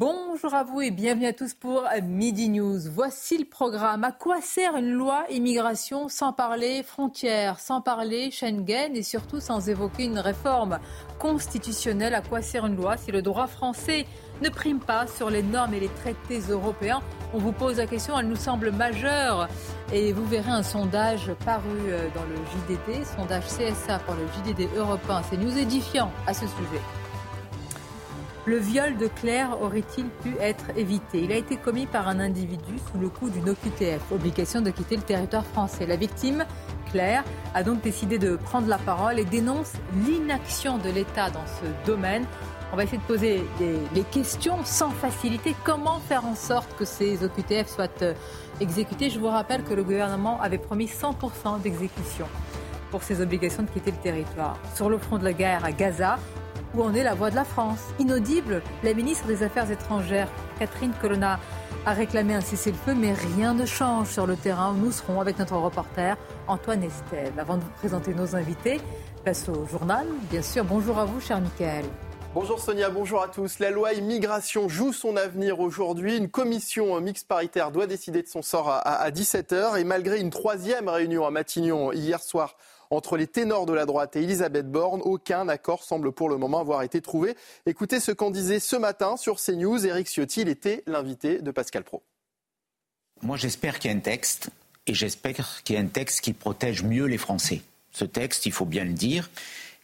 Bonjour à vous et bienvenue à tous pour Midi News. Voici le programme. À quoi sert une loi immigration sans parler frontières, sans parler Schengen et surtout sans évoquer une réforme constitutionnelle? À quoi sert une loi si le droit français ne prime pas sur les normes et les traités européens? On vous pose la question, elle nous semble majeure. Et vous verrez un sondage paru euh, dans le JDD, sondage CSA pour le JDD européen. C'est nous édifiant à ce sujet. Le viol de Claire aurait-il pu être évité? Il a été commis par un individu sous le coup d'une OQTF, obligation de quitter le territoire français. La victime, Claire, a donc décidé de prendre la parole et dénonce l'inaction de l'État dans ce domaine. On va essayer de poser des, questions sans facilité. Comment faire en sorte que ces OQTF soient euh, exécutés? Je vous rappelle que le gouvernement avait promis 100% d'exécution pour ses obligations de quitter le territoire. Sur le front de la guerre à Gaza, où en est la voix de la France Inaudible, la ministre des Affaires étrangères, Catherine Colonna, a réclamé un cessez-le-feu, mais rien ne change sur le terrain nous serons avec notre reporter Antoine Estelle. Avant de vous présenter nos invités, place au journal, bien sûr. Bonjour à vous, cher Michael. Bonjour Sonia, bonjour à tous. La loi immigration joue son avenir aujourd'hui. Une commission mixte paritaire doit décider de son sort à 17h. Et malgré une troisième réunion à Matignon hier soir entre les ténors de la droite et Elisabeth Borne, aucun accord semble pour le moment avoir été trouvé. Écoutez ce qu'en disait ce matin sur CNews Éric Ciotti. Il était l'invité de Pascal Pro. Moi, j'espère qu'il y a un texte et j'espère qu'il y a un texte qui protège mieux les Français. Ce texte, il faut bien le dire,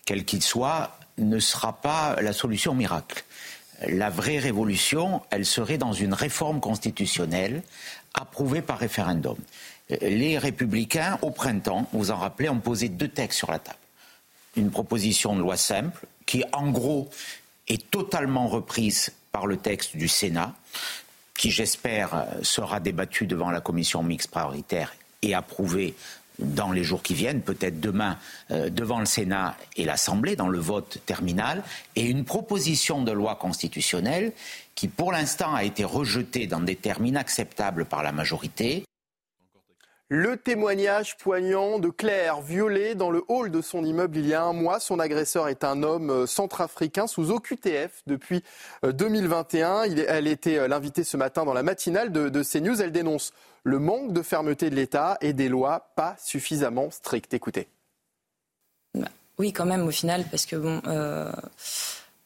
quel qu'il soit, ne sera pas la solution miracle. La vraie révolution, elle serait dans une réforme constitutionnelle approuvée par référendum les républicains, au printemps, vous en rappelez, ont posé deux textes sur la table. Une proposition de loi simple, qui en gros est totalement reprise par le texte du Sénat, qui j'espère sera débattu devant la commission mixte prioritaire et approuvé dans les jours qui viennent, peut-être demain, euh, devant le Sénat et l'Assemblée, dans le vote terminal, et une proposition de loi constitutionnelle qui, pour l'instant, a été rejetée dans des termes inacceptables par la majorité. Le témoignage poignant de Claire, violée dans le hall de son immeuble il y a un mois. Son agresseur est un homme euh, centrafricain sous OQTF depuis 2021. Euh, elle était euh, l'invitée ce matin dans la matinale de, CNews. Elle dénonce le manque de fermeté de l'État et des lois pas suffisamment strictes. Écoutez. Bah, oui, quand même, au final, parce que bon.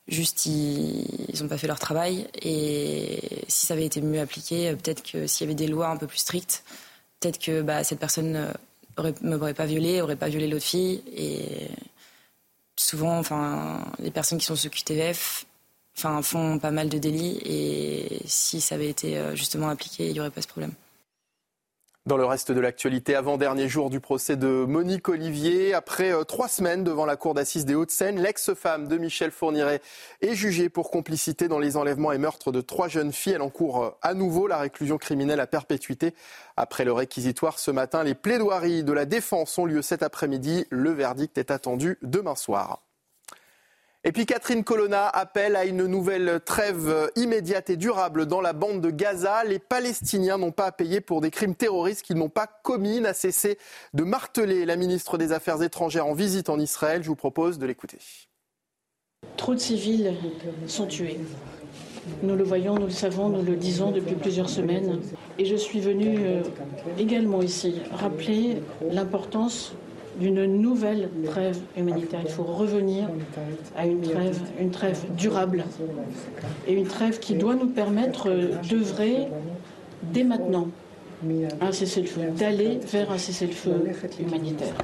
Juste, ils n'ont pas fait leur travail. Et si ça avait été mieux appliqué, peut-être que s'il y avait des lois un peu plus strictes, peut-être que bah, cette personne ne m'aurait pas violée, aurait pas violé l'autre fille. Et souvent, enfin, les personnes qui sont sous QTF font pas mal de délits. Et si ça avait été euh, justement appliqué, il n'y aurait pas ce problème. Dans le reste de l'actualité, avant-dernier jour du procès de Monique Olivier, après euh, trois semaines devant la cour d'assises des Hauts-de-Seine, l'ex-femme de Michel Fourniret est jugée pour complicité dans les enlèvements et meurtres de trois jeunes filles. Elle encourt euh, à nouveau la réclusion criminelle à perpétuité. Après le réquisitoire ce matin, les plaidoiries de la défense ont lieu cet après-midi. Le verdict est attendu demain soir. Et puis Catherine Colonna appelle à une nouvelle trêve immédiate et durable dans la bande de Gaza. Les Palestiniens n'ont pas à payer pour des crimes terroristes qu'ils n'ont pas commis, n'a cessé de marteler la ministre des Affaires étrangères en visite en Israël. Je vous propose de l'écouter. Trop de civils sont tués. Nous le voyons, nous le savons, nous le disons depuis plusieurs semaines. Et je suis venue euh, également ici rappeler l'importance d'une nouvelle trêve humanitaire. Il faut revenir à une trêve, durable et une trêve qui doit nous permettre d'œuvrer dès maintenant un cessez-le-feu, d'aller vers un cessez-le-feu humanitaire.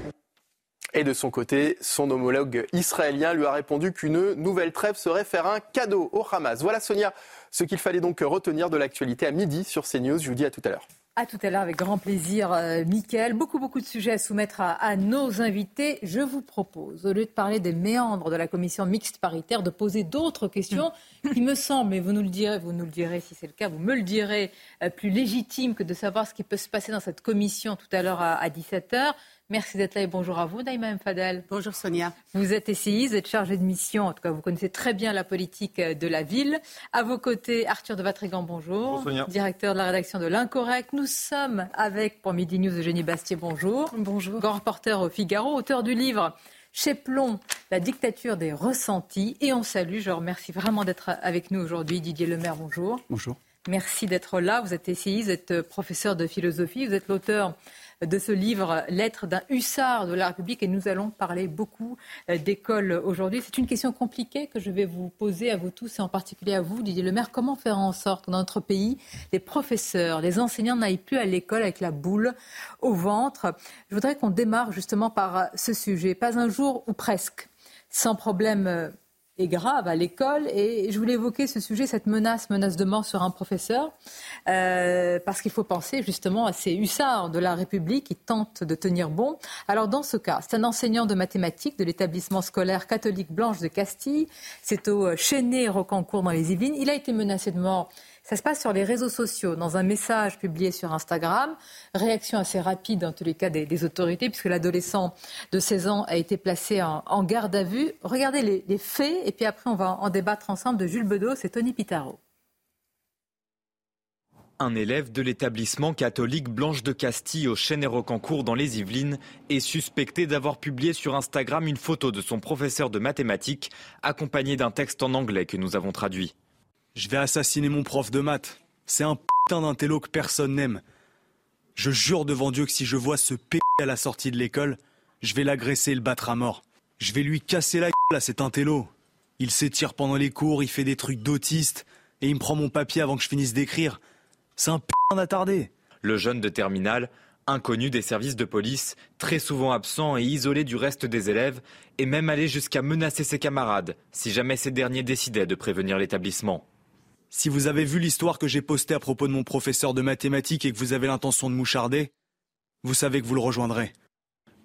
Et de son côté, son homologue israélien lui a répondu qu'une nouvelle trêve serait faire un cadeau au Hamas. Voilà Sonia, ce qu'il fallait donc retenir de l'actualité à midi sur CNews. Je vous dis à tout à l'heure. À tout à l'heure avec grand plaisir, euh, Mickaël. Beaucoup, beaucoup de sujets à soumettre à, nos invités. Je vous propose, au lieu de parler des méandres de la commission mixte paritaire, de poser d'autres questions qui me semblent, et vous nous le direz, vous nous le direz si c'est le cas, vous me le direz, euh, plus légitimes que de savoir ce qui peut se passer dans cette commission tout à l'heure à, à 17h. Merci d'être là et bonjour à vous, Naïma Fadel. Bonjour Sonia. Vous êtes essayiste, vous êtes chargée de mission, en tout cas vous connaissez très bien la politique euh, de la ville. À vos côtés, Arthur de Vatrigan, bonjour. bonjour Sonia. Directeur de la rédaction de l'Incorrect. Nous sommes avec, pour Midi News, Eugénie Bastier, bonjour. Bonjour. Grand reporter au Figaro, auteur du livre chez Plomb, la dictature des ressentis. Et on salue, je remercie vraiment d'être avec nous aujourd'hui. Didier Lemaire, bonjour. Bonjour. Merci d'être là. Vous êtes essayiste, vous êtes professeur de philosophie, vous êtes l'auteur de ce livre Lettre d'un hussard de la République et nous allons parler beaucoup euh, d'école aujourd'hui. C'est une question compliquée que je vais vous poser à vous tous et en particulier à vous, Didier Lemaire. Comment faire en sorte que dans notre pays, les professeurs, les enseignants n'aillent plus à l'école avec la boule au ventre? Je voudrais qu'on démarre justement par ce sujet. Pas un jour ou presque sans problème euh, est grave à l'école. Et je voulais évoquer ce sujet, cette menace, menace de mort sur un professeur, euh, parce qu'il faut penser justement à ces hussards de la République qui tentent de tenir bon. Alors dans ce cas, c'est un enseignant de mathématiques de l'établissement scolaire catholique Blanche de Castille. C'est au Chénet Rocancourt dans les Yvelines. Il a été menacé de mort ça se passe sur les réseaux sociaux, dans un message publié sur Instagram. Réaction assez rapide, en tous les cas, des, autorités, puisque l'adolescent de 16 ans a été placé en, garde à vue. Regardez les, faits, et puis après, on va en débattre ensemble de Jules Bedeau, c'est Tony Pitaro. Un élève de l'établissement catholique Blanche de Castille au Chêne-et-Rocancourt dans les Yvelines est suspecté d'avoir publié sur Instagram une photo de son professeur de mathématiques accompagné d'un texte en anglais que nous avons traduit. Je vais assassiner mon prof de maths. C'est un putain d'intello que personne n'aime. Je jure devant Dieu que si je vois ce p à la sortie de l'école, je vais l'agresser et le battre à mort. Je vais lui casser la gueule à cet intello. Il s'étire pendant les cours, il fait des trucs d'autiste, et il me prend mon papier avant que je finisse d'écrire. C'est un putain d'attardé. Le jeune de terminale, inconnu des services de police, très souvent absent et isolé du reste des élèves, est même allé jusqu'à menacer ses camarades si jamais ces derniers décidaient de prévenir l'établissement. Si vous avez vu l'histoire que j'ai postée à propos de mon professeur de mathématiques et que vous avez l'intention de moucharder, vous savez que vous le rejoindrez.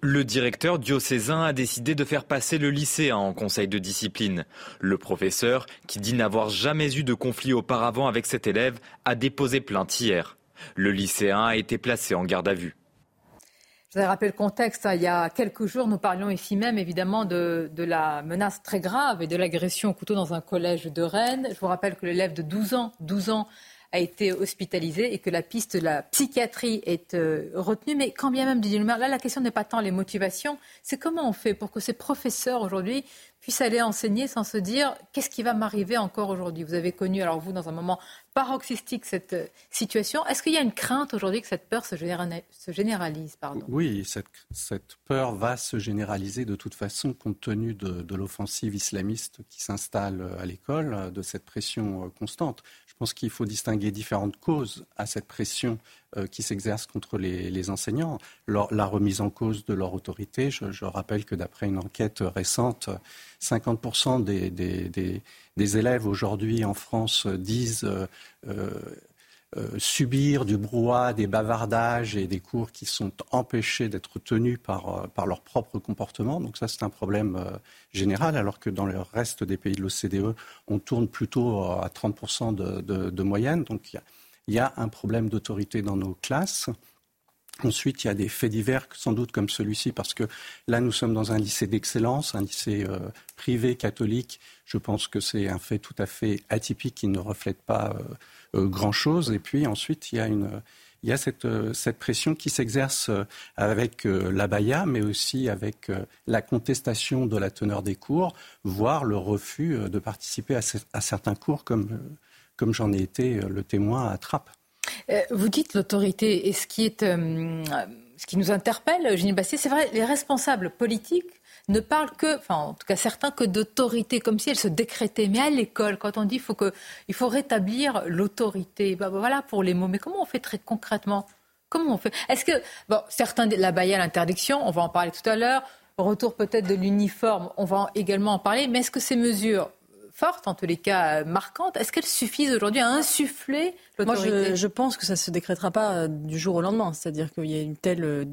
Le directeur diocésain a décidé de faire passer le lycéen en conseil de discipline. Le professeur, qui dit n'avoir jamais eu de conflit auparavant avec cet élève, a déposé plainte hier. Le lycéen a été placé en garde à vue. Je voudrais rappeler le contexte. Hein. Il y a quelques jours, nous parlions ici même évidemment de, la menace très grave et de l'agression au couteau dans un collège de Rennes. Je vous rappelle que l'élève de 12 ans, 12 ans a été hospitalisé et que la piste de la psychiatrie est euh, retenue. Mais quand bien même, Didier Lumer, là, la question n'est pas tant les motivations, c'est comment on fait pour que ces professeurs aujourd'hui puissent aller enseigner sans se dire qu'est-ce qui va m'arriver encore aujourd'hui? Vous avez connu, alors vous, dans un moment paroxystique, cette euh, situation. Est-ce qu'il y a une crainte aujourd'hui que cette peur se, généralise pardon? Oui, cette, peur va se généraliser de toute façon compte tenu de, l'offensive islamiste qui s'installe à l'école, de cette pression euh, constante. Je pense qu'il faut distinguer différentes causes à cette pression euh, qui s'exerce contre les, enseignants. la remise en cause de leur autorité, je, rappelle que d'après une enquête récente, 50% des, élèves aujourd'hui en France disent euh, euh, subir du brouhaha, des bavardages et des cours qui sont empêchés d'être tenus par, par leur propre comportement. Donc ça, c'est un problème général, alors que dans le reste des pays de l'OCDE, on tourne plutôt à 30% de, de, moyenne. Donc il y a il y a un problème d'autorité dans nos classes. Ensuite, il y a des faits divers, sans doute comme celui-ci, parce que là, nous sommes dans un lycée d'excellence, un lycée euh, privé catholique. Je pense que c'est un fait tout à fait atypique qui ne reflète pas euh, euh, grand-chose. Et puis ensuite, il y a, cette, pression qui s'exerce avec la BAYA, mais aussi avec la contestation de la teneur des cours, voire le refus de participer à certains cours comme comme j'en ai été euh, le témoin à Trappes. Euh, vous dites l'autorité, et ce qui, est, euh, ce qui nous interpelle, Génie Bastier, c'est vrai, les responsables politiques ne parlent que, enfin en tout cas certains, que d'autorité, comme si elle se décrétait. Mais à l'école, quand on dit faut que, il faut rétablir l'autorité, ben, voilà pour les mots. Mais comment on fait très concrètement? Comment on fait? Est-ce que, bon, certains, la baille à l'interdiction, on va en parler tout à l'heure, retour peut-être de l'uniforme, on va également en parler, mais est-ce que ces mesures fortes, en tous les cas marquantes. Est-ce qu'elles suffisent aujourd'hui à insuffler l'autorité Moi, je, pense que ça ne se décrétera pas du jour au lendemain. C'est-à-dire qu'il y a une telle,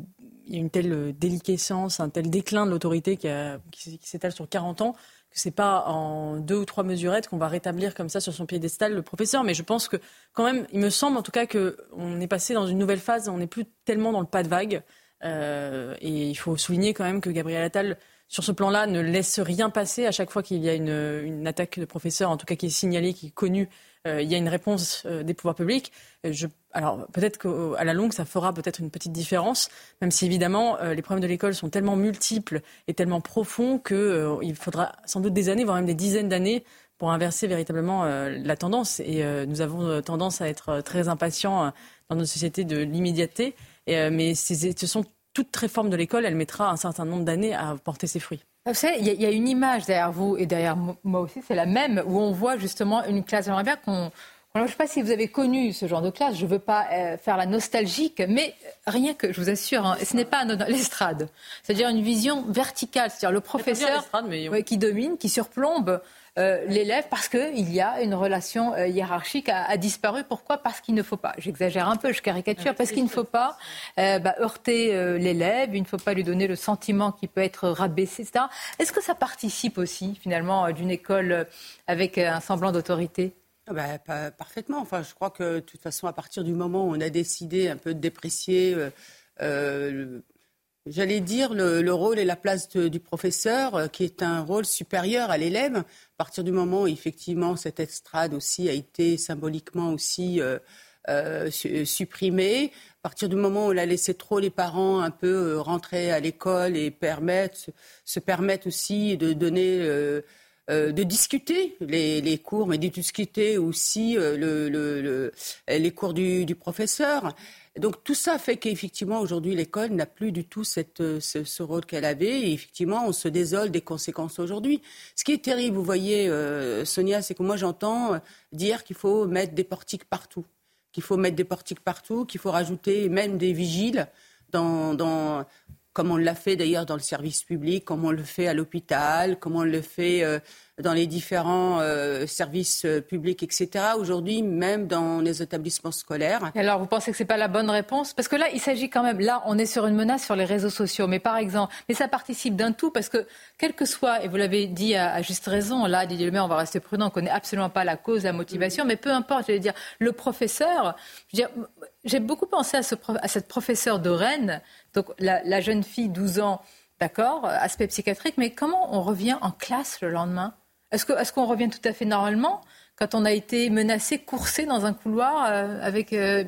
il y a une telle déliquescence, un tel déclin de l'autorité qui, qui s'étale sur 40 ans que c'est pas en deux ou trois mesurettes qu'on va rétablir comme ça sur son piédestal le professeur. Mais je pense que quand même, il me semble en tout cas qu'on est passé dans une nouvelle phase. On n'est plus tellement dans le pas de vague. Euh, et il faut souligner quand même que Gabriel Attal, sur ce plan-là, ne laisse rien passer à chaque fois qu'il y a une, une, attaque de professeur, en tout cas qui est signalée, qui est connue euh, il y a une réponse euh, des pouvoirs publics. Euh, je, alors peut-être qu'à la longue, ça fera peut-être une petite différence, même si évidemment les problèmes de l'école sont tellement multiples et tellement profonds qu'il faudra sans doute des années, voire même des dizaines d'années pour inverser véritablement la tendance. Et nous avons tendance à être très impatients dans nos sociétés de l'immédiateté. mais ce sont toute réforme de l'école, elle mettra un certain nombre d'années à porter ses fruits. Vous savez, il y, a une image derrière vous et derrière moi aussi, c'est la même, où on voit justement une classe. J'aimerais bien qu'on. je ne sais pas si vous avez connu ce genre de classe, je ne veux pas euh, faire la nostalgique, mais rien que, je vous assure, hein, ce n'est pas l'estrade. C'est-à-dire une vision verticale, c'est-à-dire le professeur qui domine, qui surplombe euh, l'élève parce qu'il y a une relation euh, hiérarchique a, disparu. Pourquoi? Parce qu'il ne faut pas, j'exagère un peu, je caricature, parce qu'il ne faut pas euh, bah, heurter l'élève, il ne faut pas lui donner le sentiment qu'il peut être rabaissé, etc. Est-ce que ça participe aussi finalement d'une école avec un semblant d'autorité? Ah bah, Parfaitement. Enfin, je crois que de toute façon, à partir du moment où on a décidé un peu de déprécier j'allais dire, le, rôle et la place du professeur, qui est un rôle supérieur à l'élève. À partir du moment où, effectivement, cette estrade aussi a été symboliquement aussi euh, euh, supprimée, à partir du moment où on a laissé trop les parents un peu rentrer à l'école et permettre, se permettre aussi de donner... de discuter les, cours, mais de discuter aussi les cours du professeur donc tout ça fait qu'effectivement aujourd'hui l'école n'a plus du tout euh, ce, rôle qu'elle avait et effectivement on se désole des conséquences aujourd'hui. Ce qui est terrible, vous voyez euh, Sonia, c'est que moi j'entends euh, dire qu'il faut mettre des portiques partout, qu'il faut mettre des portiques partout, qu'il faut rajouter même des vigiles dans, comme on l'a fait d'ailleurs dans le service public, comme on le fait à l'hôpital, comme on le fait dans les différents euh, services euh, publics, etc. Aujourd'hui, même dans les établissements scolaires. alors, vous pensez que c'est pas la bonne réponse? Parce que là, il s'agit quand même. Là, on est sur une menace sur les réseaux sociaux, mais par exemple, mais ça participe d'un tout parce que quel que soit, et vous l'avez dit à, juste raison, là, Didier Lemay, on va rester prudent, on connaît absolument pas la cause, la motivation, mais peu importe, je vais dire, le professeur. J'ai beaucoup pensé à, ce, à cette professeure de Rennes, donc la, la jeune fille, 12 ans. D'accord, aspect psychiatrique, mais comment on revient en classe le lendemain? Est-ce qu'on revient tout à fait normalement quand on a été menacé, coursé dans un couloir euh, avec euh,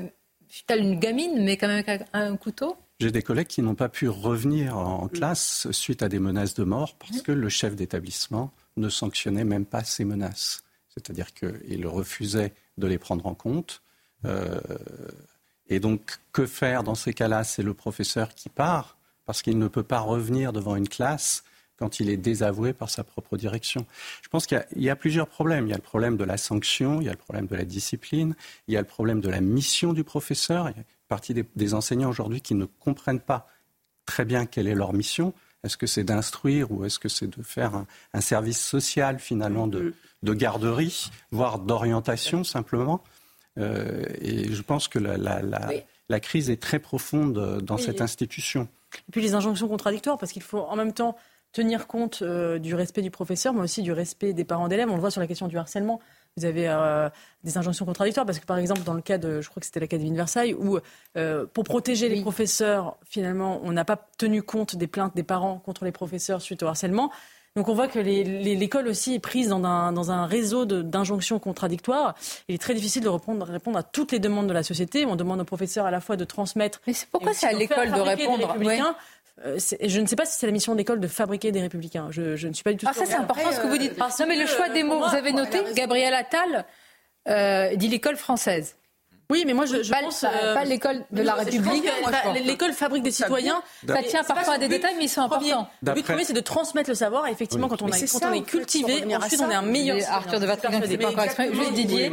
une gamine, mais quand même avec un, couteau? J'ai des collègues qui n'ont pas pu revenir en classe suite à des menaces de mort parce que le chef d'établissement ne sanctionnait même pas ces menaces. C'est-à-dire qu'il refusait de les prendre en compte. Euh, et donc, que faire dans ces cas-là? C'est le professeur qui part parce qu'il ne peut pas revenir devant une classe quand il est désavoué par sa propre direction. Je pense qu'il y, a plusieurs problèmes. Il y a le problème de la sanction, il y a le problème de la discipline, il y a le problème de la mission du professeur. Il y a une partie des, enseignants aujourd'hui qui ne comprennent pas très bien quelle est leur mission. Est-ce que c'est d'instruire ou est-ce que c'est de faire un, service social finalement de, garderie, voire d'orientation simplement? Euh, Et je pense que la, crise est très profonde dans cette institution. Et puis les injonctions contradictoires, parce qu'il faut en même temps tenir compte euh, du respect du professeur, mais aussi du respect des parents d'élèves. On le voit sur la question du harcèlement. Vous avez euh, des injonctions contradictoires parce que, par exemple, dans le cas de, je crois que c'était l'Académie de Versailles, où euh, pour protéger les professeurs, finalement, on n'a pas tenu compte des plaintes des parents contre les professeurs suite au harcèlement. Donc on voit que l'école aussi est prise dans un, dans un réseau d'injonctions contradictoires. Il est très difficile de répondre, répondre à toutes les demandes de la société. On demande aux professeurs à la fois de transmettre. Mais c'est pourquoi c'est à l'école de répondre euh, je ne sais pas si c'est la mission d'école de fabriquer des républicains. Je, ne suis pas du tout. Ah, ça, c'est important ce que vous dites. non, mais le choix des mots, vous avez noté, Gabriel Attal euh, dit l'école française. Oui, mais moi je, je pas, pense pas, pas l'école de la République. L'école fabrique des citoyens. Ça tient parfois à des détails, mais ils sont importants. Le but premier, c'est de transmettre le savoir. Et effectivement, quand on, a, quand on est cultivé, ensuite on est un meilleur. Arthur de Vatrigan, c'est pas encore exprimé. Juste Didier.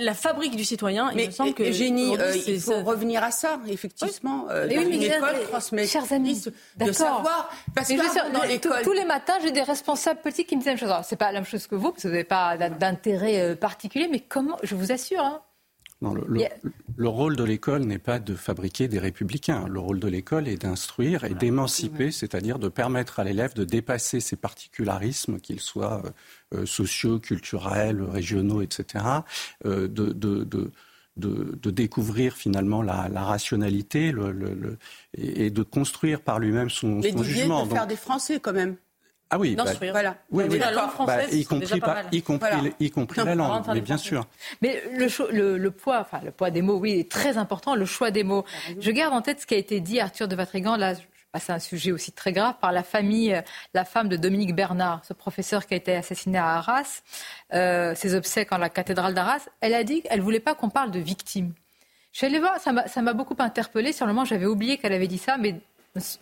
La fabrique du citoyen. Mais il me semble que génie, il faut revenir à ça, effectivement. L'école transmet chers amis, de savoir. Parce que tous les matins, j'ai des responsables politiques qui me disent la même chose. C'est pas la même chose que vous, parce que vous n'avez pas d'intérêt particulier, mais comment, je vous assure, hein, non, le, le, le, rôle de l'école n'est pas de fabriquer des républicains. Le rôle de l'école est d'instruire et d'émanciper, c'est-à-dire de permettre à l'élève de dépasser ses particularismes, qu'ils soient euh, sociaux, culturels, régionaux, etc., euh, de, de, de de, de, découvrir finalement la, la rationalité le, le, et, de construire par lui-même son, Les son jugement. de faire des Français quand même. Ah oui, bah, voilà. Oui, oui, la langue française, bah, y compris, pas, y compris, voilà. y compris la langue, mais bien sûr. Mais le, le, le, poids, enfin le poids des mots, oui, est très important. Le choix des mots. Je garde en tête ce qui a été dit, Arthur de Vatrigan. Là, c'est un sujet aussi très grave par la famille, la femme de Dominique Bernard, ce professeur qui a été assassiné à Arras, euh, ses obsèques en la cathédrale d'Arras. Elle a dit qu'elle voulait pas qu'on parle de victimes. Je suis allée voir, ça m'a beaucoup interpellée. Sur le moment, j'avais oublié qu'elle avait dit ça, mais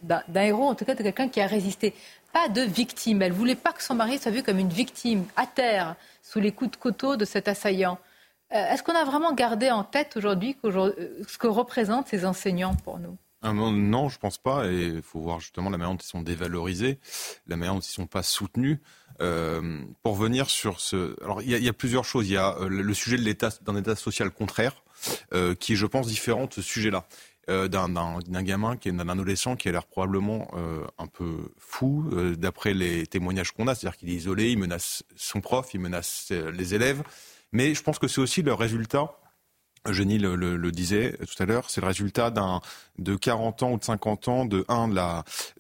d'un héros, en tout cas de quelqu'un qui a résisté. Pas de victime. Elle voulait pas que son mari soit vu comme une victime, à terre, sous les coups de couteau de cet assaillant. Euh, Est-ce qu'on a vraiment gardé en tête aujourd'hui ce que représentent ces enseignants pour nous? Non, je pense pas. Et il faut voir justement la manière dont ils sont dévalorisés, la manière dont ils sont pas soutenus. Euh, pour venir sur ce, alors il y, a plusieurs choses. Il y a euh, le sujet de l'état d'un état social contraire, euh, qui est, je pense, différent de ce sujet-là. Euh, d'un gamin, qui d'un adolescent qui a l'air probablement euh, un peu fou, euh, d'après les témoignages qu'on a. C'est-à-dire qu'il est isolé, il menace son prof, il menace les élèves. Mais je pense que c'est aussi le résultat Eugénie le, disait tout à l'heure, c'est le résultat de 40 ans ou de 50 ans de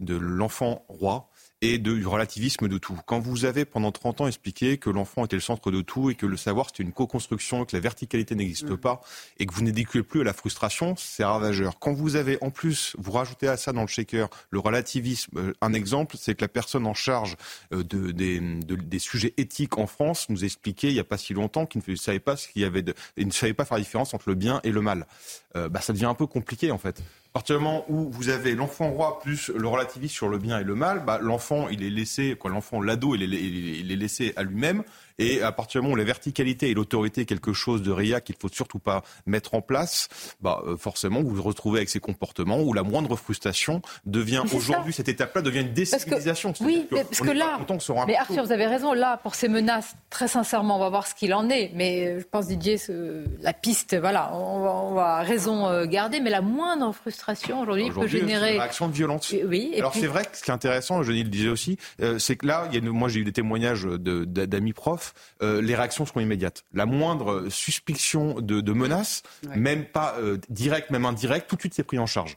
de l'enfant roi et de, du relativisme de tout. Quand vous avez pendant 30 ans expliqué que l'enfant était le centre de tout et que le savoir c'était une co-construction, que la verticalité n'existe mmh. pas et que vous n'éduquez plus à la frustration, c'est ravageur. Quand vous avez en plus, vous rajoutez à ça dans le shaker le relativisme, euh, un exemple, c'est que la personne en charge euh, de, des, de, des sujets éthiques en France nous expliquait il n'y a pas si longtemps qu'il ne savait pas ce qu'il y avait de, il ne savait pas faire la différence entre le bien et le mal. Euh, bah, ça devient un peu compliqué en fait. À partir du moment où vous avez l'enfant roi plus le relativisme sur le bien et le mal, bah, l'enfant il est laissé, quoi, l'enfant l'ado il est, il est laissé à lui-même. Et à partir du moment où la verticalité et l'autorité est quelque chose de RIA qu'il faut surtout pas mettre en place, bah, euh, forcément, vous vous retrouvez avec ces comportements où la moindre frustration devient aujourd'hui, cette étape-là devient une décivilisation. Oui, mais parce que là, mais Arthur, vous avez raison, là, pour ces menaces, très sincèrement, on va voir ce qu'il en est. Mais euh, je pense, Didier, ce, la piste, voilà, on va, on va raison euh, garder, mais la moindre frustration aujourd'hui peut générer. Une réaction de violence. Oui. Alors puis... c'est vrai que ce qui est intéressant, je le disais aussi, euh, c'est que là, il y a une, moi j'ai eu des témoignages d'amis profs, euh, les réactions sont immédiates. La moindre suspicion de, de menace, ouais. même pas euh, direct, même indirect, tout de suite c'est pris en charge.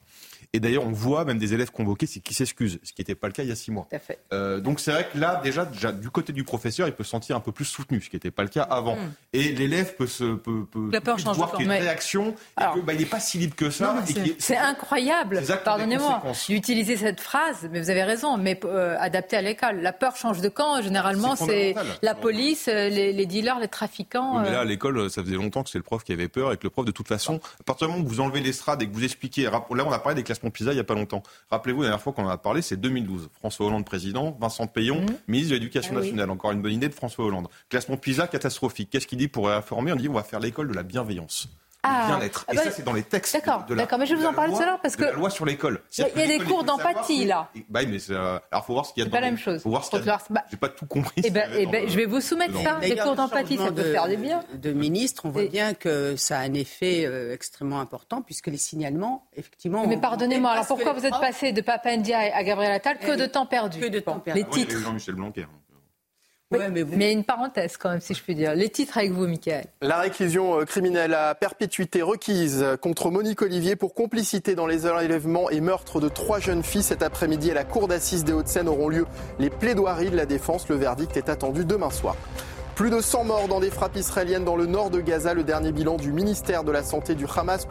Et d'ailleurs, on voit même des élèves convoqués qui s'excusent, ce qui n'était pas le cas il y a six mois. Euh, donc c'est vrai que là, déjà, déjà, du côté du professeur, il peut se sentir un peu plus soutenu, ce qui n'était pas le cas avant. Hmm. Mm. Et l'élève peut, se, peut, peut, La peur peut change voir qu'il y a une mais... réaction Alors, et qu'il bah, n'est pas si libre que ça. C'est incroyable, pardonnez-moi, d'utiliser cette phrase, mais vous avez raison, mais euh, adaptée à l'école. La peur change de camp, généralement, c'est la police, les, les, dealers, les trafiquants. Oui, mais là, à l'école, ça faisait longtemps que c'est le prof qui avait peur et que le prof, de toute façon, à partir du moment où vous enlevez l'estrade et que vous expliquez, là, on a parlé des PISA il n'y a pas longtemps. Rappelez-vous, la dernière fois qu'on en a parlé, c'est 2012. François Hollande président, Vincent Payon, mmh. ministre de l'Éducation ah, nationale. Oui. Encore une bonne idée de François Hollande. Classement PISA catastrophique. Qu'est-ce qu'il dit pour réformer On dit on va faire l'école de la bienveillance. Ah, bien-être. Et bah, ça, c'est dans les textes. D'accord, d'accord. Mais je vais vous en parler tout à l'heure parce que. La loi sur l'école. Il y a, des cours d'empathie, là. Bah, mais euh, alors, faut voir ce qu'il y a C'est pas la même chose. Faut voir ce qu'il y a. Bah, J'ai pas tout compris. Eh ben, eh ben, je vais vous soumettre ça. Les cours d'empathie, ça peut de, faire du bien. De ministre, on voit bien que ça a un effet euh, extrêmement important puisque les signalements, effectivement. Mais pardonnez-moi, alors pourquoi vous êtes passé de Papa Ndiaye à Gabriel Attal que de temps perdu Que de temps perdu. Les titres. Jean-Michel Blanquer. Oui, mais, vous... mais, une parenthèse quand même, si je puis dire. Les titres avec vous, Michael. La réclusion criminelle à perpétuité requise contre Monique Olivier pour complicité dans les enlèvements et meurtres de trois jeunes filles cet après-midi à la cour d'assises des Hauts-de-Seine auront lieu les plaidoiries de la défense. Le verdict est attendu demain soir. Plus de 100 morts dans des frappes israéliennes dans le nord de Gaza. Le dernier bilan du ministère de la Santé du Hamas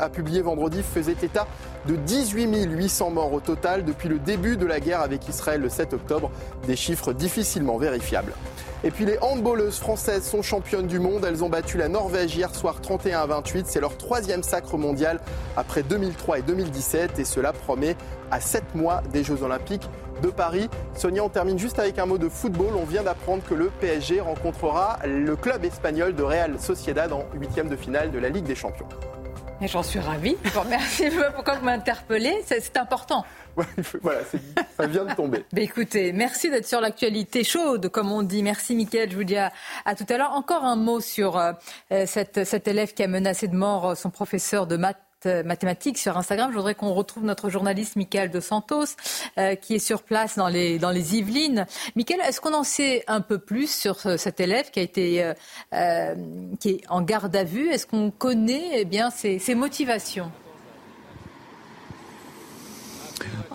a publié vendredi faisait état de 18 800 morts au total depuis le début de la guerre avec Israël le 7 octobre. Des chiffres difficilement vérifiables. Et puis les handballeuses françaises sont championnes du monde. Elles ont battu la Norvège hier soir 31 à 28. C'est leur troisième sacre mondial après 2003 et 2017. Et cela promet à 7 mois des Jeux Olympiques de Paris. Sonia, on termine juste avec un mot de football. On vient d'apprendre que le PSG rencontrera le club espagnol de Real Sociedad en huitième de finale de la Ligue des Champions. J'en suis ravie. Merci pourquoi vous m'interpellez. C'est important. voilà, ça vient de tomber. Bah, écoutez, merci d'être sur l'actualité chaude, comme on dit. Merci, Mickaël. Je vous dis à, tout à l'heure. Encore un mot sur euh, cette, cet élève qui a menacé de mort euh, son professeur de maths euh, mathématiques sur Instagram. Je voudrais qu'on retrouve notre journaliste Michael de Santos, euh, qui est sur place dans les, Yvelines. Michael, est-ce qu'on en sait un peu plus sur cet élève qui a été euh, est en garde à vue? Est-ce qu'on connaît eh bien ses motivations?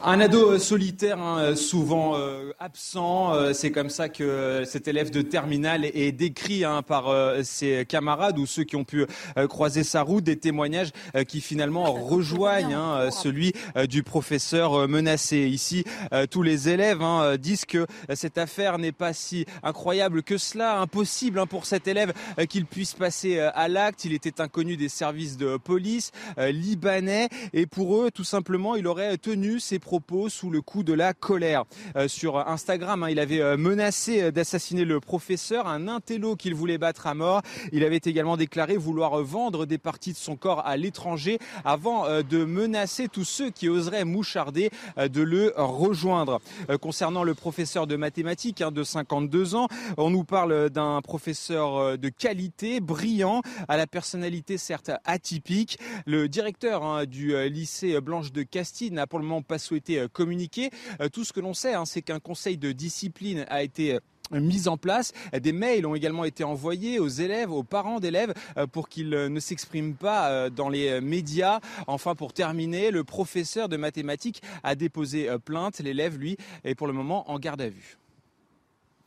Un ado euh, solitaire, hein, euh, souvent euh, absent. c'est comme ça que cet élève de terminale est, décrit hein, par ses camarades ou ceux qui ont pu croiser sa route. Des témoignages qui finalement rejoignent hein, celui du professeur menacé. Ici, tous les élèves disent que cette affaire n'est pas si incroyable que cela, impossible pour cet élève qu'il puisse passer à l'acte. Il était inconnu des services de police libanais et pour eux, tout simplement, il aurait tenu ses propos sous le coup de la colère. Euh, sur Instagram, hein, il avait euh, menacé euh, d'assassiner le professeur, un intello qu'il voulait battre à mort. Il avait également déclaré vouloir vendre des parties de son corps à l'étranger avant de menacer tous ceux qui oseraient moucharder de le rejoindre. Concernant le professeur de mathématiques hein, de 52 ans, on nous parle d'un professeur de qualité, brillant, à la personnalité certes atypique. Le directeur hein, du lycée Blanche de Castille n'a pour le moment pas souhaité euh, communiquer. Euh, tout ce que l'on sait, hein, c'est qu'un conseil de discipline a été euh, mis en place. Des mails ont également été envoyés aux élèves, aux parents d'élèves pour qu'ils ne s'expriment pas dans les médias. Enfin, pour terminer, le professeur de mathématiques a déposé plainte. L'élève, lui, est pour le moment en garde à vue.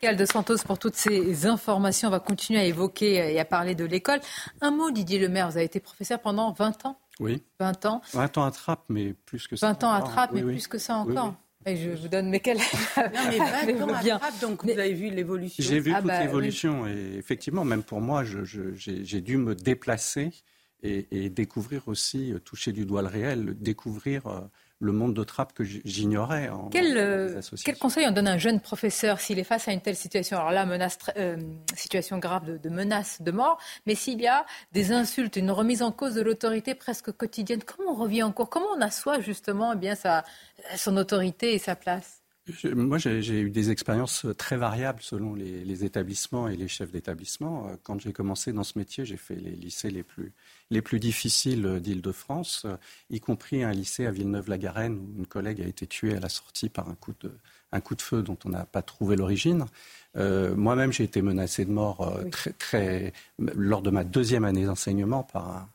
de Santos pour toutes ces informations. On va continuer à évoquer et à parler de l'école. Un mot, Didier Lemaire, vous avez été professeur pendant 20 ans oui. 20 ans. 20 ans à trappe, mais plus que ça. 20 ans à trappe, mais plus que ça encore. Et je vous donne mes quel Non, mais 20 ans à trappe, donc vous avez vu l'évolution. J'ai vu ah toute bah l'évolution. Et effectivement, même pour moi, j'ai dû me déplacer et, et, découvrir aussi, toucher du doigt le réel, découvrir euh, le monde de trappe que j'ignorais. Quel, euh, quel, conseil on donne à un jeune professeur s'il est face à une telle situation? Alors là, menace, euh, situation grave de, de, menace de mort, mais s'il y a des insultes, une remise en cause de l'autorité presque quotidienne, comment on revient en cours? Comment on assoit justement eh bien, sa, son autorité et sa place? Moi, j'ai eu des expériences très variables selon les, les établissements et les chefs d'établissement. Quand j'ai commencé dans ce métier, j'ai fait les lycées les plus, les plus difficiles d'Île-de-France, y compris un lycée à Villeneuve-la-Garenne où une collègue a été tuée à la sortie par un coup de, un coup de feu dont on n'a pas trouvé l'origine. Euh, moi-même, j'ai été menacé de mort euh, très, très, lors de ma deuxième année d'enseignement par un,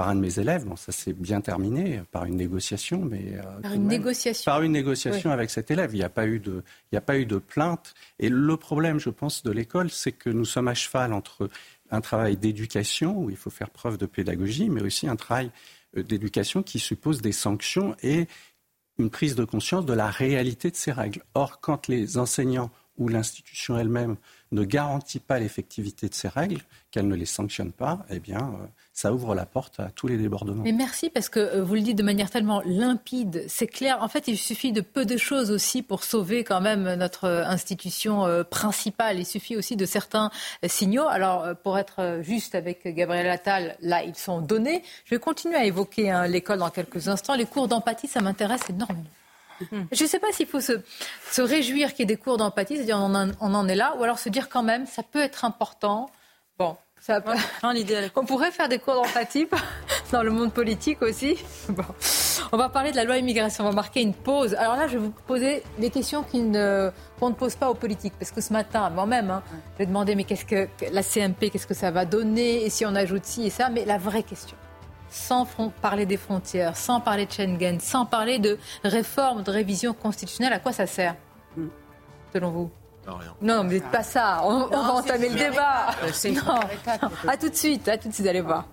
par un de mes élèves. Bon, ça s'est bien terminé par une négociation, mais euh, par une négociation. Par une négociation avec cet élève. Il n'y a pas eu de, il a pas eu de plainte. Et le problème, je pense, de l'école, c'est que nous sommes à cheval entre un travail d'éducation où il faut faire preuve de pédagogie, mais aussi un travail euh, d'éducation qui suppose des sanctions et une prise de conscience de la réalité de ces règles. Or, quand les enseignants ou l'institution elle-même ne garantit pas l'effectivité de ces règles, qu'elle ne les sanctionne pas, eh bien, euh, ça ouvre la porte à tous les débordements. Mais merci parce que euh, vous le dites de manière tellement limpide, c'est clair. En fait, il suffit de peu de choses aussi pour sauver quand même notre institution euh, principale. Il suffit aussi de certains signaux. Alors, pour être juste avec Gabriel Attal, là, ils sont donnés. Je vais continuer à évoquer hein, l'école dans quelques instants. Les cours d'empathie, ça m'intéresse énormément. Je ne sais pas s'il faut se, réjouir qu'il y ait des cours d'empathie, c'est-à-dire on, on en est là, ou alors se dire quand même, ça peut être important. Bon, ça On pourrait faire des cours d'empathie dans le monde politique aussi. Bon. On va parler de la loi immigration. On va marquer une pause. Alors là, je vais vous poser des questions qu'on ne, ne pose pas aux politiques. Parce que ce matin, moi-même, hein, j'ai demandé mais qu'est-ce que la CMP, qu'est-ce que ça va donner Et si on ajoute ci et ça Mais la vraie question, sans parler des frontières, sans parler de Schengen, sans parler de réforme, de révision constitutionnelle, à quoi ça sert, selon vous? Non, mais pas ça. On, va entamer le débat. C'est non. À tout de suite. À tout de suite. Allez voir.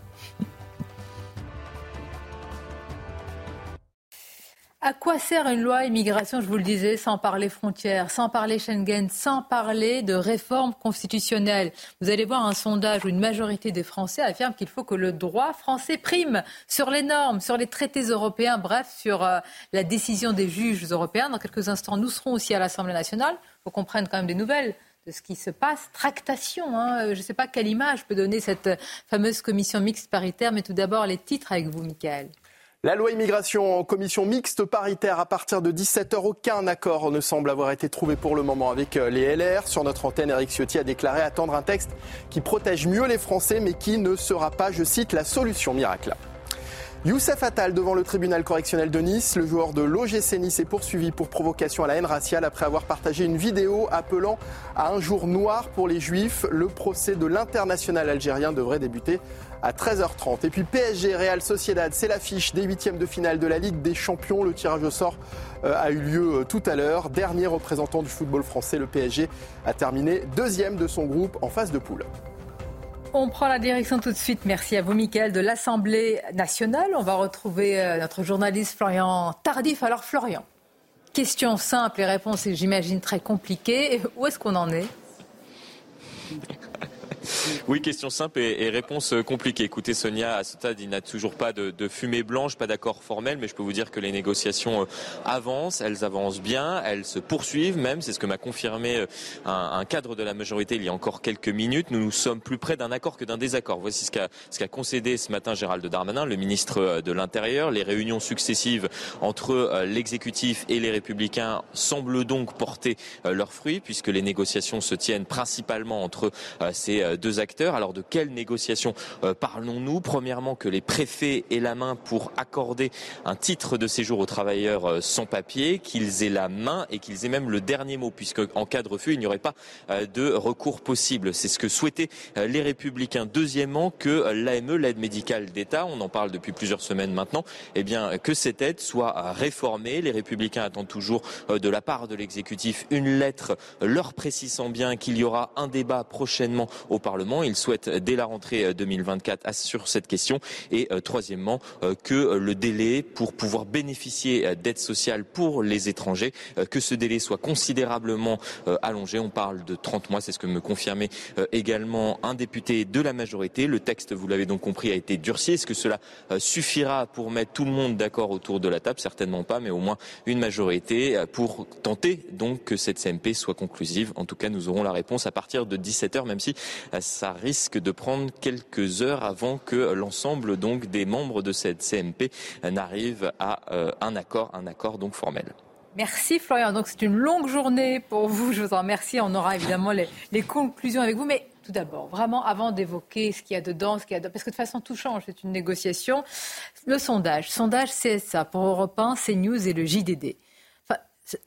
À quoi sert une loi immigration, je vous le disais, sans parler frontières, sans parler Schengen, sans parler de réforme constitutionnelle Vous allez voir un sondage où une majorité des Français affirme qu'il faut que le droit français prime sur les normes, sur les traités européens, bref, sur euh, la décision des juges européens. Dans quelques instants, nous serons aussi à l'Assemblée nationale. Il faut qu'on prenne quand même des nouvelles de ce qui se passe. Tractation, hein. je ne sais pas quelle image peut donner cette fameuse commission mixte paritaire, mais tout d'abord les titres avec vous, Michael. La loi immigration en commission mixte paritaire à partir de 17h. Aucun accord ne semble avoir été trouvé pour le moment avec euh, les LR. Sur notre antenne, Eric Ciotti a déclaré attendre un texte qui protège mieux les Français mais qui ne sera pas, je cite, la solution miracle. Youssef Attal devant le tribunal correctionnel de Nice. Le joueur de l'OGC Nice est poursuivi pour provocation à la haine raciale après avoir partagé une vidéo appelant à un jour noir pour les juifs. Le procès de l'international algérien devrait débuter à 13h30. Et puis PSG Real Sociedad, c'est l'affiche des huitièmes de finale de la Ligue des Champions. Le tirage au sort euh, a eu lieu euh, tout à l'heure. Dernier représentant du football français, le PSG a terminé deuxième de son groupe en phase de poule. On prend la direction tout de suite. Merci à vous, Mickaël, de l'Assemblée nationale. On va retrouver euh, notre journaliste Florian Tardif. Alors, Florian, question simple et réponse, j'imagine, très compliquée. Où est-ce qu'on en est? Oui, question simple et, réponse compliquée. Écoutez, Sonia, à ce stade, il n'y a toujours pas de, fumée blanche, pas d'accord formel, mais je peux vous dire que les négociations euh, avancent, elles avancent bien, elles se poursuivent même. C'est ce que m'a confirmé euh, un, cadre de la majorité il y a encore quelques minutes. Nous nous sommes plus près d'un accord que d'un désaccord. Voici ce qu'a concédé ce matin Gérald Darmanin, le ministre euh, de l'Intérieur. Les réunions successives entre l'exécutif et les républicains semblent donc porter leurs fruits, puisque les négociations se tiennent principalement entre ces deux acteurs. Alors de quelles négociations euh, parlons-nous? Premièrement, que les préfets aient la main pour accorder un titre de séjour aux travailleurs euh, sans papier, qu'ils aient la main et qu'ils aient même le dernier mot, puisque en cas de refus, il n'y aurait pas euh, de recours possible. C'est ce que souhaitaient les Républicains. Deuxièmement, que l'AME, l'aide médicale d'État, on en parle depuis plusieurs semaines maintenant, eh bien que cette aide soit réformée. Les Républicains attendent toujours de la part de l'exécutif une lettre leur précisant bien qu'il y aura un débat prochainement au Parlement. Il souhaite dès la rentrée 2024 euh, sur cette question. Et euh, troisièmement, euh, que le délai pour pouvoir bénéficier d'aide sociale pour les étrangers, que ce délai soit considérablement allongé. On parle de 30 mois, c'est ce que me confirmait également un député de la majorité. Le texte, vous l'avez donc compris, a été durci. Est-ce que cela suffira pour mettre tout le monde d'accord autour de la table? Certainement pas, mais au moins une majorité pour tenter donc que cette CMP soit conclusive. En tout cas, nous aurons la réponse à partir de 17h, même si ça risque de prendre quelques heures avant que l'ensemble donc des membres de cette CMP n'arrive à euh, un accord, un accord donc formel. Merci Florian. Donc c'est une longue journée pour vous. Je vous en remercie. On aura évidemment les, conclusions avec vous. Mais tout d'abord, vraiment avant d'évoquer ce qu'il y a dedans, ce qu'il y a dedans, parce que de toute façon tout change, c'est une négociation. Le sondage, sondage CSA pour Europe 1, CNews et le JDD.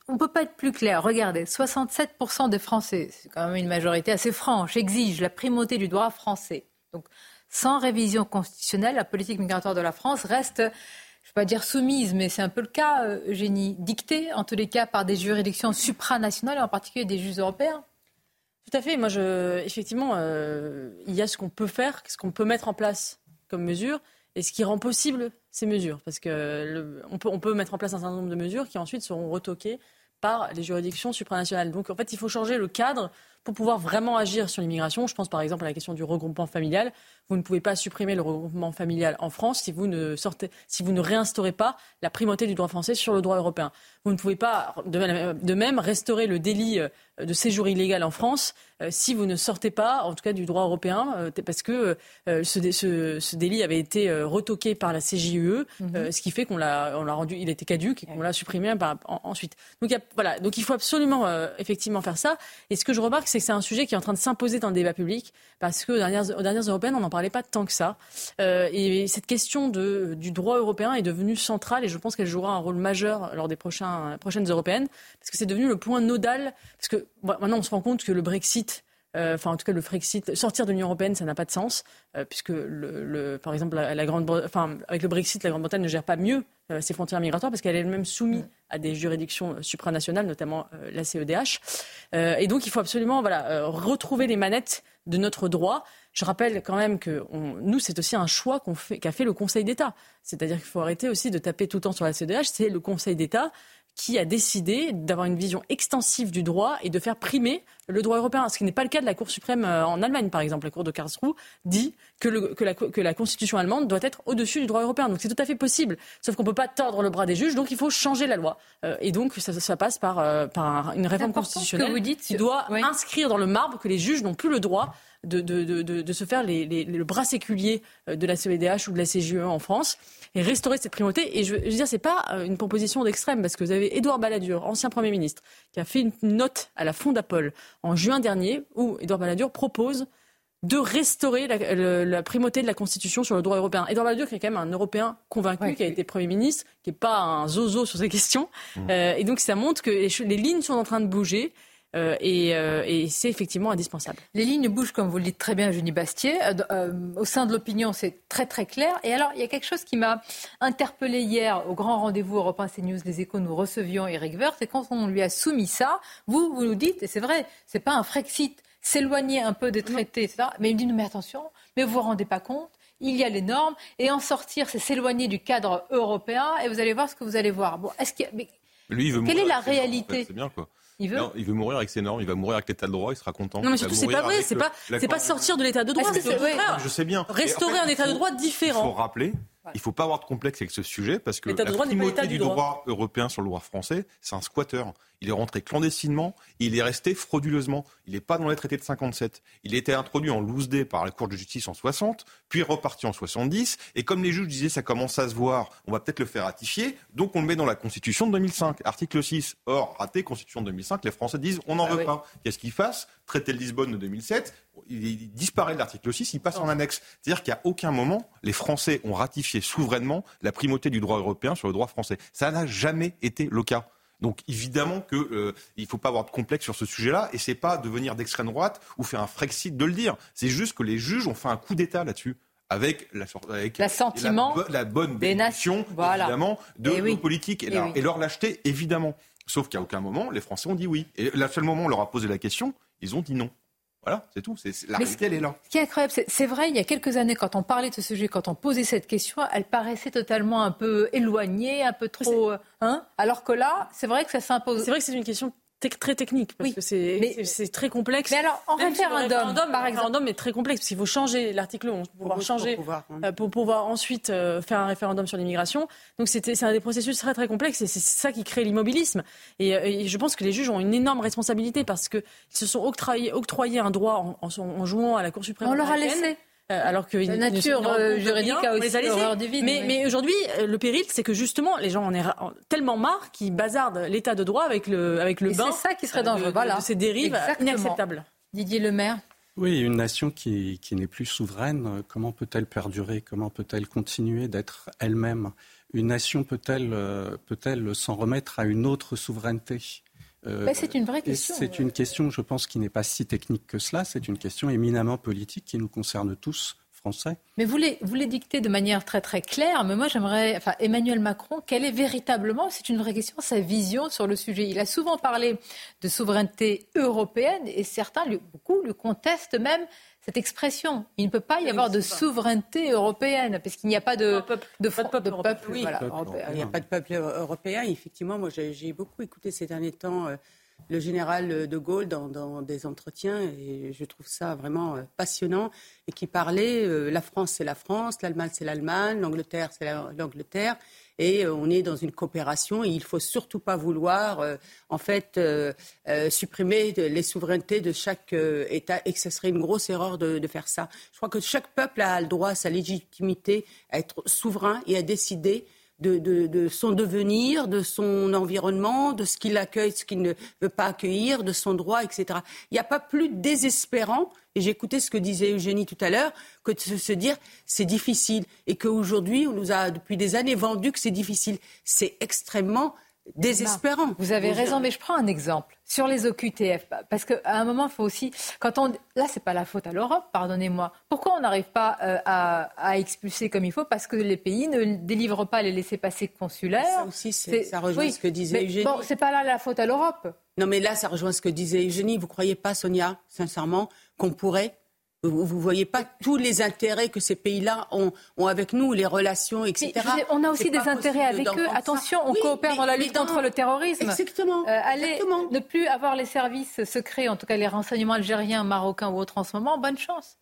On ne peut pas être plus clair. Regardez, 67% des Français, c'est quand même une majorité assez franche, exigent la primauté du droit français. Donc, sans révision constitutionnelle, la politique migratoire de la France reste, je ne vais pas dire soumise, mais c'est un peu le cas, euh, Eugénie, dictée en tous les cas par des juridictions supranationales, en particulier des juges européens. Tout à fait. Moi, effectivement, euh, il y a ce qu'on peut faire, ce qu'on peut mettre en place comme mesure, et ce qui rend possible ces mesures. Parce qu'on on, peut, on peut mettre en place un certain nombre de mesures qui ensuite seront retoquées par les juridictions supranationales. Donc en fait, il faut changer le cadre pour pouvoir vraiment agir sur l'immigration. Je pense par exemple à la question du regroupement familial. Vous ne pouvez pas supprimer le regroupement familial en France si vous ne, sortez, si vous ne réinstaurez pas la primauté du droit français sur le droit européen. Vous ne pouvez pas, de même, restaurer le délit euh, de séjour illégal en France euh, si vous ne sortez pas, en tout cas, du droit européen, euh, parce que ce, délit avait été retoqué par la CJUE, mhm. ce qui fait qu'on l'a, rendu, il était caduque et qu'on l'a supprimé ensuite. Donc, voilà. Donc, il faut absolument, effectivement, faire ça. Et ce que je remarque, c'est que c'est un sujet qui est en train de s'imposer dans le débat public, parce qu'aux dernières, aux dernières européennes, on n'en parlait pas tant que ça. et cette question de, du droit européen est devenue centrale, et je pense qu'elle jouera un rôle majeur lors des prochains prochaines européennes, parce que c'est devenu le point nodal. Parce que maintenant, on se rend compte que le Brexit euh, enfin en tout cas le Frexit, sortir de l'Union européenne, ça n'a pas de sens, euh, puisque le, par exemple la, grande, enfin avec le Brexit, la Grande-Bretagne ne gère pas mieux euh, ses frontières migratoires parce qu'elle est elle-même soumise à des juridictions supranationales, notamment la CEDH. et donc il faut absolument voilà retrouver les manettes de notre droit. Je rappelle quand même que nous, c'est aussi un choix qu'a fait, fait, le Conseil d'État. C'est-à-dire qu'il faut arrêter aussi de taper tout le temps sur la CEDH. C'est le Conseil d'État qui a décidé d'avoir une vision extensive du droit et de faire primer le droit européen. Ce qui n'est pas le cas de la Cour suprême euh, en Allemagne, par exemple. La Cour de Karlsruhe dit que, la, Constitution allemande doit être au-dessus du droit européen. Donc c'est tout à fait possible. Sauf qu'on ne peut pas tordre le bras des juges, donc il faut changer la loi. Euh, et donc ça, passe par, euh, une réforme constitutionnelle vous dites, qui doit inscrire dans le marbre que les juges n'ont plus le droit de, de, se faire le bras séculier de la CEDH ou de la CGE en France et restaurer cette primauté. Et je, veux dire, c'est pas euh, une proposition d'extrême parce que vous avez Édouard Balladur, ancien Premier ministre, qui a fait une note à la Fondapol en juin dernier où Édouard Balladur propose de restaurer la, primauté de la Constitution sur le droit européen. Édouard Balladur, qui est quand même un Européen convaincu, qui a été Premier ministre, qui n'est pas un zozo sur ces questions. Mmh. Euh, et donc ça montre que les lignes sont en train de bouger. Euh, euh, et, c'est effectivement indispensable. Les lignes bougent, comme vous le dites très bien, Eugénie Bastier. Euh, au sein de l'opinion, c'est très très clair. Et alors, il y a quelque chose qui m'a interpellé hier au grand rendez-vous Europe 1 CNews, les échos, nous recevions Eric Woerth. Et quand on lui a soumis ça, vous, vous nous dites, et c'est vrai, c'est pas un Frexit, s'éloigner un peu des traités, etc. Mais il me dit, mais attention, mais vous vous rendez pas compte il y a les normes, et en sortir, c'est s'éloigner du cadre européen, et vous allez voir ce que vous allez voir. Bon, est-ce qu'il mais... Lui, il veut Quelle est la réalité C'est bien, quoi. Il veut Non, il veut mourir avec ses normes, il va mourir avec l'état de droit, il sera content. Non, mais surtout, c'est pas vrai, c'est pas, c'est pas sortir de l'état de droit, c'est Je sais bien. Restaurer un état de droit différent. Il faut rappeler il ne faut pas avoir de complexe avec ce sujet parce que la primauté du droit. européen sur le droit français, c'est un squatter. Il est rentré clandestinement, il est resté frauduleusement. Il n'est pas dans les traités de 57. Il a été introduit en loose day par la Cour de justice en 60, puis reparti en 70. Et comme les juges disaient, ça commence à se voir, on va peut-être le faire ratifier, donc on le met dans la Constitution de 2005, article 6. Or, raté, Constitution de 2005, les Français disent, on n'en ah veut pas. Qu'est-ce qu'ils fassent Traité de Lisbonne de 2007, il disparaît de l'article 6, il passe en annexe. C'est-à-dire qu'à aucun moment, les Français ont ratifié souverainement la primauté du droit européen sur le droit français. Ça n'a jamais été le cas. Donc évidemment qu'il euh, ne faut pas avoir de complexe sur ce sujet-là, et c'est pas devenir d'extrême droite ou faire un Frexit de le dire. C'est juste que les juges ont fait un coup d'État là-dessus avec la, avec la, bonne bénédiction, évidemment, de eh nos politiques et, eh et, leur lâcheté, évidemment. Sauf qu'à aucun moment, les Français ont dit oui. Et le seul moment où on leur a posé la question, ils ont dit non. Voilà, c'est tout. C'est, la réalité, elle est là. Ce qui est incroyable, c'est, vrai, il y a quelques années, quand on parlait de ce sujet, quand on posait cette question, elle paraissait totalement un peu éloignée, un peu trop. Hein? Alors que là, c'est vrai que ça s'impose. C'est vrai que c'est une question très technique parce que c'est très complexe. Mais alors, en référendum, par exemple, référendum est très complexe parce qu'il faut changer l'article 11 pour pouvoir changer pour pouvoir, hein. euh, pour pouvoir ensuite euh, faire un référendum sur l'immigration. Donc c'était c'est un des processus très très complexes et c'est ça qui crée l'immobilisme. Et, euh, et, je pense que les juges ont une énorme responsabilité parce qu'ils se sont octroyés, octroyés un droit en, en, jouant à la Cour suprême. On leur a laissé. Euh, alors que la nature euh, juridique a aussi horreur du vide. Mais, mais aujourd'hui, euh, le péril, c'est que justement, les gens en ont tellement marre qu'ils bazardent l'état de droit avec le, avec le bain. C'est ça qui serait dangereux. voilà. De ces dérives inacceptables. Didier Lemaire. Oui, une nation qui, qui n'est plus souveraine, comment peut-elle perdurer? Comment peut-elle continuer d'être elle-même? Une nation peut-elle peut-elle s'en remettre à une autre souveraineté? Euh, bah, c'est une vraie question. C'est une question, je pense, qui n'est pas si technique que cela. C'est une question éminemment politique qui nous concerne tous. Français. Mais vous les, vous les dictez de manière très très claire, mais moi j'aimerais, enfin Emmanuel Macron, quelle est véritablement, c'est une vraie question, sa vision sur le sujet Il a souvent parlé de souveraineté européenne et certains, beaucoup, lui contestent même cette expression. Il ne peut pas y avoir de souveraineté européenne parce qu'il n'y a pas de, peuple, de, peuple, de peuple, Il n'y a pas de peuple européen. Effectivement, moi j'ai beaucoup écouté ces derniers temps euh, le général de Gaulle dans, des entretiens et je trouve ça vraiment euh, passionnant et qui parlait euh, la France c'est la France, l'Allemagne c'est l'Allemagne, l'Angleterre c'est l'Angleterre et euh, on est dans une coopération et il faut surtout pas vouloir en fait supprimer les souverainetés de chaque État et que ce serait une grosse erreur de, de, faire ça. Je crois que chaque peuple a le droit, sa légitimité à être souverain et à décider de, son devenir, de son environnement, de ce qu'il accueille, ce qu'il ne veut pas accueillir, de son droit, etc. Il n'y a pas plus désespérant, et j'écoutais ce que disait Eugénie tout à l'heure, que de se dire c'est difficile et qu'aujourd'hui on nous a depuis des années vendu que c'est difficile. C'est extrêmement désespérant. Vous avez raison, mais je prends un exemple sur les OQTF, parce qu'à un moment, il faut aussi, quand on, là, c'est pas la faute à l'Europe, pardonnez-moi. Pourquoi on n'arrive pas euh, à, expulser comme il faut? Parce que les pays ne délivrent pas les laissés-passer consulaires. Ça aussi, ça rejoint ce que disait Eugénie. Bon, c'est pas là la faute à l'Europe. Non, mais là, ça rejoint ce que disait Eugénie. Vous croyez pas, Sonia, sincèrement, qu'on pourrait vous ne voyez pas tous les intérêts que ces pays-là ont, ont, avec nous, les relations, etc. on a aussi des intérêts avec eux. Attention, on coopère dans la lutte contre le terrorisme. Exactement. Euh, allez, ne plus avoir les services secrets, en tout cas les renseignements algériens, marocains ou autres en ce moment, bonne chance.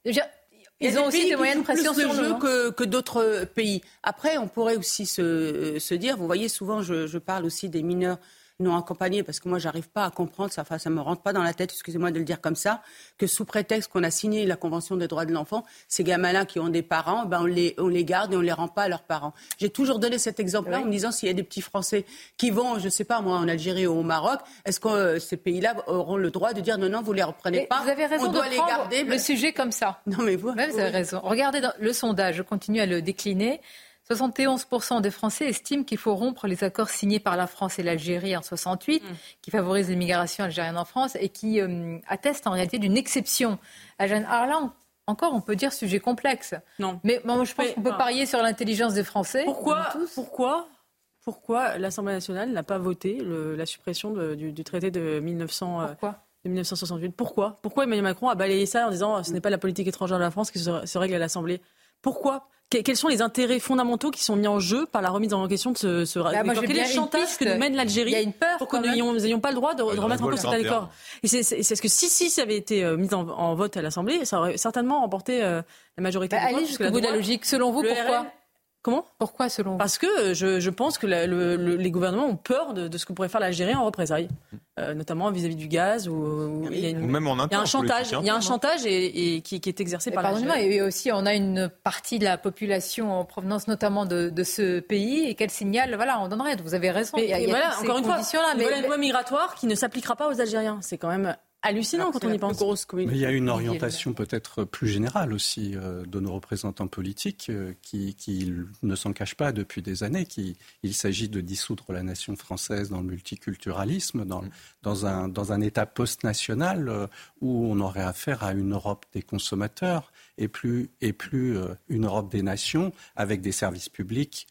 Ils ont aussi des moyens de pression sur le jeu hein. que, que d'autres pays. Après, on pourrait aussi se, se, dire, vous voyez, souvent, je, je parle aussi des mineurs non accompagnés, parce que moi, j'arrive pas à comprendre, ça ne me rentre pas dans la tête, excusez-moi de le dire comme ça, que sous prétexte qu'on a signé la Convention des droits de l'enfant, ces gamins-là qui ont des parents, ben on, les, on les garde et on les rend pas à leurs parents. J'ai toujours donné cet exemple-là en me disant s'il y a des petits Français qui vont, je ne sais pas moi, en Algérie ou au Maroc, est-ce que euh, ces pays-là auront le droit de dire non, non, vous les reprenez pas Vous avez raison on doit les garder. Le sujet comme ça. Non mais vous, vous avez raison. Regardez dans le sondage, je continue à le décliner. 71% des Français estiment qu'il faut rompre les accords signés par la France et l'Algérie en 68, mm. qui favorisent l'immigration algérienne en France et qui euh, attestent en réalité d'une exception. Alors là, encore, on peut dire sujet complexe. Non. Mais moi, je pense qu'on peut parier sur l'intelligence des Français. Pourquoi, pourquoi, pourquoi l'Assemblée nationale n'a pas voté la suppression du, traité de 1900 Pourquoi 1968. Pourquoi? Pourquoi Emmanuel Macron a balayé ça en disant ce n'est pas la politique étrangère de la France qui se règle à l'Assemblée? Pourquoi quels sont les intérêts fondamentaux qui sont mis en jeu par la remise en question de ce, ce... Bah, Quel est le chantage que nous mène l'Algérie pour que nous n'ayons pas le droit de, remettre en cause cet accord. Et c'est ce que si, si ça avait été euh, mis en, vote à l'Assemblée, ça aurait certainement remporté euh, la majorité bah, Allez jusqu'au bout de la logique. Selon vous, pourquoi Comment? Pourquoi selon vous? Parce que euh, je, je pense que les gouvernements ont peur de, ce que pourrait faire l'Algérie en représailles, euh, notamment vis-à-vis du gaz. Ou, il y a même en il y a un chantage, il y a un chantage et, qui, est exercé par l'Algérie. Et aussi, on a une partie de la population en provenance notamment de, ce pays et quel signal voilà, on donnerait. Vous avez raison. il y a, voilà, encore une fois, là, mais, voilà une loi migratoire qui ne s'appliquera pas aux Algériens. C'est quand même hallucinant quand on y pense. Mais il y a une orientation peut-être plus générale aussi euh, de nos représentants politiques euh, qui, ne s'en cachent pas depuis des années qu'il s'agit de dissoudre la nation française dans le multiculturalisme, dans, mm. dans, un, dans un État post-national euh, où on aurait affaire à une Europe des consommateurs et plus, et plus une Europe des nations avec des services publics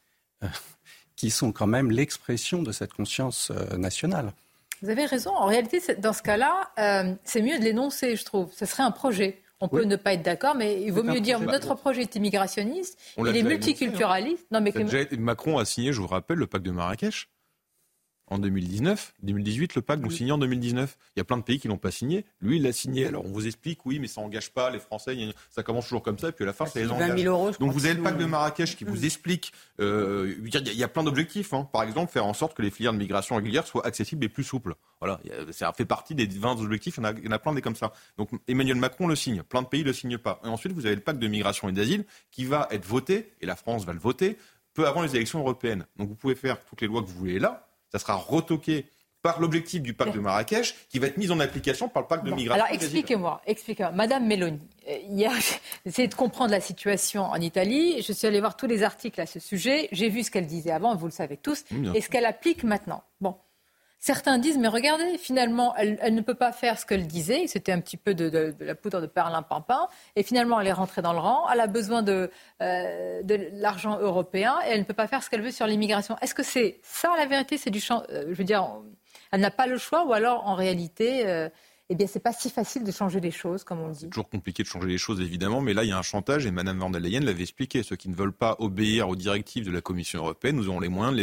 qui sont quand même l'expression de cette conscience nationale. Vous avez raison. En réalité, dans ce cas-là, euh, c'est mieux de l'énoncer, je trouve. Ce serait un projet. On peut ne pas être d'accord, mais il vaut mieux dire notre projet est immigrationniste, il est hein. multiculturaliste. Non, mais Macron a signé, je vous rappelle, le pacte de Marrakech en 2019. 2018, le pacte, vous signez en 2019. Il y a plein de pays qui l'ont pas signé. Lui, il l'a signé. Alors, on vous explique, oui, mais ça engage pas les Français. Ça commence toujours comme ça, et puis à la fin, ça les engage. Donc, vous avez le pacte de Marrakech qui vous explique. Euh, il y a plein d'objectifs. Hein. Par exemple, faire en sorte que les filières de migration régulière soient accessibles et plus souples. Voilà, ça fait partie des 20 objectifs. Il y en a, il y en a plein des comme ça. Donc, Emmanuel Macron le signe. Plein de pays le signent pas. Et ensuite, vous avez le pacte de migration et d'asile qui va être voté, et la France va le voter, peu avant les élections européennes. Donc, vous pouvez faire toutes les lois que vous voulez là ça sera retoqué par l'objectif du pacte de Marrakech qui va être mis en application par le pacte de migration. Alors expliquez-moi, expliquez-moi. Madame Meloni, hier, euh, j'ai essayé de comprendre la situation en Italie. Je suis allée voir tous les articles à ce sujet. J'ai vu ce qu'elle disait avant, vous le savez tous, et ce qu'elle applique maintenant? Bon, Certains disent, mais regardez, finalement, elle, ne peut pas faire ce qu'elle disait. C'était un petit peu de, la poudre de perlimpinpin. Et finalement, elle est rentrée dans le rang. Elle a besoin de, euh, de l'argent européen et elle ne peut pas faire ce qu'elle veut sur l'immigration. Est-ce que c'est ça la vérité? C'est du champ. Euh, je veux dire, elle n'a pas le choix ou alors, en réalité, euh, eh bien, c'est pas si facile de changer les choses, comme on dit. C'est toujours compliqué de changer les choses, évidemment, mais là, il y a un chantage, et Mme van der Leyen l'avait expliqué. Ceux qui ne veulent pas obéir aux directives de la Commission européenne, nous aurons les moyens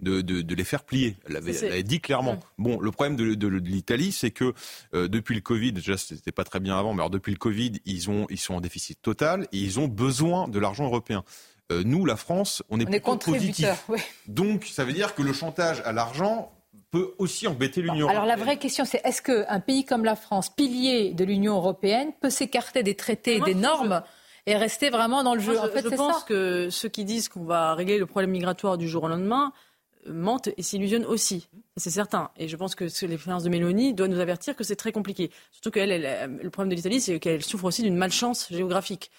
de les, de, les faire plier. Elle l'avait dit clairement. Bon, le problème de, l'Italie, c'est que euh, depuis le Covid, déjà, c'était pas très bien avant, mais alors depuis le Covid, ils, ont, ils sont en déficit total, et ils ont besoin de l'argent européen euh, nous, la France, on est, on plutôt positif. Donc, ça veut dire que le chantage à l'argent peut aussi embêter l'Union Alors la vraie question, c'est est-ce qu'un pays comme la France, pilier de l'Union européenne, peut s'écarter des traités et des normes et rester vraiment dans le jeu en fait, Je pense que ceux qui disent qu'on va régler le problème migratoire du jour au lendemain euh, mentent et s'illusionnent aussi. C'est certain. Et je pense que l'expérience de Mélanie doit nous avertir que c'est très compliqué. Surtout que le problème de l'Italie, c'est qu'elle souffre aussi d'une malchance géographique.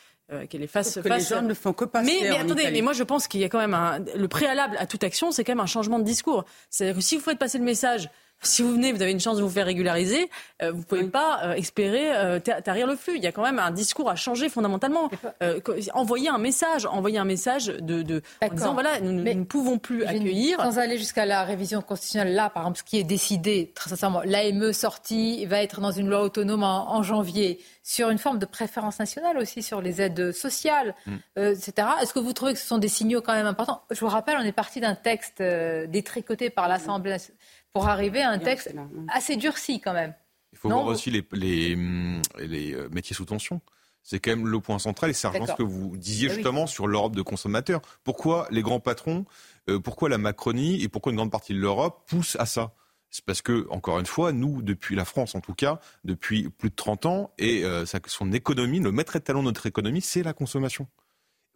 Qu'elle est face, que les gens ne font que passer Mais, mais en attendez, Italie. mais moi je pense qu'il y a quand même un, le préalable à toute action, c'est quand même un changement de discours. C'est-à-dire que si vous faites passer le message. Si vous venez, vous avez une chance de vous faire régulariser, euh, vous ne pouvez pas euh, espérer euh, ta- tarir le flux. Il y a quand même un discours à changer fondamentalement. Euh, envoyer un message, envoyer un message de, de en disant voilà, nous, ne pouvons plus accueillir. Sans aller jusqu'à la révision constitutionnelle, là, par exemple, ce qui est décidé, très sincèrement, l'AME sortie va être dans une loi autonome en, en janvier, sur une forme de préférence nationale aussi, sur les aides sociales, Mm. euh, etc. Est-ce que vous trouvez que ce sont des signaux quand même importants? Je vous rappelle, on est parti d'un texte euh, détricoté par l'Assemblée nationale pour arriver à un texte assez durci quand même. Il faut Non, voir vous- aussi les, les, hum, les, euh, métiers sous tension. C'est quand même le point central et ça rejoint ce que vous disiez Ah oui. justement sur l'Europe de consommateurs. Pourquoi les grands patrons, euh, pourquoi la Macronie et pourquoi une grande partie de l'Europe poussent à ça? C'est parce que, encore une fois, nous, depuis la France en tout cas, depuis plus de 30 ans, et euh, son économie, le maître étalon de notre économie, c'est la consommation.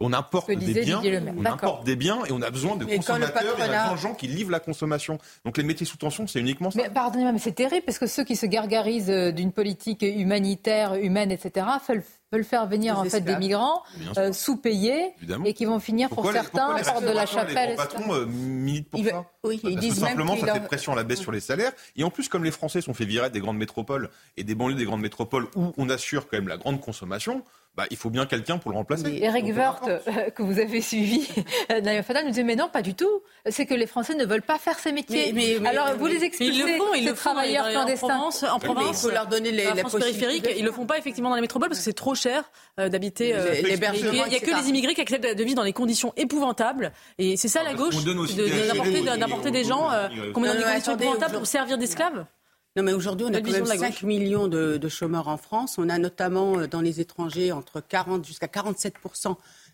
On importe des biens, on importe des biens et on a besoin de Mais consommateurs, et patronat- de gens qui livrent la consommation. Donc les métiers sous tension, c'est uniquement ça. Mais pardonnez-moi, mais c'est terrible parce que ceux qui se gargarisent euh, d'une politique humanitaire, humaine, etc., veulent, veulent faire venir Des en fait des migrants euh, sous-payés et qui vont finir pour les- certains porte de la chapelle. Les patrons euh, militent pour Ils ça. oui, ils disent même simplement, ça fait pression à la baisse sur les salaires. Et en plus, comme les Français sont fait virer des grandes métropoles et des banlieues des grandes métropoles où on assure quand même la grande consommation, bah, il faut bien quelqu'un pour le remplacer. Eric Donc, Woerth, euh, que vous avez suivi, euh, Naïma Fadal, nous disait mais non, pas du tout. C'est que les Français ne veulent pas faire ces métiers. Mais- mais- mais- Alors vous les Mais expulsez, ils le font, ils ces le font travailleurs les- clandestins. En Provence, en mais il province, faut leur donner les- la la France périphérique. Ils le font pas effectivement dans les métropoles parce que c'est trop cher euh, d'habiter. euh, Les- et l'hébergement, Il y a- que les immigrés qui acceptent de vivre dans des conditions épouvantables. Et c'est ça la parce qu'on gauche, d'apporter des gens euh, qu'on met dans des conditions épouvantables pour servir d'esclaves. Non, mais aujourd'hui, on a quand même de la 5 gauche. millions de, de chômeurs en France. On a notamment euh, dans les étrangers entre 40 jusqu'à 47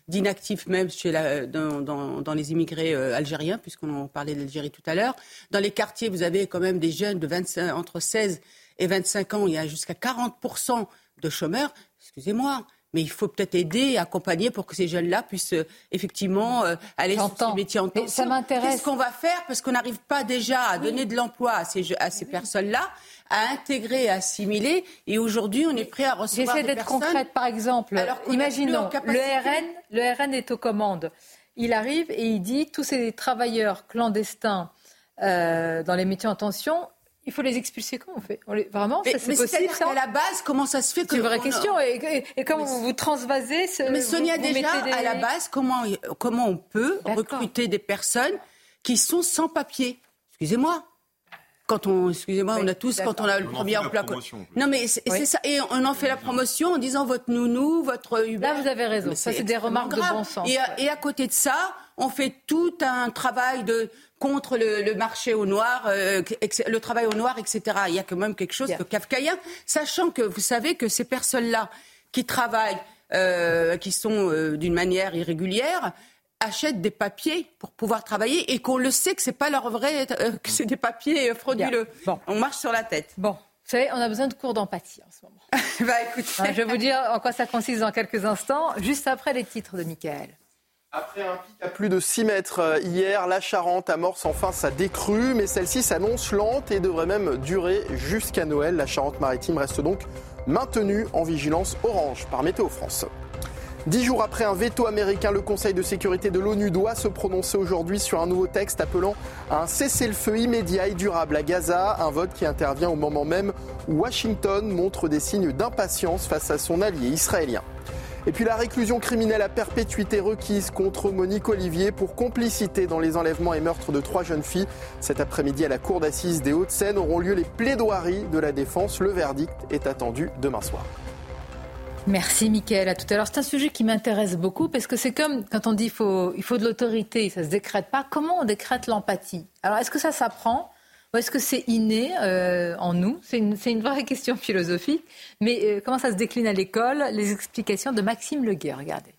d'inactifs même chez la- dans, dans- dans les immigrés euh, algériens, puisqu'on en parlait d'Algérie tout à l'heure. Dans les quartiers, vous avez quand même des jeunes de 25, entre 16 et 25 ans. Il y a jusqu'à 40 de chômeurs. Excusez-moi. Mais il faut peut-être aider, accompagner pour que ces jeunes-là puissent euh, effectivement euh, aller sur ces métiers en tension. ça m'intéresse. Qu'est-ce qu'on va faire? Parce qu'on n'arrive pas déjà à donner de l'emploi à ces, à ces personnes-là, à intégrer, à assimiler. Et aujourd'hui, on est prêt à recevoir J'essaie d'être concrète, par exemple. Alors Imaginons, le. RN, le RN est aux commandes. Il arrive et il dit tous ces travailleurs clandestins euh, dans les métiers en tension, il faut les expulser. Comment on fait? On les- Vraiment, Mais, ça, c'est mais possible ça? qu'à la base, comment ça se fait que C'est une vraie on- question. Et, et- et comment vous vous transvasez ce, Mais Sonia, vous déjà, des- à la base, comment, comment on peut D'accord. recruter des personnes qui sont sans papier? Excusez-moi. Quand on, excusez-moi, Oui, on a tous, quand on a le On en premier fait la emploi. Non, mais c'est Oui. c'est ça. Et on en fait la promotion en disant votre nounou, votre Uber. Là, vous avez raison. Mais Ça, c'est des remarques de grave. bon sens. Et à, et à côté de ça, on fait tout un travail de contre le, le marché au noir, euh, ex- le travail au noir, etc. Il y a quand même quelque chose Bien. de kafkaïen, sachant que vous savez que ces personnes-là qui travaillent, euh, qui sont euh, d'une manière irrégulière, achètent des papiers pour pouvoir travailler et qu'on le sait que c'est pas leur vrai, que c'est des papiers frauduleux. Bon. On marche sur la tête. Bon, vous savez, on a besoin de cours d'empathie en ce moment. bah écoute, Hein, je vais vous dire en quoi ça consiste dans quelques instants, juste après les titres de Michael. Après un pic à plus de 6 mètres euh, hier, la Charente amorce enfin sa décrue, mais celle-ci s'annonce lente et devrait même durer jusqu'à Noël. La Charente-Maritime reste donc maintenue en vigilance orange par Météo France. Dix jours après un veto américain, le Conseil de sécurité de l'ONU doit se prononcer aujourd'hui sur un nouveau texte appelant à un cessez-le-feu immédiat et durable à Gaza, un vote qui intervient au moment même où Washington montre des signes d'impatience face à son allié israélien. Et puis la réclusion criminelle à perpétuité requise contre Monique Olivier pour complicité dans les enlèvements et meurtres de trois jeunes filles. Cet après-midi à la cour d'assises des Hauts-de-Seine auront lieu les plaidoiries de la défense. Le verdict est attendu demain soir. Merci Mickaël, à tout à l'heure. C'est un sujet qui m'intéresse beaucoup parce que c'est comme quand on dit il faut, il faut de l'autorité, ça ne se décrète pas. Comment on décrète l'empathie? Alors est-ce que ça s'apprend? Est-ce que c'est inné euh, en nous? C'est une, vraie question philosophique. Mais euh, comment ça se décline à l'école? Les explications de Maxime Leguet, regardez.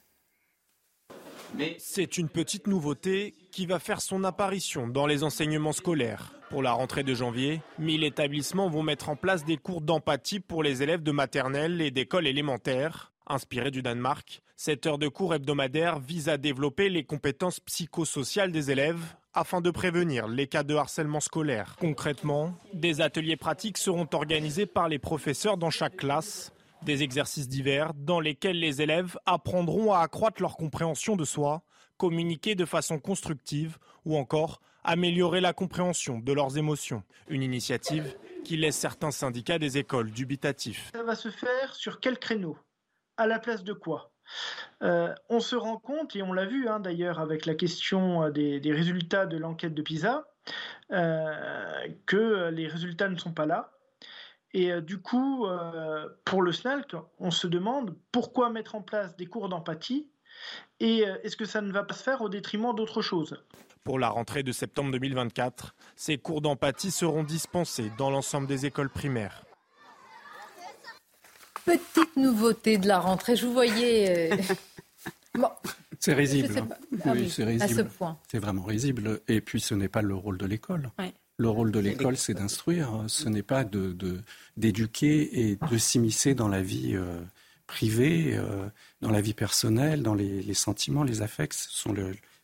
C'est une petite nouveauté qui va faire son apparition dans les enseignements scolaires. Pour la rentrée de janvier, 1000 établissements vont mettre en place des cours d'empathie pour les élèves de maternelle et d'école élémentaire. Inspiré du Danemark, cette heure de cours hebdomadaire vise à développer les compétences psychosociales des élèves afin de prévenir les cas de harcèlement scolaire. Concrètement, des ateliers pratiques seront organisés par les professeurs dans chaque classe. Des exercices divers dans lesquels les élèves apprendront à accroître leur compréhension de soi, communiquer de façon constructive ou encore améliorer la compréhension de leurs émotions. Une initiative qui laisse certains syndicats des écoles dubitatifs. Ça va se faire sur quel créneau? À la place de quoi? Euh, on se rend compte, et on l'a vu hein, d'ailleurs avec la question euh, des, résultats de l'enquête de PISA, euh, que les résultats ne sont pas là. Et du coup, pour le SNALC, on se demande pourquoi mettre en place des cours d'empathie et est-ce que ça ne va pas se faire au détriment d'autres choses Pour la rentrée de septembre 2024, ces cours d'empathie seront dispensés dans l'ensemble des écoles primaires. Petite nouveauté de la rentrée, je vous voyais. Euh, c'est risible. Hein. Ah oui, c'est risible. À ce point. C'est vraiment risible. Et puis, ce n'est pas le rôle de l'école. Le rôle de l'école, c'est d'instruire. Ce n'est pas d'éduquer de, et de s'immiscer dans la vie euh, privée, euh, dans la vie personnelle, dans les, les sentiments, les affects.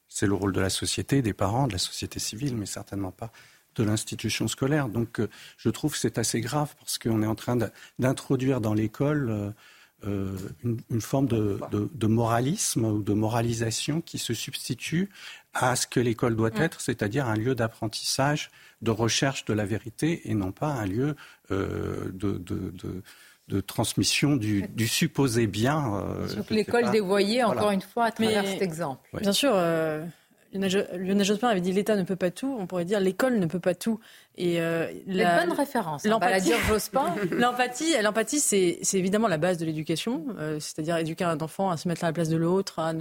C'est le rôle de la société, des parents, de la société civile, mais certainement pas de l'institution scolaire. Donc euh, je trouve que c'est assez grave parce qu'on est en train d'introduire dans l'école euh, euh, une, forme de, moralisme ou de moralisation qui se substitue à ce que l'école doit mm. être, c'est-à-dire un lieu d'apprentissage, de recherche de la vérité et non pas un lieu de, transmission du, supposé bien. l'école dévoyée, encore une fois, à travers cet exemple. Bien sûr, Lionel Jospin avait dit l'État ne peut pas tout. On pourrait dire l'école ne peut pas tout. Et euh, la bonne référence. Hein, l'empathie, l'empathie, l'empathie, c'est, évidemment la base de l'éducation. Euh, c'est-à-dire éduquer un enfant à se mettre à la place de l'autre, à,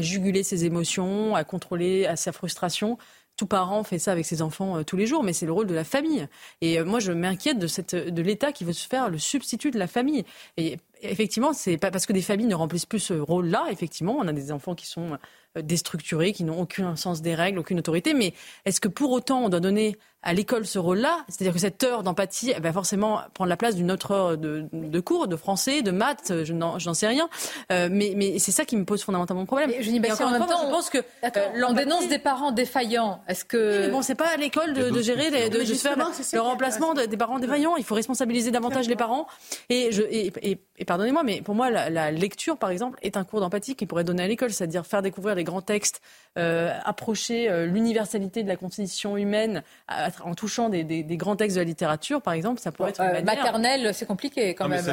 juguler ses émotions, à contrôler à sa frustration tout parent fait ça avec ses enfants euh, tous les jours, mais c'est le rôle de la famille. Et euh, moi, je m'inquiète de, cette, de l'État qui veut se faire le substitut de la famille. Et effectivement, c'est pas parce que des familles ne remplissent plus ce rôle-là. Effectivement, on a des enfants qui sont euh, déstructurés, qui n'ont aucun sens des règles, aucune autorité. Mais est-ce que pour autant on doit donner à l'école ce rôle-là? C'est-à-dire que cette heure d'empathie va forcément prendre la place d'une autre heure de, de, cours, de français, de maths, je n'en, sais rien. Euh, mais, mais c'est ça qui me pose fondamentalement problème. je n'y en même temps, je pense que euh, dénonce des parents défaillants. Est-ce que oui, bon, c'est pas à l'école de, de gérer, les, de, de faire le remplacement des parents défaillants. Il faut responsabiliser davantage les parents. Et, je, et, et, et pardonnez-moi, mais pour moi, la, la, lecture, par exemple, est un cours d'empathie qui pourrait donner à l'école, c'est-à-dire faire découvrir les grands textes, euh, approcher euh, l'universalité de la constitution humaine en touchant des, des, des, grands textes de la littérature, par exemple, ça pourrait être une euh, Maternelle, c'est compliqué quand même.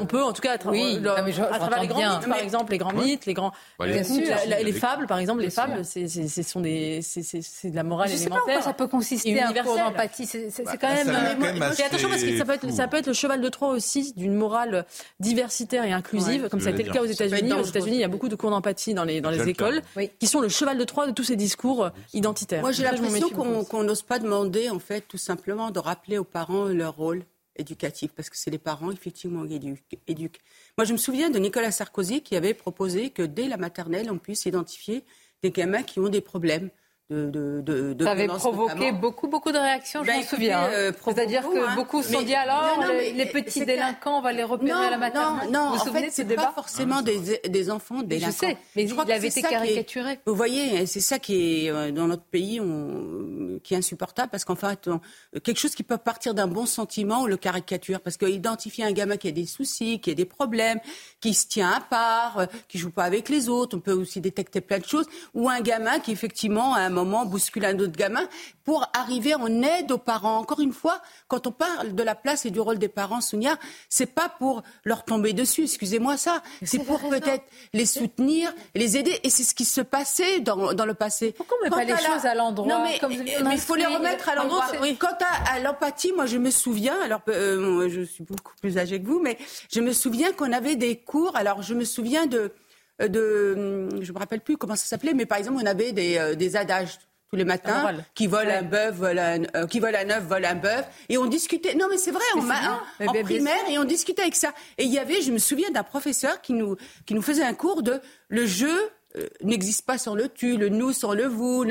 on peut, en tout cas, à, oui, à travers les grands mythes, par exemple, les grands mythes, les grands, les, fables, par exemple, les fables, c'est sont des, c'est de la morale élémentaire. Sais pas ça peut consister un cours d'empathie. C'est quand même. attention parce que ça peut être, ça peut être le cheval de Troie aussi d'une morale diversitaire et inclusive, comme ça a été le cas aux États-Unis. Aux États-Unis, il y a beaucoup de cours d'empathie dans les dans les écoles, qui sont le cheval de Troie de tous ces discours identitaires. Moi, j'ai l'impression qu'on n'ose pas demander, en fait, tout simplement, de rappeler aux parents leur rôle éducatif, parce que c'est les parents, effectivement, qui éduquent. Moi, je me souviens de Nicolas Sarkozy qui avait proposé que dès la maternelle, on puisse identifier des gamins qui ont des problèmes de, de, de, Ça avait provoqué beaucoup, beaucoup de réactions, je ben, m'en souviens. Hein. Euh, C'est-à-dire que hein. beaucoup se sont dit alors, les, petits délinquants, on va les repérer à la maternelle. Non, non, en fait, c'est pas forcément des, des enfants délinquants. Je sais, mais je il avait été caricaturé. vous voyez, c'est ça qui est, euh, dans notre pays, on, qui est insupportable, parce qu'en fait, quelque chose qui peut partir d'un bon sentiment, on le caricature, parce qu'identifier un gamin qui a des soucis, qui a des problèmes, qui se tient à part, euh, qui joue pas avec les autres, on peut aussi détecter plein de choses, ou un gamin qui, effectivement, a un moment bousculer un autre gamin pour arriver en aide aux parents. Encore une fois, quand on parle de la place et du rôle des parents, Sonia, c'est pas pour leur tomber dessus, excusez-moi ça, c'est pour peut-être les soutenir, les aider. Et c'est ce qui se passait dans, dans le passé. Pourquoi on met pas les choses à l'endroit mais, il faut les remettre à l'endroit. Quant à, l'empathie, moi je me souviens, alors euh, je suis beaucoup plus âgée que vous, mais je me souviens qu'on avait des cours. Alors je me souviens de de, je me rappelle plus comment ça s'appelait, mais par exemple, on avait des, euh, des adages tous les matins, qui vole un bœuf, vole un, euh, qui vole un œuf, vole un bœuf, et on discutait. Non, mais c'est vrai, on en, primaire, et on discutait avec ça. Et il y avait, je me souviens d'un professeur qui nous qui nous faisait un cours de le jeu euh, n'existe pas sans le tu, le nous sans le vous,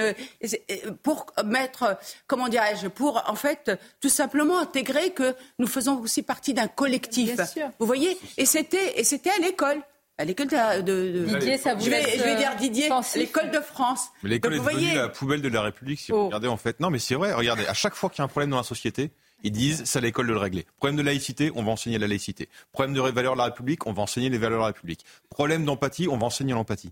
pour mettre, comment dirais-je, pour en fait tout simplement intégrer que nous faisons aussi partie d'un collectif. Vous voyez, et c'était et c'était à l'école à l'école de, Didier, ça vous je, vais, je vais dire Didier, l'école de France. Mais l'école est devenue la poubelle de la République. Si vous oh. regardez en fait, non, mais c'est vrai. Regardez, à chaque fois qu'il y a un problème dans la société, Ils disent c'est à l'école de le régler. Problème de laïcité, on va enseigner la laïcité. Problème de valeurs de la République, on va enseigner les valeurs de la République. Problème d'empathie, on va enseigner l'empathie.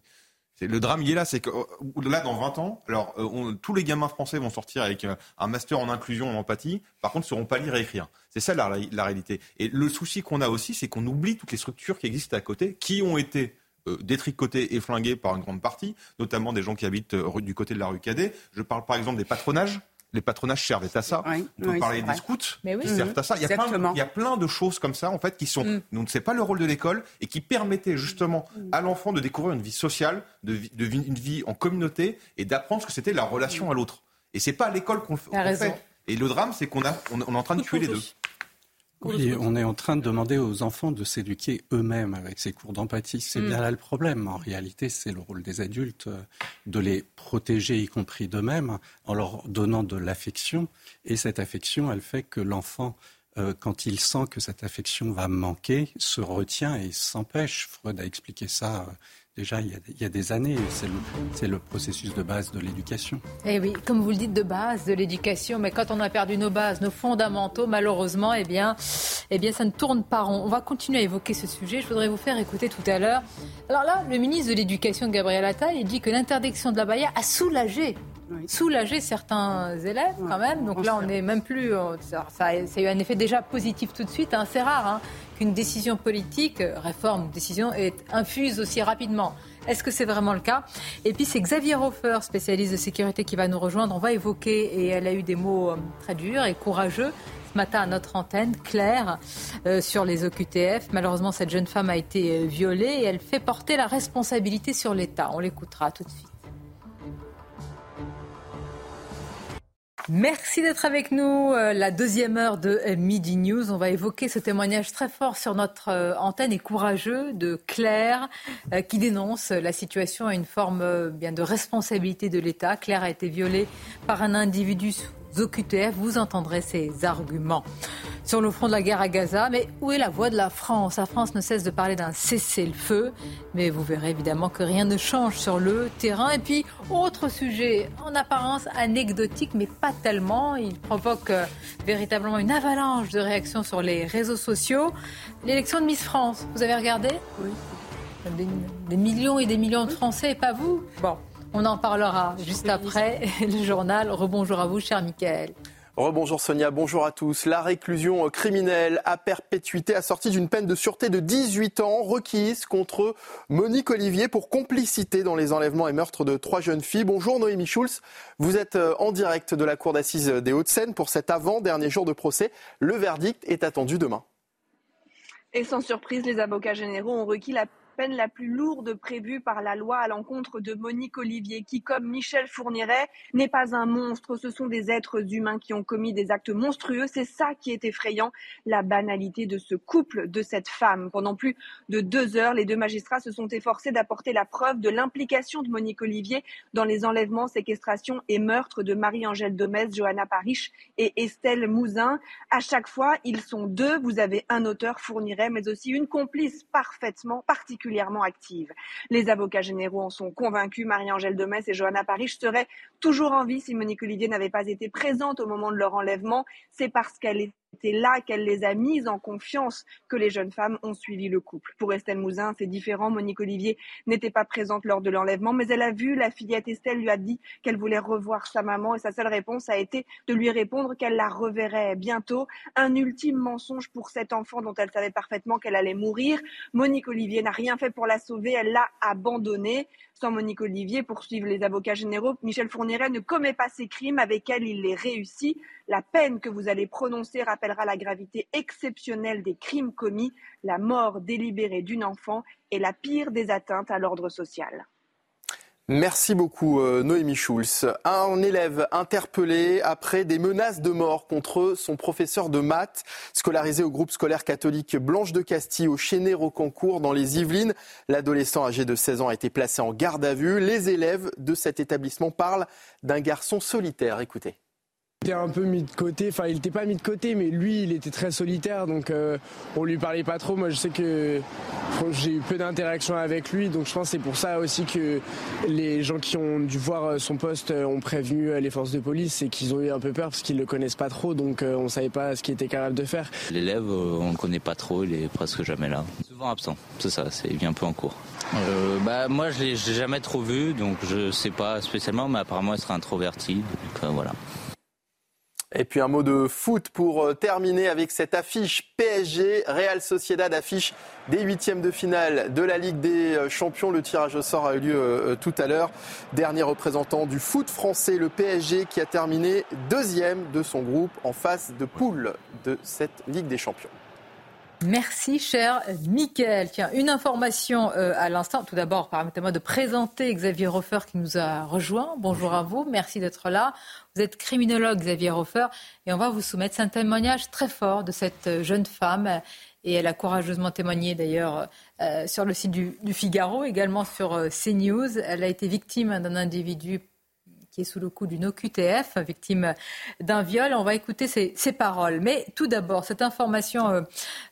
Le drame, il est là, c'est que euh, là, dans 20 ans, alors euh, tous les gamins français vont sortir avec euh, un master en inclusion, en empathie. Par contre, ne sauront pas lire et écrire. C'est ça la, la, réalité. Et le souci qu'on a aussi, c'est qu'on oublie toutes les structures qui existent à côté, qui ont été détricotées et flinguées par une grande partie, notamment des gens qui habitent du côté de la rue Cadet. Je parle par exemple des patronages les patronages servent à ça. on peut parler des scouts qui servent à ça. Il y, a plein, de choses comme ça, en fait, qui sont, mm. nous ne sait pas le rôle de l'école et qui permettaient justement à l'enfant de découvrir une vie sociale, de, une vie en communauté et d'apprendre ce que c'était la relation à l'autre. Et c'est pas à l'école qu'on le fait. Et le drame, c'est qu'on on est en train de tuer les deux. Oui, on est en train de demander aux enfants de s'éduquer eux-mêmes avec ces cours d'empathie. C'est mm. bien là le problème. En réalité, c'est le rôle des adultes euh, de les protéger, y compris d'eux-mêmes, en leur donnant de l'affection. Et cette affection, elle fait que l'enfant, euh, quand il sent que cette affection va manquer, se retient et s'empêche. Freud a expliqué ça euh, déjà il y a, des années. C'est le, processus de base de l'éducation. Eh oui, comme vous le dites, de base de l'éducation. Mais quand on a perdu nos bases, nos fondamentaux, malheureusement, eh bien, eh bien, ça ne tourne pas rond. On va continuer à évoquer ce sujet. Je voudrais vous faire écouter tout à l'heure. Alors là, le ministre de l'Éducation, Gabriel Attal, il dit que l'interdiction de la baïa a soulagé soulager certains élèves quand même. Donc là, on n'est même plus. Euh, ça, ça, a eu un effet déjà positif tout de suite. Hein. C'est rare hein, qu'une décision politique, euh, réforme, décision, infuse aussi rapidement. Est-ce que c'est vraiment le cas? Et puis c'est Xavier Hofer, spécialiste de sécurité, qui va nous rejoindre. On va évoquer, et elle a eu des mots euh, très durs et courageux ce matin à notre antenne, Claire, sur les OQTF. Malheureusement, cette jeune femme a été violée et elle fait porter la responsabilité sur l'État. On l'écoutera tout de suite. Merci d'être avec nous. Euh, la deuxième heure de euh, Midi News. On va évoquer ce témoignage très fort sur notre euh, antenne et courageux de Claire qui dénonce la situation à une forme bien de responsabilité de l'État. Claire a été violée par un individu OQTF. Vous entendrez ces arguments sur le front de la guerre à Gaza. Mais où est la voix de la France? La France ne cesse de parler d'un cessez-le-feu. Mais vous verrez évidemment que rien ne change sur le terrain. Et puis, autre sujet, en apparence anecdotique, mais pas tellement. Il provoque euh, véritablement une avalanche de réactions sur les réseaux sociaux. L'élection de Miss France, vous avez regardé? Oui. Des, des millions et des millions de Français, et pas vous? Bon. On en parlera juste après le journal. Rebonjour à vous, cher Michael. Rebonjour Sonia, bonjour à tous. La réclusion criminelle à perpétuité assortie d'une peine de sûreté de 18 ans requise contre Monique Olivier pour complicité dans les enlèvements et meurtres de trois jeunes filles. Bonjour Noémie Schulz, vous êtes euh, en direct de la Cour d'assises des Hauts-de-Seine pour cet avant-dernier jour de procès. Le verdict est attendu demain. Et sans surprise, les avocats généraux ont requis la peine la plus lourde prévue par la loi à l'encontre de Monique Olivier, qui, comme Michel Fourniret, n'est pas un monstre. Ce sont des êtres humains qui ont commis des actes monstrueux. C'est ça qui est effrayant, la banalité de ce couple, de cette femme. Pendant plus de deux heures, les deux magistrats se sont efforcés d'apporter la preuve de l'implication de Monique Olivier dans les enlèvements, séquestrations et meurtres de Marie-Angèle Domès, Johanna Parish et Estelle Mouzin. À chaque fois, ils sont deux. Vous avez un auteur, Fourniret, mais aussi une complice parfaitement particulière particulièrement. Les avocats généraux en sont convaincus. Marie-Angèle Demès et Johanna Parish seraient toujours en vie si Monique Olivier n'avait pas été présente au moment de leur enlèvement. C'est parce qu'elle est c'est là qu'elle les a mises en confiance que les jeunes femmes ont suivi le couple. Pour Estelle Mouzin, c'est différent. Monique Olivier n'était pas présente lors de l'enlèvement, mais elle a vu la fillette Estelle lui a dit qu'elle voulait revoir sa maman et sa seule réponse a été de lui répondre qu'elle la reverrait bientôt. Un ultime mensonge pour cet enfant dont elle savait parfaitement qu'elle allait mourir. Monique Olivier n'a rien fait pour la sauver, elle l'a abandonnée. Sans Monique Olivier, poursuivent les avocats généraux, Michel Fourniret ne commet pas ses crimes avec elle, il les réussit. La peine que vous allez prononcer rappellera la gravité exceptionnelle des crimes commis. La mort délibérée d'une enfant est la pire des atteintes à l'ordre social. Merci beaucoup euh, Noémie Schulz. Un élève interpellé après des menaces de mort contre son professeur de maths, scolarisé au groupe scolaire catholique Blanche de Castille au Chénet-Rocancourt dans les Yvelines. L'adolescent âgé de 16 ans a été placé en garde à vue. Les élèves de cet établissement parlent d'un garçon solitaire. Écoutez. Était un peu mis de côté, enfin il n'était pas mis de côté, mais lui il était très solitaire, donc euh, on lui parlait pas trop. Moi je sais que j'ai eu peu d'interactions avec lui, donc je pense que c'est pour ça aussi que les gens qui ont dû voir son poste ont prévenu les forces de police et qu'ils ont eu un peu peur parce qu'ils le connaissent pas trop, donc on savait pas ce qu'il était capable de faire. L'élève, on le connaît pas trop, il est presque jamais là. Souvent absent, c'est ça, c'est vient un peu en cours. Euh, bah moi je l'ai jamais trop vu, donc je sais pas spécialement, mais apparemment il sera introverti, donc euh, voilà. Et puis un mot de foot pour euh, terminer avec cette affiche PSG. Real Sociedad affiche des huitièmes de finale de la Ligue des euh, Champions. Le tirage au sort a eu lieu euh, tout à l'heure. Dernier représentant du foot français, le PSG, qui a terminé deuxième de son groupe en face de poule de cette Ligue des Champions. Merci, cher Mickaël. Tiens, une information à l'instant. Tout d'abord, permettez-moi de présenter Xavier Roffer qui nous a rejoint. Bonjour à vous, merci d'être là. Vous êtes criminologue, Xavier Hofer, et on va vous soumettre un témoignage très fort de cette jeune femme. Et elle a courageusement témoigné d'ailleurs euh, sur le site du, Figaro, également sur euh, CNews. Elle a été victime d'un individu qui est sous le coup d'une OQTF, victime d'un viol. On va écouter ses, paroles. Mais tout d'abord, cette information euh,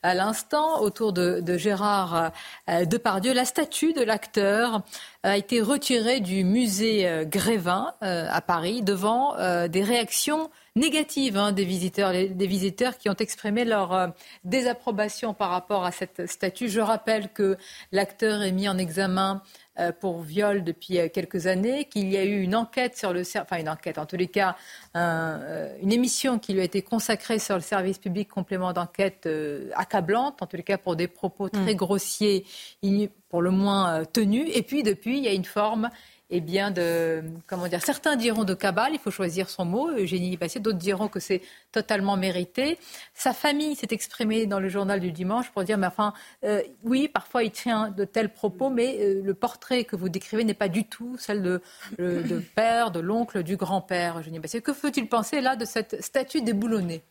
à l'instant autour de, Gérard euh, Depardieu. La statue de l'acteur a été retirée du musée euh, Grévin à Paris devant des réactions négatives hein, des visiteurs, des visiteurs qui ont exprimé leur désapprobation par rapport à cette statue. Je rappelle que l'acteur est mis en examen pour viol depuis euh, quelques années, qu'il y a eu une enquête sur le, enfin une enquête, en tous les cas, euh, une émission qui lui a été consacrée sur le service public complément d'enquête accablante, en tous les cas pour des propos très mm. grossiers, pour le moins tenus. Et puis depuis, il y a une forme eh bien de comment dire certains diront de cabale, il faut choisir son mot, Eugénie Passé, d'autres diront que c'est totalement mérité. Sa famille s'est exprimée dans le journal du dimanche pour dire mais enfin euh, oui, parfois il tient de tels propos mais euh, le portrait que vous décrivez n'est pas du tout celle de, de père, de l'oncle, du grand-père Eugénie Passé. Que faut-il penser là de cette statue déboulonnée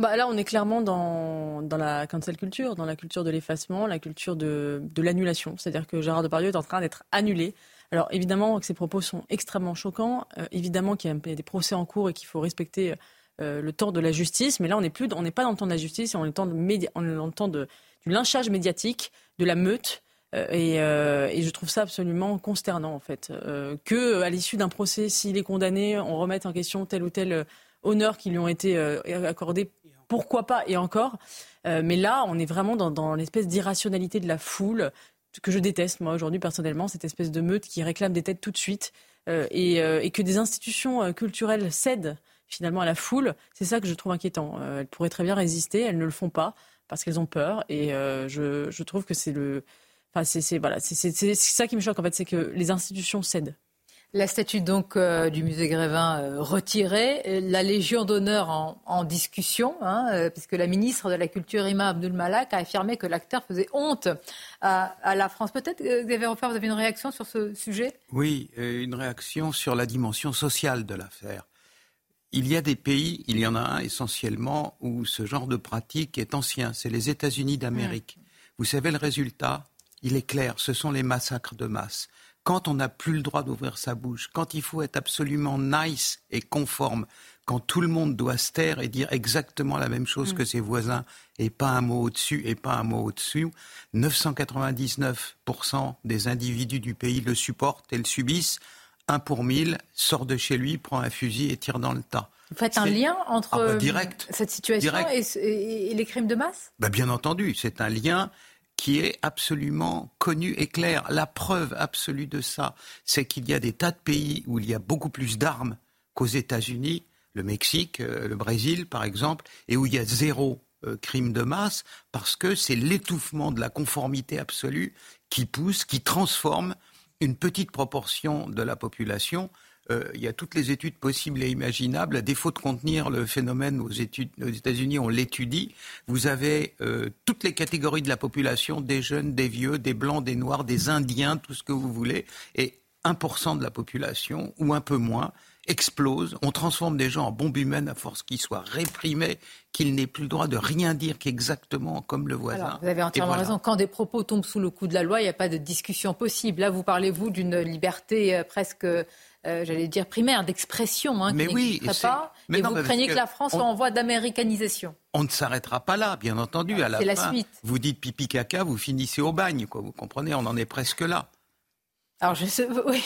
bah là, on est clairement dans, dans la cancel culture, dans la culture de l'effacement, la culture de, de l'annulation. C'est-à-dire que Gérard Depardieu est en train d'être annulé alors évidemment que ces propos sont extrêmement choquants, euh, évidemment qu'il y a des procès en cours et qu'il faut respecter euh, le temps de la justice, mais là on n'est plus, on n'est pas dans le temps de la justice, on est dans le temps, du lynchage médiatique, de la meute. Euh, et, je trouve ça absolument consternant en fait que à l'issue d'un procès, s'il est condamné, on remette en question tel ou tel honneur qui lui ont été accordés. Pourquoi pas Et encore. mais là, on est vraiment dans l'espèce d'irrationalité de la foule, que je déteste, moi, aujourd'hui, personnellement, cette espèce de meute qui réclame des têtes tout de suite euh, euh, et, que des institutions euh, culturelles cèdent finalement à la foule, c'est ça que je trouve inquiétant. elles pourraient très bien résister, elles ne le font pas parce qu'elles ont peur et je, je, trouve que c'est le. Enfin, c'est voilà, ça qui me choque en fait, c'est que les institutions cèdent. La statue donc euh, du musée Grévin euh, retirée, la Légion d'honneur en, discussion, hein, euh, puisque la ministre de la Culture Ima Abdul Malak a affirmé que l'acteur faisait honte à, la France. Peut-être, Xavier Offert, vous avez une réaction sur ce sujet? Oui, une réaction sur la dimension sociale de l'affaire. Il y a des pays, il y en a un essentiellement, où ce genre de pratique est ancien. C'est les États-Unis d'Amérique. Mmh. Vous savez le résultat? Il est clair, ce sont les massacres de masse quand on n'a plus le droit d'ouvrir sa bouche, quand il faut être absolument nice et conforme, quand tout le monde doit se taire et dire exactement la même chose que mm. ses voisins et pas un mot au-dessus et pas un mot au-dessus, 999% des individus du pays le supportent et le subissent. Un pour mille sort de chez lui, prend un fusil et tire dans le tas. Vous faites un lien entre ah bah, cette situation Et, les crimes de masse? Bah, Bien entendu, c'est un lien qui est absolument connu et clair. La preuve absolue de ça, c'est qu'il y a des tas de pays où il y a beaucoup plus d'armes qu'aux États-Unis, le Mexique, euh, le Brésil par exemple, et où il y a zéro euh, crime de masse, parce que c'est l'étouffement de la conformité absolue qui pousse, qui transforme une petite proportion de la population euh, il y a toutes les études possibles et imaginables. À défaut de contenir le phénomène aux, États-Unis, on l'étudie. Vous avez euh, toutes les catégories de la population, des jeunes, des vieux, des blancs, des noirs, des indiens, tout ce que vous voulez. Et 1% de la population, ou un peu moins, explose. On transforme des gens en bombes humaines à force qu'ils soient réprimés, qu'ils n'aient plus le droit de rien dire qu'exactement comme le voisin. vous avez entièrement voilà. raison. Quand des propos tombent sous le coup de la loi, il n'y a pas de discussion possible. Là, vous parlez, vous, d'une liberté euh, presque, euh, j'allais dire, primaire, d'expression, hein, qui Mais oui, n'existerait c'est- pas. mais et non, vous mais craignez que que la France on- soit en voie d'américanisation. On ne s'arrêtera pas là, bien entendu. à la c'est la fin, suite. Vous dites pipi caca, vous finissez au bagne, quoi. Vous comprenez On en est presque là. Alors, je sais, oui,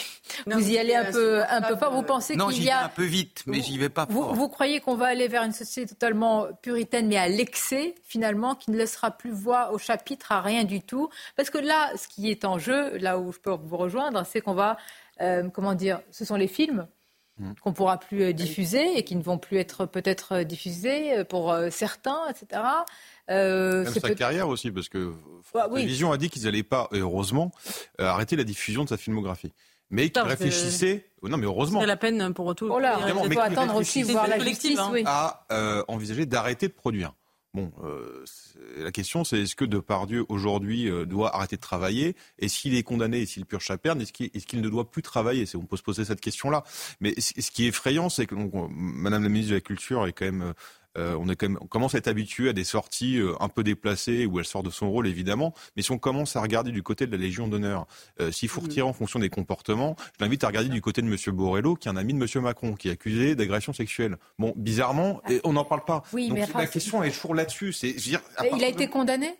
Non, vous y allez un peu, un peu fort. Vous pensez Non, qu'il j'y y vais a un peu vite, mais j'y vais pas Vous, fort. vous croyez qu'on va aller vers une société totalement puritaine, mais à l'excès, finalement, qui ne laissera plus voix au chapitre, à rien du tout? Parce que là, ce qui est en jeu, là où je peux vous rejoindre, c'est qu'on va, euh, comment dire, ce sont les films Mm. qu'on pourra plus euh, diffuser et qui ne vont plus être peut-être euh, diffusés pour certains, etc. Euh, Même sa peut- carrière aussi, parce que Ah, oui. Vision a dit qu'ils n'allaient pas, heureusement, arrêter la diffusion de sa filmographie. Mais qu'ils réfléchissaient, non mais heureusement, C'est la peine pour tout. Oh là, il faut attendre aussi voir la justice, hein. oui. à euh, envisager d'arrêter de produire. Bon, euh, la question c'est est-ce que Depardieu aujourd'hui euh, doit arrêter de travailler? Et s'il est condamné et s'il purge sa peine, est-ce qu'il ne doit plus travailler? On peut se poser cette question-là. Mais ce qui est effrayant, c'est que donc, on- Madame la ministre de la Culture est quand même euh, on, est quand même, on commence à être habitué à des sorties euh, un peu déplacées où elle sort de son rôle évidemment, mais si on commence à regarder du côté de la Légion d'honneur, euh, s'il faut retirer en fonction des comportements, je l'invite à regarder du côté de Monsieur Borrello, qui est un ami de Monsieur Macron, qui est accusé d'agression sexuelle. Bon, bizarrement, et on n'en parle pas. Oui, Donc mais la question est toujours là-dessus. C'est, Il a de- été condamné?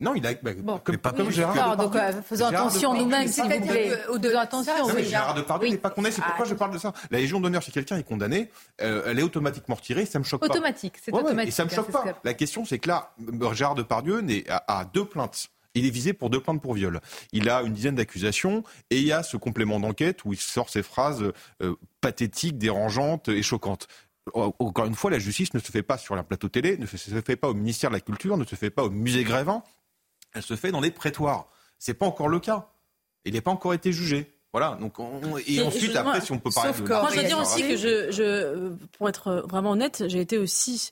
Non, il a. bah, comme, pas Oui, comme Gérard. donc Depardieu. euh, faisons Gérard attention nous-mêmes, s'il pas vous plaît. Faisons attention. Non, mais oui. Gérard Depardieu n'est pas condamné. C'est pourquoi Ah. je parle de ça. La Légion d'honneur, si quelqu'un est condamné, euh, elle est automatiquement retirée. Ça me choque pas. Automatique, c'est Ouais, ouais, automatique. Et ça me hein, choque c'est pas. La question, c'est que là, euh, Gérard Depardieu n'est à, à deux plaintes. Il est visé pour deux plaintes pour viol. Il a une dizaine d'accusations et il y a ce complément d'enquête où il sort ces phrases euh, pathétiques, dérangeantes et choquantes. Encore une fois, la justice ne se fait pas sur un plateau télé, ne se se fait pas au ministère de la Culture, ne se fait pas au musée Grévin. Elle se fait dans les prétoires. C'est pas encore le cas. Il n'a pas encore été jugé. Voilà. Donc on- et, Et ensuite, excuse-moi, après, si on peut parler sauf de. Moi, je dire aussi que je, je, pour être vraiment honnête, j'ai été aussi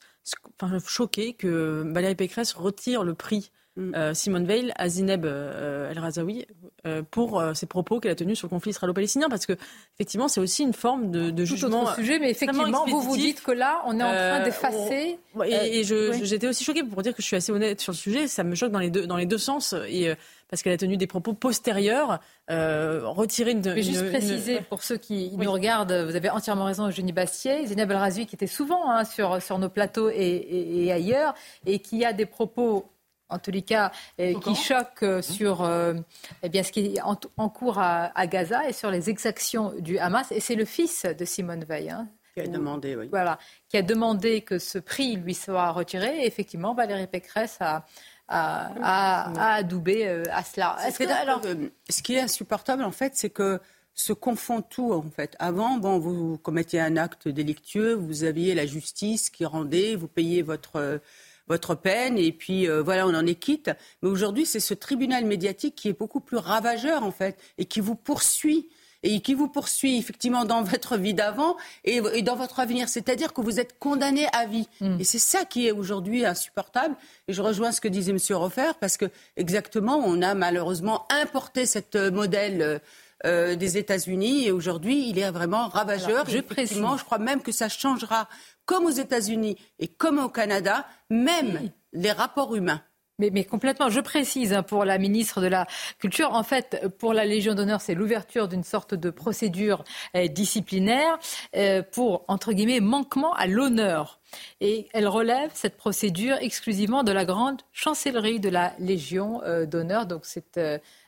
enfin, choquée que Valérie Pécresse retire le prix euh, Simone Veil à Zineb euh, El Razaoui euh, pour euh, ses propos qu'elle a tenus sur le conflit israélo-palestinien, parce que effectivement, c'est aussi une forme de, de Tout jugement. autre sujet, mais effectivement, vous vous dites que là, on est en train Euh, d'effacer. on- Et, euh, et je- oui. j'étais aussi choquée pour dire que je suis assez honnête sur le sujet. Ça me choque dans les deux, dans les deux sens. Et, euh, parce qu'elle a tenu des propos postérieurs, euh, retirer une. Mais juste une- préciser une- pour ceux qui nous regardent, vous avez entièrement raison, Eugénie Bastier, Zineb El Razoui qui était souvent hein, sur, sur nos plateaux et, et- et ailleurs, et qui a des propos, en tous les cas, euh, qui choquent euh, sur euh, eh bien, ce qui est en, en cours à, à Gaza et sur les exactions du Hamas. Et c'est le fils de Simone Veil. hein, Qui a où- demandé, oui. Voilà, qui a demandé que ce prix lui soit retiré. Et effectivement, Valérie Pécresse a, a, a- a adoubé à cela. Est-ce que, C'est-à-dire alors, ce qui est insupportable, en fait, c'est que se confond tout, en fait. Avant, bon, vous commettiez un acte délictueux, vous aviez la justice qui rendait, vous payez votre, votre peine, et puis euh, voilà, on en est quitte. Mais aujourd'hui, c'est ce tribunal médiatique qui est beaucoup plus ravageur, en fait, et qui vous poursuit. Et qui vous poursuit effectivement dans votre vie d'avant et, et dans votre avenir. C'est-à-dire que vous êtes condamné à vie. Et c'est ça qui est aujourd'hui insupportable. Et je rejoins ce que disait M. Rofer, parce que exactement, on a malheureusement importé cette euh, modèle euh, euh, des États-Unis et aujourd'hui, il est vraiment ravageur. Alors, je effectivement, je crois même que ça changera, comme aux États-Unis et comme au Canada, même les rapports humains. Mais, mais complètement, je précise hein, pour la ministre de la Culture, en fait, pour la Légion d'honneur, c'est l'ouverture d'une sorte de procédure euh, disciplinaire euh, pour, entre guillemets, manquement à l'honneur. Et elle relève cette procédure exclusivement de la grande chancellerie de la Légion euh, d'honneur. Donc c'est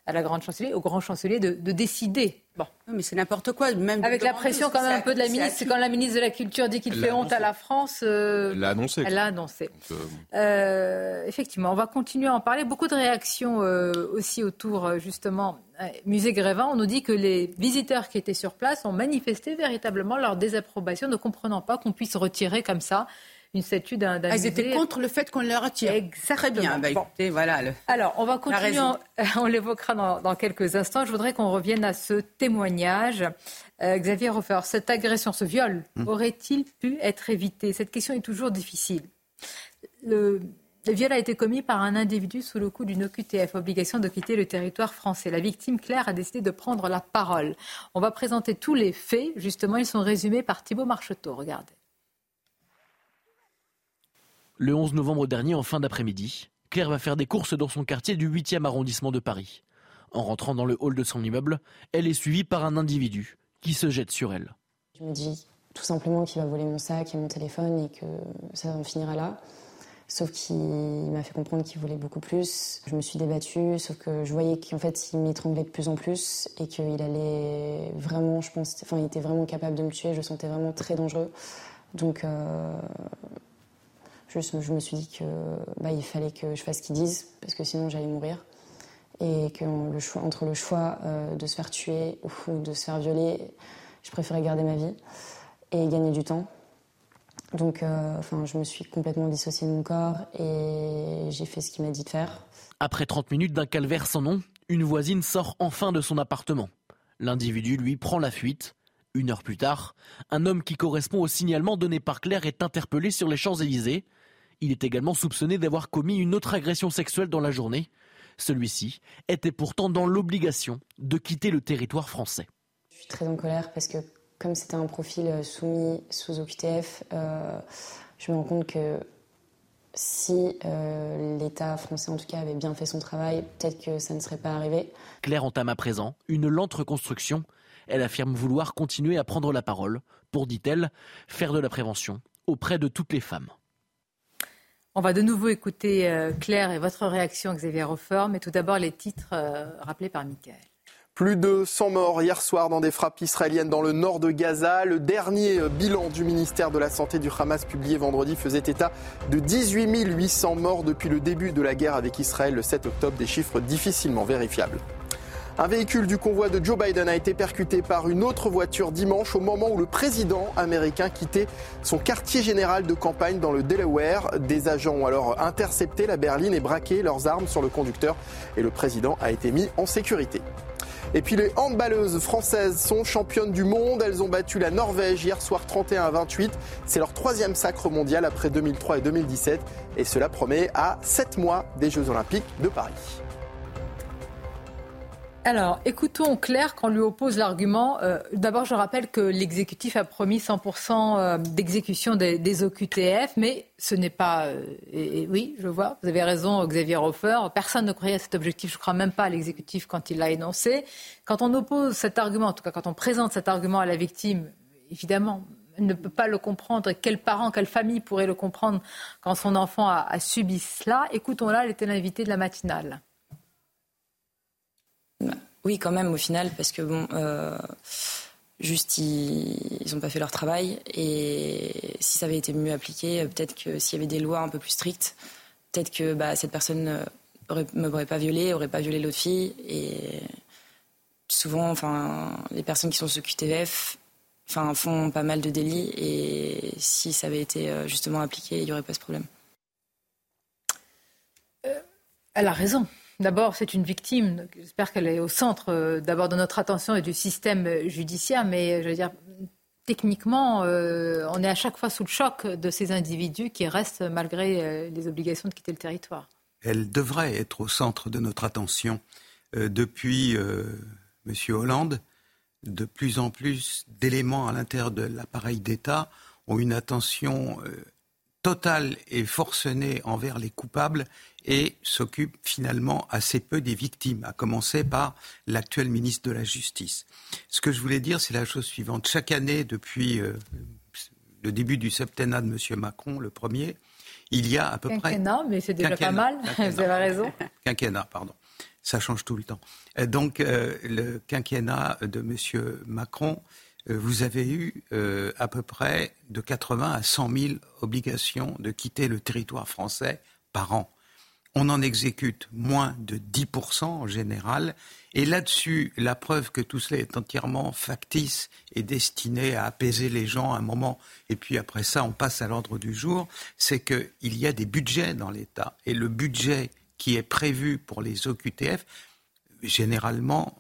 à la grande chancellerie, au grand chancelier de, de décider. Bon. mais c'est n'importe quoi. Même Avec la pression quand même un peu de la ministre. quand la ministre de la Culture dit qu'il fait honte à la France. euh, Elle l'a annoncé. Elle l'a annoncé. Donc, euh, Euh, effectivement, on va continuer à en parler. Beaucoup de réactions euh, aussi autour, justement, euh, musée Grévin. On nous dit que les visiteurs qui étaient sur place ont manifesté véritablement leur désapprobation, ne comprenant pas qu'on puisse retirer comme ça une statue d'un Ah, ils étaient contre le fait qu'on le retire. Exactement. Très bien. Bah, Bon. écoutez, voilà. le- Alors, on va continuer, on, l'évoquera dans, dans quelques instants. Je voudrais qu'on revienne à ce témoignage. Euh, Xavier Hofer, cette agression, ce viol, Hum. aurait-il pu être évité? Cette question est toujours difficile. Le- Le viol a été commis par un individu sous le coup d'une OQTF, obligation de quitter le territoire français. La victime, Claire, a décidé de prendre la parole. On va présenter tous les faits. Justement, ils sont résumés par Thibault Marcheteau. Regardez. Le 11 novembre dernier, en fin d'après-midi, Claire va faire des courses dans son quartier du 8e arrondissement de Paris. En rentrant dans le hall de son immeuble, elle est suivie par un individu qui se jette sur elle. Je me dis tout simplement qu'il va voler mon sac et mon téléphone et que ça en finira là. Sauf qu'il m'a fait comprendre qu'il voulait beaucoup plus. Je me suis débattue, sauf que je voyais qu'en fait, il m'étranglait de plus en plus et qu'il allait vraiment, je pense, enfin, il était vraiment capable de me tuer. Je sentais vraiment très dangereux. Donc, euh, je, je, me suis dit que bah, il fallait que je fasse ce qu'ils disent parce que sinon j'allais mourir et que le choix, entre le choix euh, de se faire tuer ou de se faire violer, je préférais garder ma vie et gagner du temps. Donc, euh, je me suis complètement dissociée de mon corps et j'ai fait ce qu'il m'a dit de faire. Après 30 minutes d'un calvaire sans nom, une voisine sort enfin de son appartement. L'individu, lui, prend la fuite. Une heure plus tard, un homme qui correspond au signalement donné par Claire est interpellé sur les Champs-Élysées. Il est également soupçonné d'avoir commis une autre agression sexuelle dans la journée. Celui-ci était pourtant dans l'obligation de quitter le territoire français. Je suis très en colère parce que comme c'était un profil euh, soumis sous OQTF, euh, je me rends compte que si euh, l'État français, en tout cas, avait bien fait son travail, peut-être que ça ne serait pas arrivé. Claire entame à présent une lente reconstruction. Elle affirme vouloir continuer à prendre la parole pour, dit-elle, faire de la prévention auprès de toutes les femmes. On va de nouveau écouter Claire et votre réaction, Xavier Hofer, mais tout d'abord les titres rappelés par Michael. Plus de 100 morts hier soir dans des frappes israéliennes dans le nord de Gaza. Le dernier bilan du ministère de la Santé du Hamas publié vendredi faisait état de 18 800 morts depuis le début de la guerre avec Israël le 7 octobre, des chiffres difficilement vérifiables. Un véhicule du convoi de Joe Biden a été percuté par une autre voiture dimanche au moment où le président américain quittait son quartier général de campagne dans le Delaware. Des agents ont alors intercepté la berline et braqué leurs armes sur le conducteur et le président a été mis en sécurité. Et puis les handballeuses françaises sont championnes du monde. Elles ont battu la Norvège hier soir 31 à 28. C'est leur troisième sacre mondial après 2003 et 2017. Et cela promet à 7 mois des Jeux Olympiques de Paris. Alors, écoutons Claire quand on lui oppose l'argument. Euh, d'abord, je rappelle que l'exécutif a promis 100% euh, d'exécution des, OQTF, mais ce n'est pas. Euh, et, oui, je vois, vous avez raison, Xavier Hofer. Personne ne croyait à cet objectif. Je ne crois même pas à l'exécutif quand il l'a énoncé. Quand on oppose cet argument, en tout cas quand on présente cet argument à la victime, évidemment, elle ne peut pas le comprendre. Quel parent, quelle famille pourrait le comprendre quand son enfant a, a subi cela? Écoutons-la, elle était l'invitée de la matinale. Oui, quand même, au final, parce que bon, euh, juste ils n'ont pas fait leur travail. Et si ça avait été mieux appliqué, peut-être que s'il y avait des lois un peu plus strictes, peut-être que bah, cette personne ne m'aurait pas violée, aurait pas violé l'autre fille. Et souvent, enfin, les personnes qui sont sous QTF enfin, font pas mal de délits. Et si ça avait été euh, justement appliqué, il n'y aurait pas ce problème. Euh, elle a raison. D'abord, c'est une victime. J'espère qu'elle est au centre euh, d'abord de notre attention et du système euh, judiciaire. Mais euh, je veux dire, techniquement, on est à chaque fois sous le choc de ces individus qui restent malgré les obligations de quitter le territoire. Elle devrait être au centre de notre attention. depuis M. Hollande, de plus en plus d'éléments à l'intérieur de l'appareil d'État ont une attention totale et forcenée envers les coupables et s'occupe finalement assez peu des victimes, à commencer par l'actuel ministre de la Justice. Ce que je voulais dire, c'est la chose suivante. Chaque année, depuis euh, le début du septennat de M. Macron, le premier, il y a à peu près... Quinquennat, mais c'est déjà pas mal, vous avez raison. Quinquennat, pardon. Ça change tout le temps. Euh, donc, euh, le quinquennat de M. Macron, vous avez eu à peu près de 80 à 100 000 obligations de quitter le territoire français par an on en exécute moins de 10% en général. Et là-dessus, la preuve que tout cela est entièrement factice et destiné à apaiser les gens à un moment, et puis après ça, on passe à l'ordre du jour, c'est qu'il y a des budgets dans l'État. Et le budget qui est prévu pour les OQTF, généralement,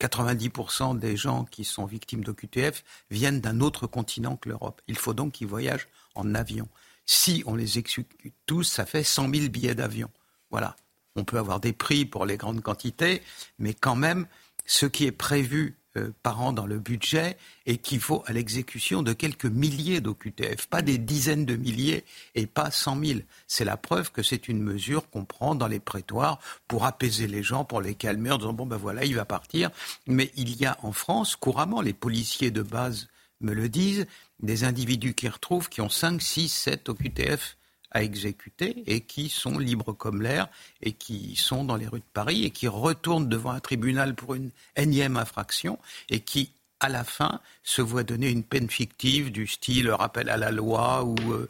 90% euh, des gens qui sont victimes d'OQTF viennent d'un autre continent que l'Europe. Il faut donc qu'ils voyagent en avion. Si on les exécute tous, ça fait 100 000 billets d'avion. Voilà. On peut avoir des prix pour les grandes quantités, mais quand même, ce qui est prévu euh, par an dans le budget équivaut à l'exécution de quelques milliers d'OQTF, pas des dizaines de milliers et pas cent mille. C'est la preuve que c'est une mesure qu'on prend dans les prétoires pour apaiser les gens, pour les calmer en disant bon ben voilà, il va partir. Mais il y a en France couramment, les policiers de base me le disent, des individus qui retrouvent qui ont 5, 6, 7 OQTF à exécuter et qui sont libres comme l'air et qui sont dans les rues de Paris et qui retournent devant un tribunal pour une énième infraction et qui à la fin, se voient donner une peine fictive du style rappel à la loi ou euh,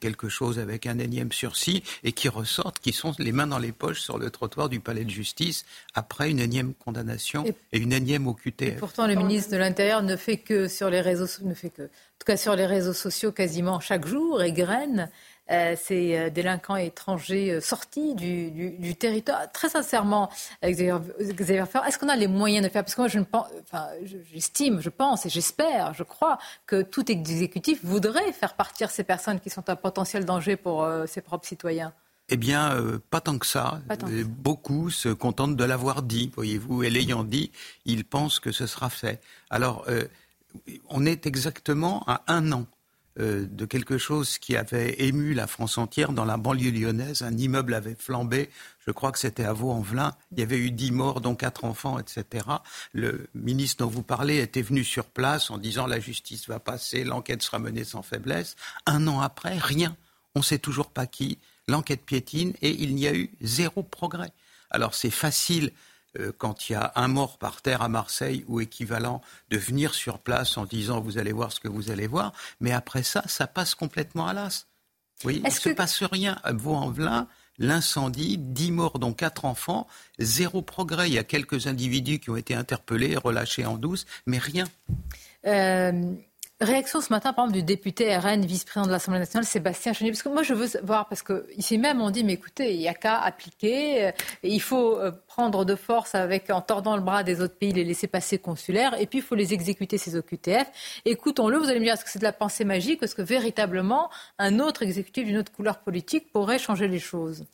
quelque chose avec un énième sursis et qui ressortent, qui sont les mains dans les poches sur le trottoir du palais de justice après une énième condamnation et, une énième OQTF. pourtant, le ministre de l'Intérieur ne fait que sur les réseaux, ne fait que, en tout cas sur les réseaux sociaux quasiment chaque jour, et graine euh, ces euh, délinquants étrangers euh, sortis du, territoire. Très sincèrement, Xavier Fer, est-ce qu'on a les moyens de faire? Parce que moi, je ne pense, enfin, j'estime, je pense et j'espère, je crois que tout exécutif voudrait faire partir ces personnes qui sont un potentiel danger pour ses propres citoyens. Eh bien, pas tant que ça. Beaucoup se contentent de l'avoir dit, voyez-vous, et l'ayant dit, ils pensent que ce sera fait. Alors, on est exactement à un an euh, de quelque chose qui avait ému la France entière dans la banlieue lyonnaise. Un immeuble avait flambé, je crois que c'était à Vaux-en-Velin. Il y avait eu dix morts, dont quatre enfants, etc. Le ministre dont vous parlez était venu sur place en disant la justice va passer, l'enquête sera menée sans faiblesse. Un an après, rien. On ne sait toujours pas qui. L'enquête piétine et il n'y a eu zéro progrès. Alors c'est facile euh, quand il y a un mort par terre à Marseille ou équivalent, de venir sur place en disant vous allez voir ce que vous allez voir, mais après ça, ça passe complètement à l'as. Oui, il ne se passe rien à Vaux-en-Velin, l'incendie, dix morts dont quatre enfants, zéro progrès. Il y a quelques individus qui ont été interpellés, relâchés en douce, mais rien. Euh, Réaction ce matin, par exemple, du député RN, vice-président de l'Assemblée nationale, Sébastien Chenier. Parce que moi, je veux voir, parce qu'ici même, on dit, mais écoutez, il n'y a qu'à appliquer. Euh, il faut euh, prendre de force avec, en tordant le bras des autres pays, les laisser passer consulaires. Et puis, il faut les exécuter, ces OQTF. Écoutons-le. Vous allez me dire, est-ce que c'est de la pensée magique Est-ce que véritablement, un autre exécutif d'une autre couleur politique pourrait changer les choses?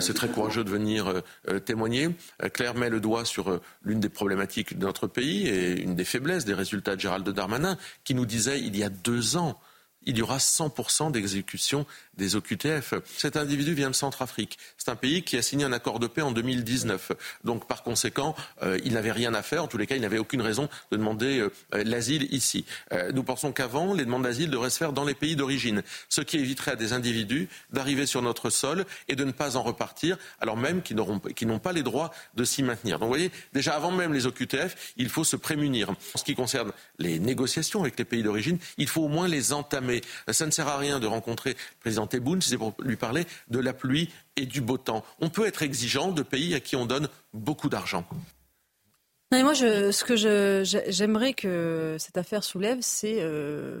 C'est très courageux de venir euh, euh, témoigner. Claire met le doigt sur l'une des problématiques de notre pays et une des faiblesses des résultats de Gérald Darmanin, qui nous disait il y a deux ans il y aura 100% d'exécution des OQTF. Cet individu vient de Centrafrique. C'est un pays qui a signé un accord de paix en 2019. Donc, par conséquent, euh, il n'avait rien à faire. En tous les cas, il n'avait aucune raison de demander euh, l'asile ici. Euh, nous pensons qu'avant, les demandes d'asile devraient se faire dans les pays d'origine, ce qui éviterait à des individus d'arriver sur notre sol et de ne pas en repartir, alors même qu'ils n'ont pas les droits de s'y maintenir. Donc, vous voyez, déjà avant même les OQTF, il faut se prémunir. En ce qui concerne les négociations avec les pays d'origine, il faut au moins les entamer mais ça ne sert à rien de rencontrer le président Tebboune si c'est pour lui parler de la pluie et du beau temps. On peut être exigeant de pays à qui on donne beaucoup d'argent. moi, ce que j'aimerais que cette affaire soulève, c'est euh,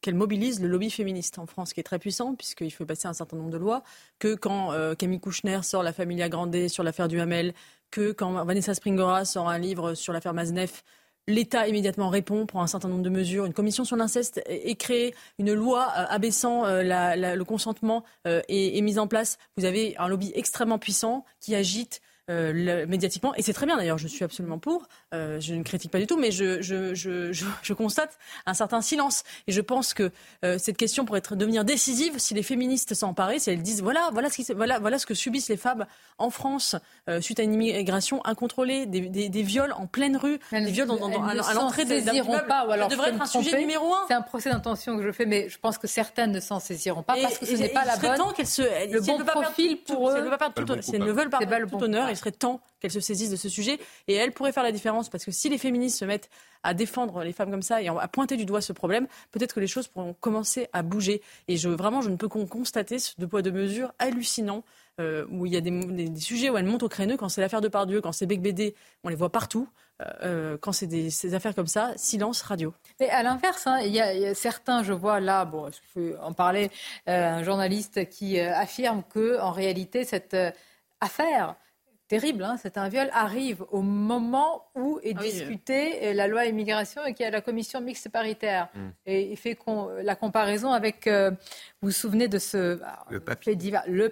qu'elle mobilise le lobby féministe en France, qui est très puissant, puisqu'il faut passer un certain nombre de lois, que quand euh, Camille Kouchner sort La Familia Grande sur l'affaire du Hamel, que quand Vanessa Springora sort un livre sur l'affaire Maznef, L'État immédiatement répond, prend un certain nombre de mesures. Une commission sur l'inceste est créée, une loi euh, abaissant euh, le consentement euh, est, mise en place. Vous avez un lobby extrêmement puissant qui agite euh, médiatiquement. Et c'est très bien d'ailleurs, je suis absolument pour. Euh, je ne critique pas du tout, mais je, je, je, je, constate un certain silence. Et je pense que euh, cette question pourrait être, devenir décisive si les féministes s'emparaient, si elles disent voilà, voilà, ce qui, voilà, voilà ce que subissent les femmes en France suite à une immigration incontrôlée, des, des, des viols en pleine rue, des viols dans, dans, à, l'entrée des pas. Ou alors devrait être un sujet numéro un. C'est un procès d'intention que je fais, mais je pense que certaines ne s'en saisiront pas parce que ce n'est pas la bonne. Temps se, le bon profil pour eux. Si elles ne veulent pas perdre tout honneur, serait temps qu'elles se saisissent de ce sujet. Et elles pourraient faire la différence parce que si les féministes se mettent à défendre les femmes comme ça et à pointer du doigt ce problème, peut-être que les choses pourront commencer à bouger. Et vraiment, je ne peux qu'en constater ce de poids de mesure hallucinant euh, où il y a des, sujets où elles montent au créneau. Quand c'est l'affaire de Pardieu, quand c'est Bec BD, on les voit partout. Euh, euh, quand c'est des, affaires comme ça, silence radio. Et à l'inverse, hein, il y, a certains, je vois là, bon, je peux en parler, un journaliste qui affirme que en réalité cette affaire terrible, hein, c'est un viol, arrive au moment où est Ah oui, discutée euh, la loi immigration et qu'il y a la commission mixte paritaire. Mm. Et il fait qu'on- la comparaison avec, euh, vous vous souvenez de ce Le fait divers, le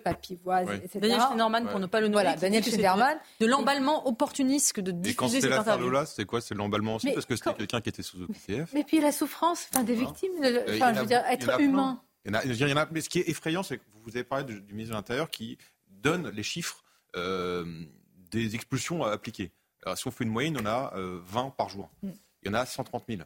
Oui. etc. Daniel Schneiderman, pour ne pas le nommer, Voilà, Daniel c'est Schneiderman. De l'emballement opportuniste que de Et quand diffuser c'était cette interview. Lola, c'était quoi? C'est l'emballement aussi Mais Parce que c'était quelqu'un qui était sous OQTF. Mais puis la souffrance enfin, des victimes, le- Euh, il y enfin, en je a- veux dire, être humain. Il y en a, mais ce qui est effrayant, c'est que vous avez parlé du, du ministre de l'Intérieur qui donne les chiffres euh, des expulsions appliquées. Alors, si on fait une moyenne, on a euh, 20 par jour. Mm. Il y en a 130 000.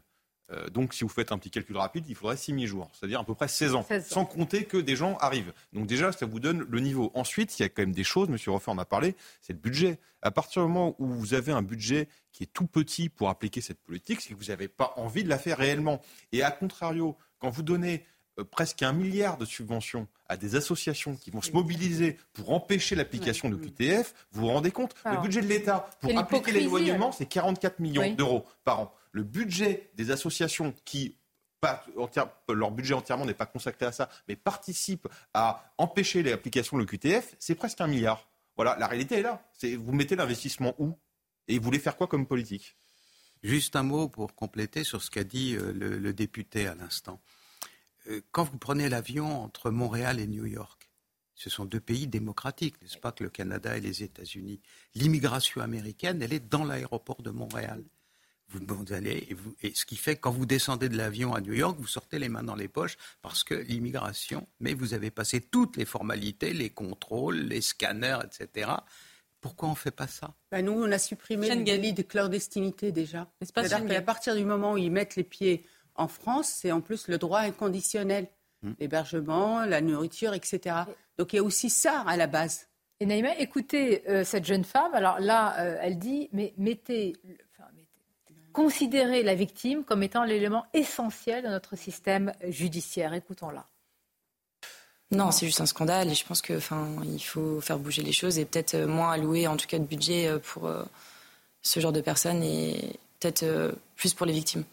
Euh, donc, si vous faites un petit calcul rapide, il faudrait 6 000 jours, c'est-à-dire à peu près 16 ans, 16 ans. sans compter que des gens arrivent. Donc déjà, ça vous donne le niveau. Ensuite, il y a quand même des choses, Monsieur Roffer en a parlé, c'est le budget. À partir du moment où vous avez un budget qui est tout petit pour appliquer cette politique, c'est que vous n'avez pas envie de la faire réellement. Et à contrario, quand vous donnez euh, presque un milliard de subventions à des associations qui vont se mobiliser pour empêcher l'application de QTF, vous vous rendez compte Alors, Le budget de l'État pour appliquer l'éloignement, c'est 44 millions Oui. d'euros par an. Le budget des associations qui pas leur budget entièrement n'est pas consacré à ça, mais participent à empêcher l'application de l'EQTF, c'est presque un milliard. Voilà, la réalité est là. C'est vous mettez l'investissement où? Et vous voulez faire quoi comme politique? Juste un mot pour compléter sur ce qu'a dit euh, le, le député à l'instant. Euh, Quand vous prenez l'avion entre Montréal et New York, ce sont deux pays démocratiques, n'est-ce pas, que le Canada et les États-Unis. L'immigration américaine, elle est dans l'aéroport de Montréal. Vous, vous allez, et, vous- et ce qui fait que quand vous descendez de l'avion à New York, vous sortez les mains dans les poches parce que l'immigration, mais vous avez passé toutes les formalités, les contrôles, les scanners, etc. Pourquoi on ne fait pas ça? Ben, nous, on a supprimé le délit de clandestinité déjà. pas qu'à partir du moment où ils mettent les pieds en France, c'est en plus le droit inconditionnel. Hmm. L'hébergement, la nourriture, etc. Donc il y a aussi ça à la base. Et Naïma, écoutez euh, cette jeune femme. Alors là, euh, elle dit, mais mettez, enfin, mettez- considérez la victime comme étant l'élément essentiel de notre système judiciaire. Écoutons-la. Non, c'est juste un scandale et je pense que, enfin, il faut faire bouger les choses et peut-être euh, moins allouer, en tout cas, de budget pour euh, ce genre de personnes et peut-être euh, plus pour les victimes.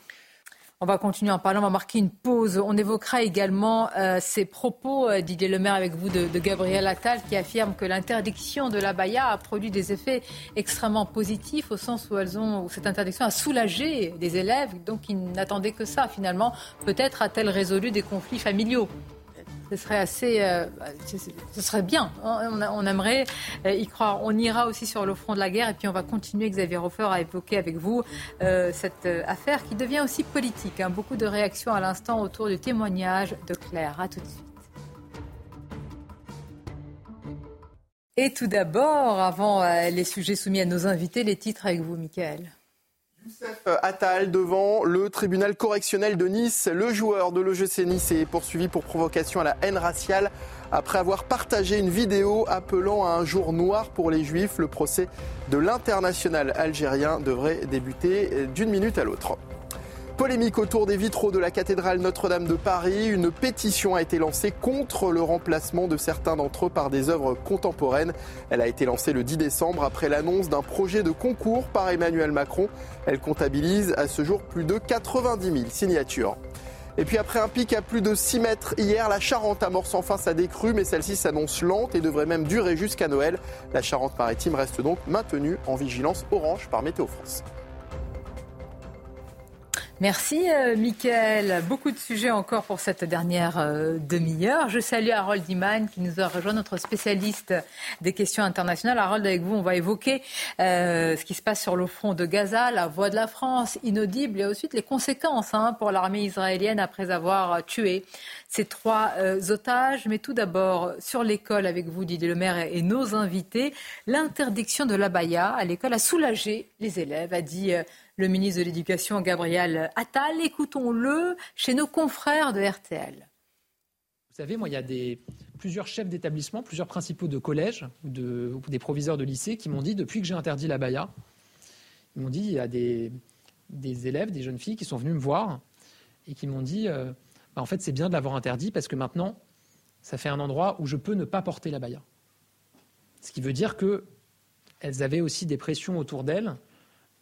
On va continuer en parlant, on va marquer une pause. On évoquera également euh, ces propos, euh, Didier Lemaire, avec vous, de, de Gabriel Attal, qui affirme que l'interdiction de la baya a produit des effets extrêmement positifs, au sens où, elles ont, où cette interdiction a soulagé des élèves, donc ils n'attendaient que ça, finalement. Peut-être a-t-elle résolu des conflits familiaux? Ce serait assez, euh, ce serait bien. On, aimerait euh, y croire. On ira aussi sur le front de la guerre et puis on va continuer, Xavier Hofer, à évoquer avec vous euh, cette affaire qui devient aussi politique. hein. Beaucoup de réactions à l'instant autour du témoignage de Claire. À tout de suite. Et tout d'abord, avant les sujets soumis à nos invités, les titres avec vous, Michael. Attal devant le tribunal correctionnel de Nice. Le joueur de l'OGC Nice est poursuivi pour provocation à la haine raciale après avoir partagé une vidéo appelant à un jour noir pour les juifs. Le procès de l'international algérien devrait débuter d'une minute à l'autre. Polémique autour des vitraux de la cathédrale Notre-Dame de Paris. Une pétition a été lancée contre le remplacement de certains d'entre eux par des œuvres contemporaines. Elle a été lancée le 10 décembre après l'annonce d'un projet de concours par Emmanuel Macron. Elle comptabilise à ce jour plus de 90 000 signatures. Et puis après un pic à plus de 6 mètres hier, la Charente amorce enfin sa décrue, mais celle-ci s'annonce lente et devrait même durer jusqu'à Noël. La Charente-Maritime reste donc maintenue en vigilance orange par Météo France. Merci, euh, Michael. Beaucoup de sujets encore pour cette dernière euh, demi-heure. Je salue Harold Iman qui nous a rejoint, notre spécialiste des questions internationales. Harold, avec vous, on va évoquer euh, ce qui se passe sur le front de Gaza, la voix de la France inaudible et ensuite les conséquences hein, pour l'armée israélienne après avoir tué ces trois euh, otages. Mais tout d'abord, sur l'école, avec vous, Didier Lemaire et, et nos invités, l'interdiction de l'abaya à l'école a soulagé les élèves, a dit euh, le ministre de l'Éducation, Gabriel Attal. Écoutons-le chez nos confrères de RTL. Vous savez, moi, il y a des, plusieurs chefs d'établissement, plusieurs principaux de collèges ou, de, ou des proviseurs de lycée qui m'ont dit, depuis que j'ai interdit la baya, ils m'ont dit, il y a des, élèves, des jeunes filles qui sont venus me voir et qui m'ont dit, euh, bah, en fait, c'est bien de l'avoir interdit parce que maintenant, ça fait un endroit où je peux ne pas porter la baya. Ce qui veut dire que elles avaient aussi des pressions autour d'elles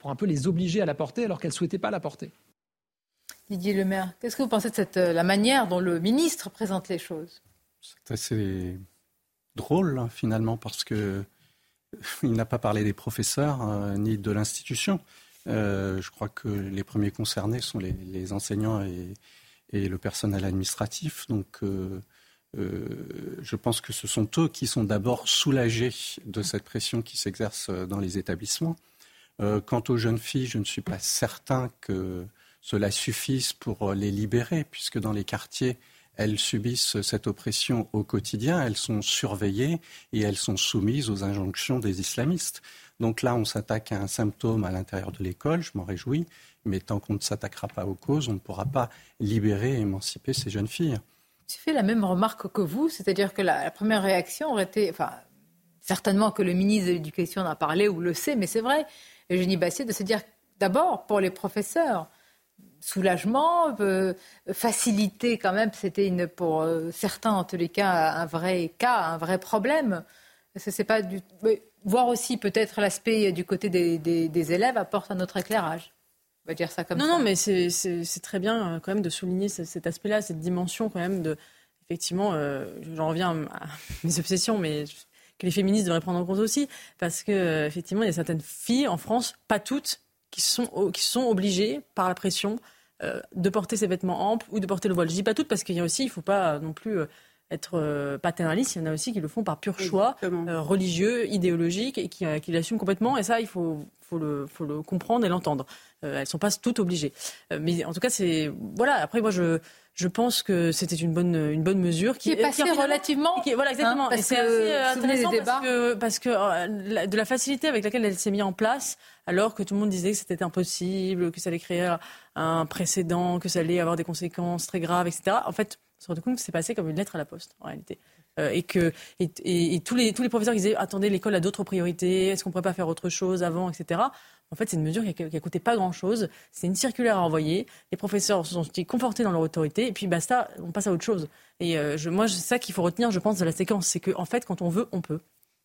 pour un peu les obliger à la porter alors qu'elles ne souhaitaient pas la porter. Didier Lemaire, qu'est-ce que vous pensez de cette, euh, la manière dont le ministre présente les choses? C'est assez drôle hein, finalement parce que il n'a pas parlé des professeurs ni de l'institution. je crois que les premiers concernés sont les, enseignants et, et, le personnel administratif. Donc, je pense que ce sont eux qui sont d'abord soulagés de cette pression qui s'exerce dans les établissements. Quant aux jeunes filles, je ne suis pas certain que cela suffise pour les libérer, puisque dans les quartiers, elles subissent cette oppression au quotidien, elles sont surveillées et elles sont soumises aux injonctions des islamistes. Donc là, on s'attaque à un symptôme à l'intérieur de l'école, je m'en réjouis, mais tant qu'on ne s'attaquera pas aux causes, on ne pourra pas libérer et émanciper ces jeunes filles. J'ai fait la même remarque que vous, c'est-à-dire que la, première réaction aurait été, enfin, certainement que le ministre de l'Éducation en a parlé ou le sait, mais c'est vrai, Eugénie Bassier, de se dire d'abord pour les professeurs, soulagement, euh, faciliter quand même, c'était pour euh, certains en tous les cas un vrai cas, un vrai problème. C'est pas du... voir aussi peut-être l'aspect du côté des, élèves apporte un autre éclairage. On va dire ça comme non, ça. Non, mais c'est très bien euh, quand même de souligner cet aspect-là, cette dimension quand même de... Effectivement, j'en reviens à mes obsessions, mais que les féministes devraient prendre en compte aussi, parce que effectivement, il y a certaines filles en France, pas toutes, qui sont, qui sont obligées par la pression euh, de porter ses vêtements amples ou de porter le voile. Je dis pas toutes parce qu'il y a aussi, il faut pas non plus euh, être euh, paternaliste. Il y en a aussi qui le font par pur choix religieux, idéologique et qui, qui l'assument complètement. Et ça, il faut, faut, le, faut le comprendre et l'entendre. elles sont pas toutes obligées. mais en tout cas, c'est voilà. Après, moi, je je pense que c'était une bonne, une bonne mesure qui, est passée relativement. voilà, exactement. Hein, c'est assez intéressant parce que, parce que de la facilité avec laquelle elle s'est mise en place, alors que tout le monde disait que c'était impossible, que ça allait créer un précédent, que ça allait avoir des conséquences très graves, etc. En fait, on se rend compte que c'est passé comme une lettre à la poste, en réalité. Euh, et que et, tous les tous les professeurs qui disaient attendez l'école a d'autres priorités est-ce qu'on pourrait pas faire autre chose avant etc en fait c'est une mesure qui a, coûté pas grand chose c'est une circulaire à envoyer. Les professeurs se sont confortés dans leur autorité. Et puis basta on passe à autre chose. Et euh, je, moi c'est ça qu'il faut retenir je pense de la séquence. C'est que en fait quand on veut on peut.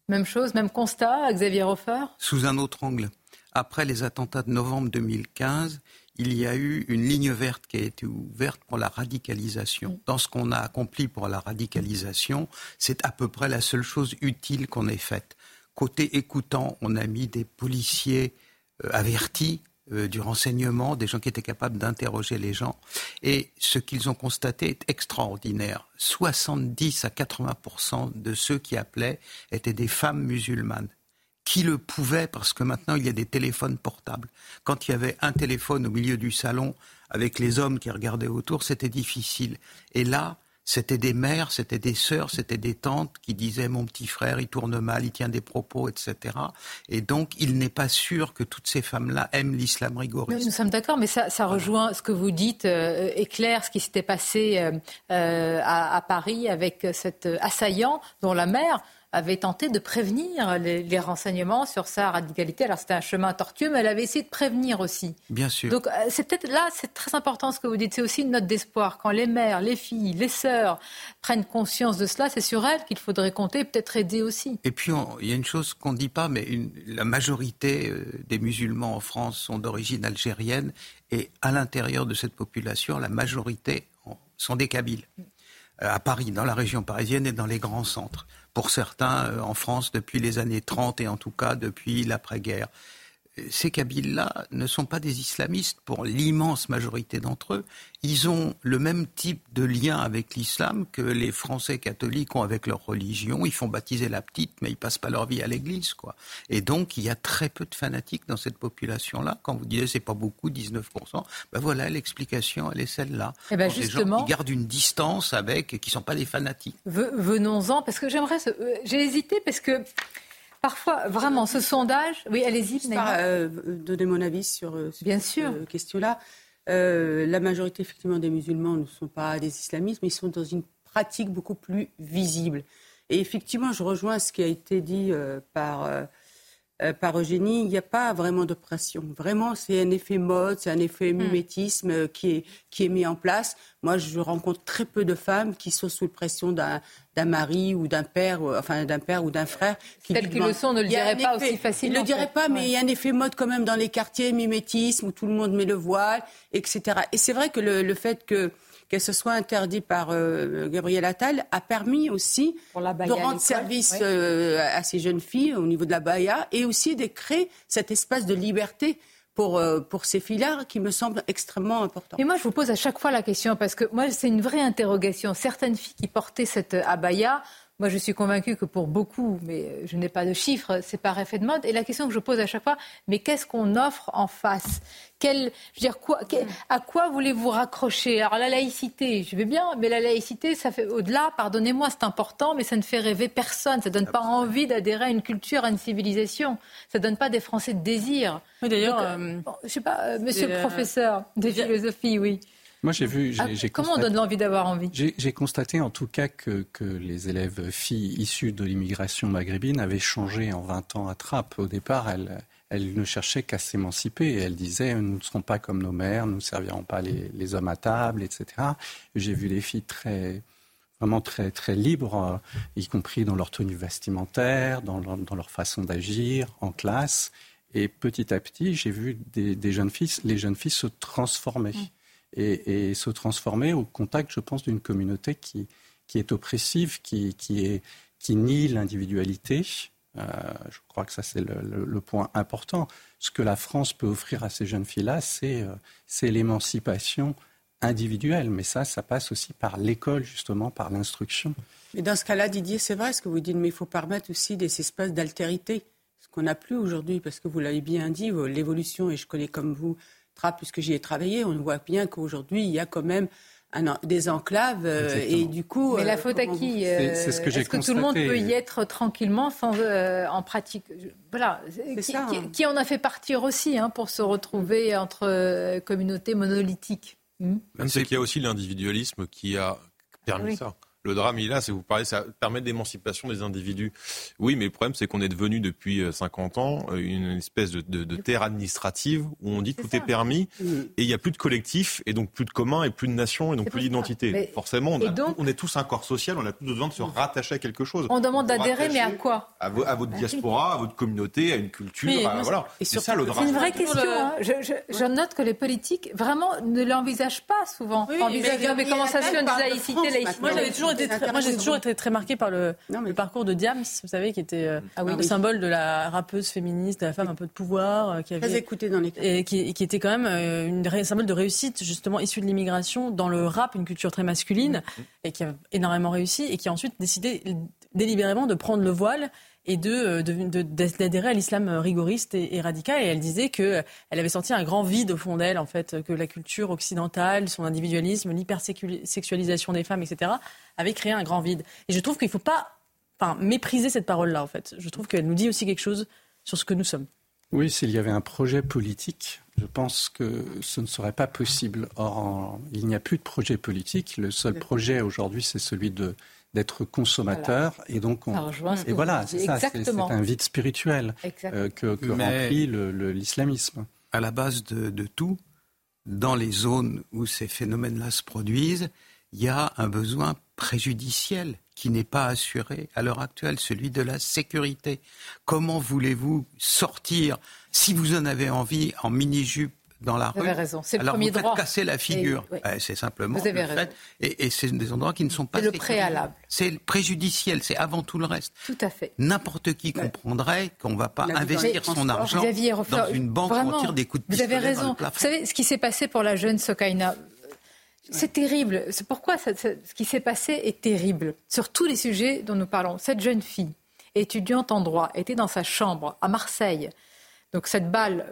Même chose même constat Xavier Hofer sous un autre angle. Après les attentats de novembre 2015, il y a eu une ligne verte qui a été ouverte pour la radicalisation. Dans ce qu'on a accompli pour la radicalisation, c'est à peu près la seule chose utile qu'on ait faite. Côté écoutant, on a mis des policiers euh, avertis euh, du renseignement, des gens qui étaient capables d'interroger les gens. Et ce qu'ils ont constaté est extraordinaire. 70 à 80 de ceux qui appelaient étaient des femmes musulmanes qui le pouvait, parce que maintenant il y a des téléphones portables. Quand il y avait un téléphone au milieu du salon avec les hommes qui regardaient autour, c'était difficile. Et là, c'était des mères, c'était des sœurs, c'était des tantes qui disaient mon petit frère, il tourne mal, il tient des propos, etc. Et donc, il n'est pas sûr que toutes ces femmes-là aiment l'islam rigoriste. Nous sommes d'accord, mais ça, rejoint ce que vous dites, euh, éclaire ce qui s'était passé euh, euh, à, Paris avec cet assaillant dont la mère avait tenté de prévenir les, renseignements sur sa radicalité. Alors c'était un chemin tortueux, mais elle avait essayé de prévenir aussi. Bien sûr. Donc euh, c'est peut-être là, c'est très important ce que vous dites. C'est aussi une note d'espoir. Quand les mères, les filles, les sœurs prennent conscience de cela, c'est sur elles qu'il faudrait compter, peut-être aider aussi. Et puis il y a une chose qu'on ne dit pas, mais la majorité euh, des musulmans en France sont d'origine algérienne, et à l'intérieur de cette population, la majorité sont des Kabyles. Euh, à Paris, dans la région parisienne et dans les grands centres pour certains euh, en France depuis les années 30 et en tout cas depuis l'après-guerre ces Kabyles-là ne sont pas des islamistes pour l'immense majorité d'entre eux. Ils ont le même type de lien avec l'islam que les Français catholiques ont avec leur religion. Ils font baptiser la petite, mais ils passent pas leur vie à l'église, quoi. Et donc, il y a très peu de fanatiques dans cette population-là. Quand vous disiez c'est pas beaucoup, 19%, ben voilà, l'explication, elle est celle-là. Et eh ben justement, gens qui gardent une distance avec, qui sont pas des fanatiques. Venons-en, parce que j'aimerais, euh, j'ai hésité parce que Parfois, vraiment, ce sondage. Oui, allez-y. Euh, donner mon avis sur, euh, Bien sûr. cette question-là. Euh, la majorité, effectivement, des musulmans ne sont pas des islamistes, mais ils sont dans une pratique beaucoup plus visible. Et effectivement, je rejoins ce qui a été dit par euh, par Eugénie, il n'y a pas vraiment d'oppression. Vraiment, c'est un effet mode, c'est un effet hmm. mimétisme euh, qui, est, qui est mis en place. Moi, je rencontre très peu de femmes qui sont sous pression d'un d'un mari ou d'un père, enfin d'un père ou d'un frère. Qui qu'ils le sont, ne le diraient pas aussi facilement. Ils ne le diraient pas, mais il y a un effet mode quand même dans les quartiers, mimétisme, où tout le monde met le voile, etc. Et c'est vrai que le, le fait que qu'elle se soit interdite par euh, Gabriel Attal a permis aussi de rendre service euh, à ces jeunes filles au niveau de la Baïa et aussi de créer cet espace de liberté pour, euh, pour ces filles-là qui me semble extrêmement important. Et moi, je vous pose à chaque fois la question parce que moi, c'est une vraie interrogation. Certaines filles qui portaient cette abaya moi, je suis convaincue que pour beaucoup, mais je n'ai pas de chiffres, c'est pas effet de mode. Et la question que je pose à chaque fois, mais qu'est-ce qu'on offre en face? Quel, je veux dire, quoi, À quoi voulez-vous raccrocher? Alors la laïcité, je vais bien, mais la laïcité, ça fait au-delà. Pardonnez-moi, c'est important, mais ça ne fait rêver personne. Ça donne pas envie d'adhérer à une culture, à une civilisation. Ça donne pas des Français de désir. Oui, d'ailleurs, euh, je sais pas, euh, Monsieur le professeur de philosophie, oui. Moi, j'ai vu. Ah, comment on donne l'envie d'avoir envie? J'ai constaté en tout cas que, que, les élèves filles issues de l'immigration maghrébine avaient changé en 20 ans à trappe. Au départ, elles, elles ne cherchaient qu'à s'émanciper. Elles disaient Nous ne serons pas comme nos mères, nous ne servirons pas les, les hommes à table, etc. J'ai vu des filles très vraiment très, très libres, y compris dans leur tenue vestimentaire, dans leur, dans leur façon d'agir, en classe. Et petit à petit, j'ai vu des, des, jeunes filles, les jeunes filles se transformer. Et, se transformer au contact, je pense, d'une communauté qui, qui est oppressive, qui, qui, est, qui nie l'individualité. Euh, je crois que ça, c'est le, point important. Ce que la France peut offrir à ces jeunes filles-là, c'est euh, l'émancipation individuelle. Mais ça, ça passe aussi par l'école, justement, par l'instruction. Mais dans ce cas-là, Didier, c'est vrai ce que vous dites, mais il faut permettre aussi des espaces d'altérité. Ce qu'on n'a plus aujourd'hui, parce que vous l'avez bien dit, l'évolution, et je connais comme vous puisque j'y ai travaillé, on voit bien qu'aujourd'hui, il y a quand même des enclaves euh, et du coup. Mais la euh, faute à qui euh, C'est ce que j'ai Est-ce que tout le monde peut y être tranquillement sans en pratique Voilà. Qui, ça, hein. qui, en a fait partir aussi hein, pour se retrouver entre communautés monolithiques hmm C'est qu'il y a aussi l'individualisme qui a permis ça. Le drame, il est là, c'est vous parlez, ça permet d'émancipation des individus. Oui, mais le problème, c'est qu'on est devenu depuis 50 euh, ans euh, une espèce de, de, de terre administrative où on dit tout est permis mm. et il n'y a plus de collectif et donc plus de commun et plus de nation et donc plus d'identité. Forcément, on, on, est tous un corps social, on a tous besoin de se rattacher à quelque chose. On demande d'adhérer, mais à quoi? À, votre diaspora, à votre communauté, à une culture. voilà. C'est ça le drame. C'est une vraie question. Hein. Je, je, note que les politiques vraiment ne l'envisagent pas souvent. Oui, mais, mais, comment ça se fait, laïcité, laïcité. Moi, j'avais toujours moi, j'ai toujours été très marquée par le, le parcours de Diams, vous savez, qui était euh, ah le symbole de la rappeuse féministe, de la femme un peu de pouvoir, euh, qui avait, très écoutée dans les et qui, qui, était quand même euh, une symbole de réussite, justement issue de l'immigration dans le rap, une culture très masculine, mm. et qui a énormément réussi, et qui a ensuite décidé délibérément de prendre le voile et de, d'adhérer à l'islam rigoriste et, radical. Et elle disait qu'elle avait senti un grand vide au fond d'elle, en fait, que la culture occidentale, son individualisme, l'hypersexualisation des femmes, etc., avait créé un grand vide. Et je trouve qu'il ne faut pas enfin, mépriser cette parole-là, en fait. Je trouve qu'elle nous dit aussi quelque chose sur ce que nous sommes. Oui, s'il y avait un projet politique, je pense que ce ne serait pas possible. Or, il n'y a plus de projet politique. Le seul projet aujourd'hui, c'est celui de d'être consommateur et donc on... et voilà c'est ça c'est un vide spirituel euh, que, que remplit l'islamisme. à la base de, de, tout dans les zones où ces phénomènes-là se produisent il y a un besoin préjudiciel qui n'est pas assuré à l'heure actuelle, celui de la sécurité. Comment voulez-vous sortir, si vous en avez envie, en mini-jupe dans la vous rue. Avez raison. C'est le Alors premier vous droit. casser la figure. c'est simplement. Vous avez raison. Et, et c'est des endroits qui ne sont pas. C'est le préalable. C'est préjudiciel. C'est avant tout le reste. Tout à fait. N'importe qui comprendrait qu'on ne va pas investir son argent dans une banque où on tire des coups de pistolet. Vous avez raison. Vous savez ce qui s'est passé pour la jeune Sokaina c'est terrible. C'est pourquoi ce qui s'est passé est terrible sur tous les sujets dont nous parlons. Cette jeune fille, étudiante en droit, était dans sa chambre à Marseille. Donc cette balle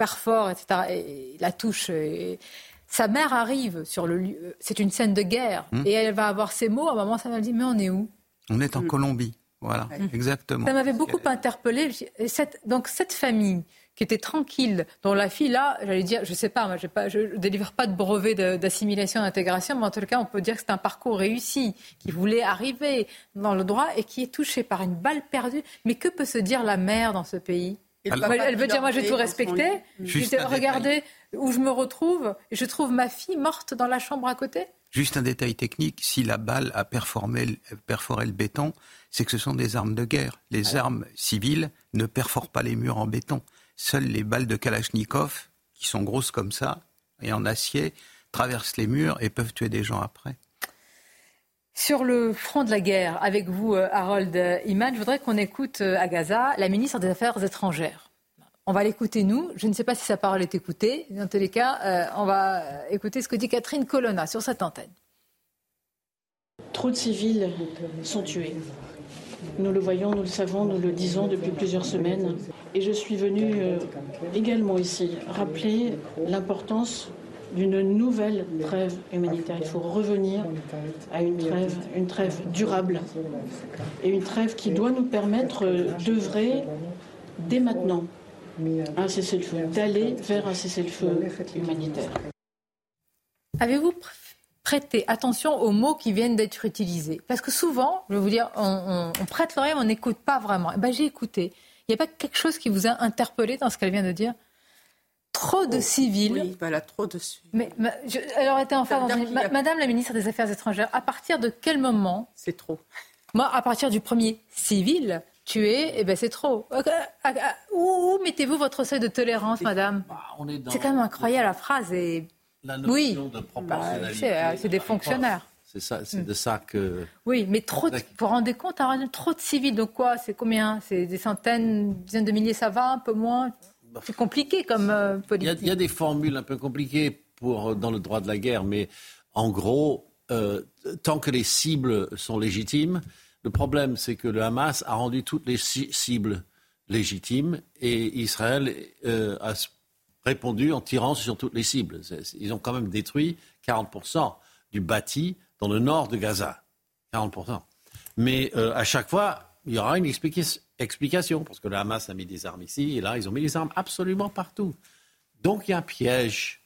perfore, etc. Et la touche. Et sa mère arrive sur le lieu. Euh, c'est une scène de guerre. Hum. Et elle va avoir ces mots. À un moment, ça m'a dit Mais on est où? On est en hum. Colombie. Voilà, exactement. Ça m'avait beaucoup interpellée. donc cette famille qui était tranquille, dont la fille, là, j'allais dire, je sais pas, moi, pas, je ne délivre pas de brevet d'assimilation, d'intégration, mais en tout cas, on peut dire que c'est un parcours réussi, qui voulait arriver dans le droit et qui est touché par une balle perdue. Mais que peut se dire la mère dans ce pays? Elle, veut dire, moi, j'ai tout respecté. Regardez où je me retrouve. Et je trouve ma fille morte dans la chambre à côté. Juste un détail technique, si la balle a perforé le béton, c'est que ce sont des armes de guerre. Les armes civiles ne perforent pas les murs en béton. Seules les balles de Kalachnikov, qui sont grosses comme ça et en acier, traversent les murs et peuvent tuer des gens après. Sur le front de la guerre, avec vous, euh, Harold Iman, je voudrais qu'on écoute euh, à Gaza la ministre des Affaires étrangères. On va l'écouter, nous. Je ne sais pas si sa parole est écoutée. Dans tous les cas, euh, on va écouter ce que dit Catherine Colonna sur cette antenne. Trop de civils sont tués. Nous le voyons, nous le savons, nous le disons depuis plusieurs semaines. Et je suis venue également ici rappeler l'importance d'une nouvelle trêve humanitaire. Il faut revenir à une trêve, une trêve durable et une trêve qui doit nous permettre d'œuvrer dès maintenant un cessez-le-feu, d'aller vers un cessez-le-feu humanitaire. Avez-vous prêté attention aux mots qui viennent d'être utilisés? Parce que souvent, je vais vous dire, on, prête l'oreille, on n'écoute pas vraiment. Eh ben, J'ai écouté. Il n'y a pas quelque chose qui vous a interpellé dans ce qu'elle vient de dire? Trop de civils. Oui, voilà, trop de civils. Mais je, alors, était enfin Madame la ministre des Affaires étrangères, à partir de quel moment C'est trop. Moi, à partir du premier civil tué, eh ben c'est trop. Euh, euh, euh, où, mettez-vous votre seuil de tolérance, madame bah, C'est quand même incroyable la phrase. Et... La notion oui. de proportionnalité. Bah, c'est des fonctionnaires. C'est ça, c'est de ça que. Oui, mais trop. De, vous vous rendez compte, trop de civils. Donc quoi C'est combien C'est des centaines, dizaines de milliers, ça va un peu moins c'est compliqué comme euh, politique. Il y, a des formules un peu compliquées pour, euh, dans le droit de la guerre, mais en gros, euh, tant que les cibles sont légitimes, le problème c'est que le Hamas a rendu toutes les cibles légitimes et Israël a répondu en tirant sur toutes les cibles. Ils ont quand même détruit 40% du bâti dans le nord de Gaza. 40%. Mais à chaque fois, il y aura une explication explication, parce que le Hamas a mis des armes ici, et là, ils ont mis des armes absolument partout. Donc, il y a un piège,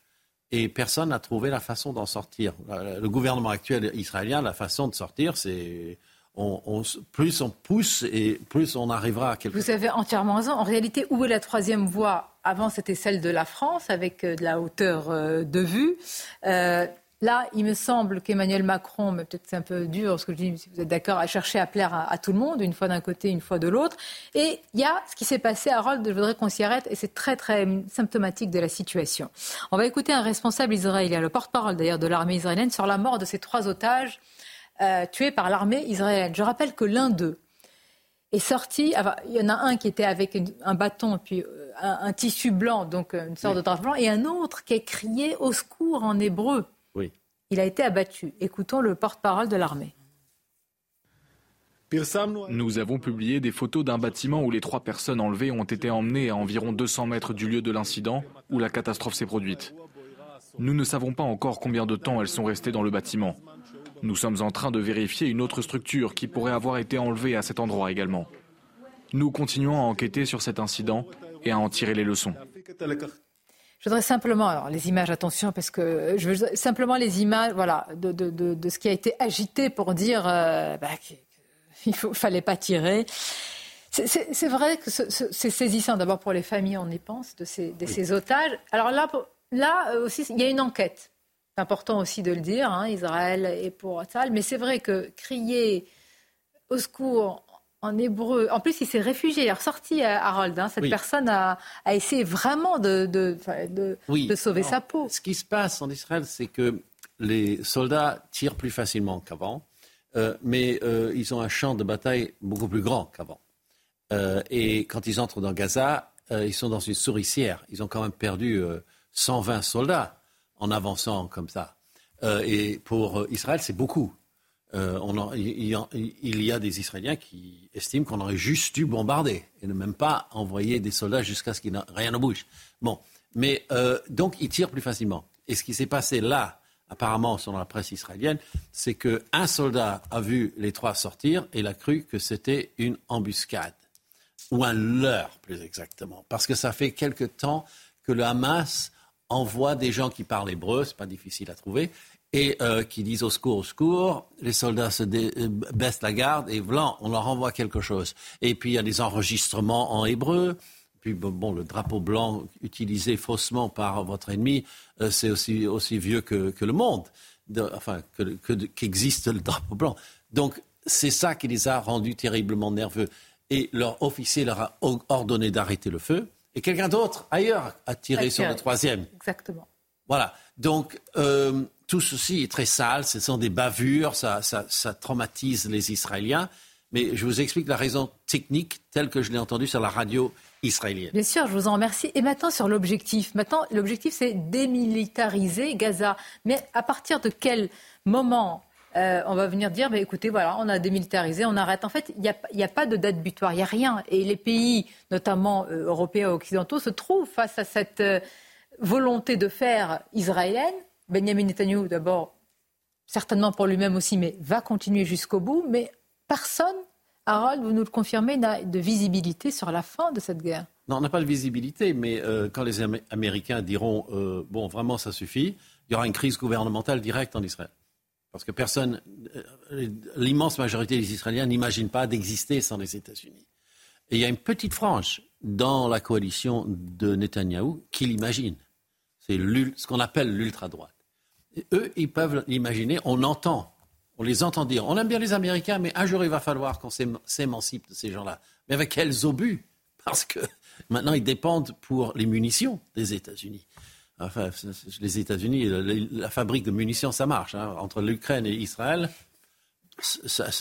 et personne n'a trouvé la façon d'en sortir. Le gouvernement actuel israélien, la façon de sortir, c'est... On, plus on pousse et plus on arrivera à quelque chose. Vous avez entièrement raison. En réalité, où est la troisième voie? Avant, c'était celle de la France, avec euh, de la hauteur euh, de vue. Euh, Là, il me semble qu'Emmanuel Macron, mais peut-être c'est un peu dur ce que je dis, si vous êtes d'accord, a cherché à plaire à, tout le monde, une fois d'un côté, une fois de l'autre. Et il y a ce qui s'est passé à Harold, je voudrais qu'on s'y arrête, et c'est très très symptomatique de la situation. On va écouter un responsable israélien, le porte-parole d'ailleurs de l'armée israélienne, sur la mort de ces trois otages euh, tués par l'armée israélienne. Je rappelle que l'un d'eux est sorti, il y en a un qui était avec un bâton, puis euh, un, tissu blanc, donc euh, une sorte de drap blanc, et un autre qui a crié au secours en hébreu. Il a été abattu. Écoutons le porte-parole de l'armée. Nous avons publié des photos d'un bâtiment où les trois personnes enlevées ont été emmenées à environ 200 mètres du lieu de l'incident où la catastrophe s'est produite. Nous ne savons pas encore combien de temps elles sont restées dans le bâtiment. Nous sommes en train de vérifier une autre structure qui pourrait avoir été enlevée à cet endroit également. Nous continuons à enquêter sur cet incident et à en tirer les leçons. Je voudrais simplement, alors les images, attention, parce que je veux simplement les images, voilà, de, de, de, ce qui a été agité pour dire euh, bah, qu'il ne fallait pas tirer. C'est vrai que c'est saisissant d'abord pour les familles, on y pense, de ces, de ces otages. Alors là, là euh, aussi, il y a une enquête. C'est important aussi de le dire, hein, Israël est pour ça. Mais c'est vrai que crier au secours en hébreu. En plus, il s'est réfugié, il est ressorti, euh, Harold. Hein. Cette personne a, essayé vraiment de, de, sauver sa peau. Ce qui se passe en Israël, c'est que les soldats tirent plus facilement qu'avant, euh, mais euh, ils ont un champ de bataille beaucoup plus grand qu'avant. et quand ils entrent dans Gaza, ils sont dans une souricière. Ils ont quand même perdu 120 soldats en avançant comme ça. et pour Israël, c'est beaucoup. Euh, il, y a des Israéliens qui estiment qu'on aurait juste dû bombarder et ne même pas envoyer des soldats jusqu'à ce qu'il n'y ait rien ne bouge. Bon, mais euh, donc ils tirent plus facilement. Et ce qui s'est passé là, apparemment, selon la presse israélienne, c'est qu'un soldat a vu les trois sortir et il a cru que c'était une embuscade ou un leurre, plus exactement, parce que ça fait quelque temps que le Hamas envoie des gens qui parlent hébreu, c'est pas difficile à trouver, et euh, qui disent au secours, au secours. Les soldats se euh, baissent la garde et voilà, on leur envoie quelque chose. Et puis il y a des enregistrements en hébreu. Puis bon, le drapeau blanc utilisé faussement par votre ennemi, euh, c'est aussi, aussi vieux que, que le monde, enfin, qu'existe le drapeau blanc. Donc c'est ça qui les a rendus terriblement nerveux. Et leur officier leur a ordonné d'arrêter le feu. Et quelqu'un d'autre, ailleurs, a tiré sur le troisième. Exactement. Voilà. Donc, euh, tout ceci est très sale, ce sont des bavures, ça, ça, traumatise les Israéliens. Mais je vous explique la raison technique telle que je l'ai entendue sur la radio israélienne. Bien sûr, je vous en remercie. Et maintenant sur l'objectif. Maintenant, l'objectif, c'est démilitariser Gaza. Mais à partir de quel moment euh, on va venir dire, bah, écoutez, voilà, on a démilitarisé, on arrête. En fait, il n'y a, pas de date butoir, il n'y a rien. Et les pays, notamment euh, européens et occidentaux, se trouvent face à cette euh, volonté de faire israélienne. Benjamin Netanyahu, d'abord, certainement pour lui-même aussi, mais va continuer jusqu'au bout. Mais personne, Harold, vous nous le confirmez, n'a de visibilité sur la fin de cette guerre. Non, on n'a pas de visibilité, mais quand les Américains diront, bon, vraiment, ça suffit, il y aura une crise gouvernementale directe en Israël. Parce que personne, euh, l'immense majorité des Israéliens n'imaginent pas d'exister sans les États-Unis. Et il y a une petite frange dans la coalition de Netanyahou qui l'imagine. C'est ce qu'on appelle l'ultra-droite. Eux, ils peuvent l'imaginer. On entend, on les entend dire on aime bien les Américains, mais un jour il va falloir qu'on s'émancipe de ces gens-là. Mais avec quels obus? Parce que maintenant ils dépendent pour les munitions des États-Unis. Enfin, les États-Unis, la, fabrique de munitions, ça marche. Hein. Entre l'Ukraine et Israël,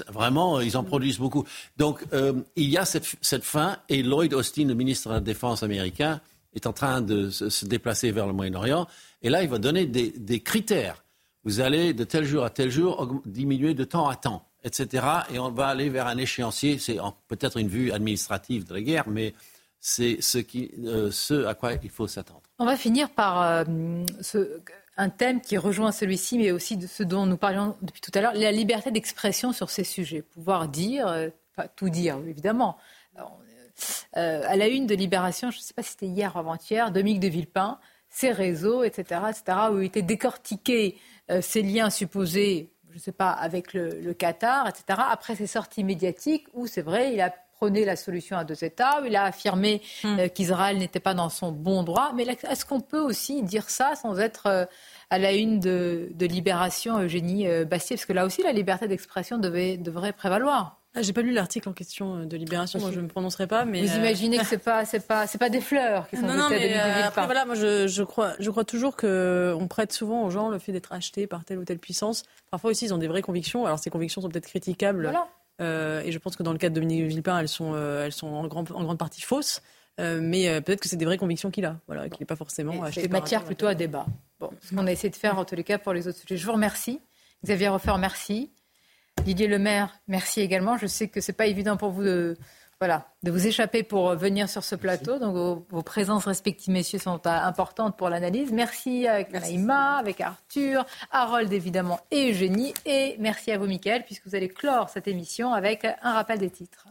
vraiment, ils en produisent beaucoup. Donc, euh, il y a cette, cette, fin, et Lloyd Austin, le ministre de la Défense américain, est en train de se, déplacer vers le Moyen-Orient. Et là, il va donner des, critères. Vous allez de tel jour à tel jour diminuer de temps à temps, etc. Et on va aller vers un échéancier. C'est peut-être une vue administrative de la guerre, mais c'est ce, euh, à quoi il faut s'attendre. On va finir par euh, un thème qui rejoint celui-ci, mais aussi de ce dont nous parlions depuis tout à l'heure, la liberté d'expression sur ces sujets. Pouvoir dire, euh, pas tout dire, évidemment. À la une de Libération, je ne sais pas si c'était hier ou avant-hier, Dominique de Villepin, ses réseaux, etc., etc., où il était décortiqué ces liens supposés je ne sais pas, avec le, le, Qatar, etc., après ses sorties médiatiques, où c'est vrai, il a la solution à deux États, il a affirmé hmm. euh, qu'Israël n'était pas dans son bon droit. Mais est-ce qu'on peut aussi dire ça sans être euh, à la une de, Libération, Eugénie euh, Bastier? Parce que là aussi, la liberté d'expression devrait prévaloir. Ah, J'ai pas lu l'article en question de Libération, moi je ne me prononcerai pas. Mais Vous imaginez que c'est pas c'est pas c'est pas des fleurs qui sont non, non, mais après, voilà, moi je, je, crois je crois toujours que on prête souvent aux gens le fait d'être achetés par telle ou telle puissance. Parfois aussi ils ont des vraies convictions. Alors ces convictions sont peut-être critiquables. Voilà. Euh, et je pense que dans le cas de Dominique Villepin, elles sont, euh, elles sont en, en grande partie fausses. Euh, mais peut-être que c'est des vraies convictions qu'il a, voilà, qu'il n'est pas forcément acheté. C'est matière plutôt à débat. Bon, ce qu'on a essayé de faire en tous les cas pour les autres sujets. Je vous remercie. Xavier Roffer, merci. Didier Lemaire, merci également. Je sais que c'est pas évident pour vous de, voilà, de vous échapper pour venir sur ce plateau. Donc vos, présences respectives, messieurs, sont euh, importantes pour l'analyse. Merci avec Naïma, avec Arthur, Harold évidemment et Eugénie. Et merci à vous, Mickaël, puisque vous allez clore cette émission avec un rappel des titres.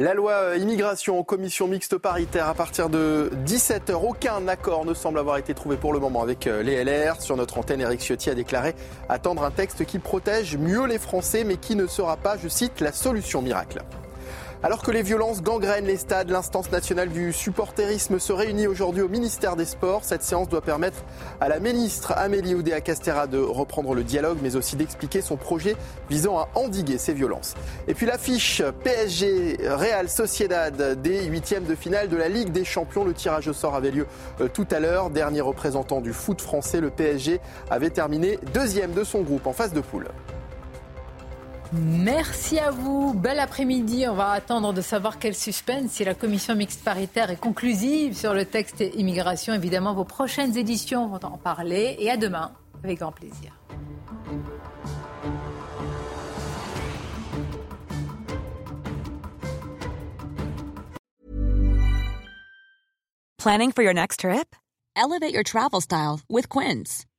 La loi euh, immigration en commission mixte paritaire à partir de 17h. Aucun accord ne semble avoir été trouvé pour le moment avec euh, les LR. Sur notre antenne, Eric Ciotti a déclaré attendre un texte qui protège mieux les Français mais qui ne sera pas, je cite, la solution miracle. Alors que les violences gangrènent les stades, l'instance nationale du supporterisme se réunit aujourd'hui au ministère des Sports. Cette séance doit permettre à la ministre Amélie Oudéa Castera de reprendre le dialogue, mais aussi d'expliquer son projet visant à endiguer ces violences. Et puis l'affiche PSG Real Sociedad des huitièmes de finale de la Ligue des Champions. Le tirage au sort avait lieu euh, tout à l'heure. Dernier représentant du foot français, le PSG avait terminé deuxième de son groupe en phase de poule. Merci à vous. Bel après-midi. On va attendre de savoir quel suspense si la commission mixte paritaire est conclusive sur le texte immigration. Évidemment, vos prochaines éditions vont en parler. Et à demain, avec grand plaisir. Planning for your next trip? Elevate your travel style with Quince.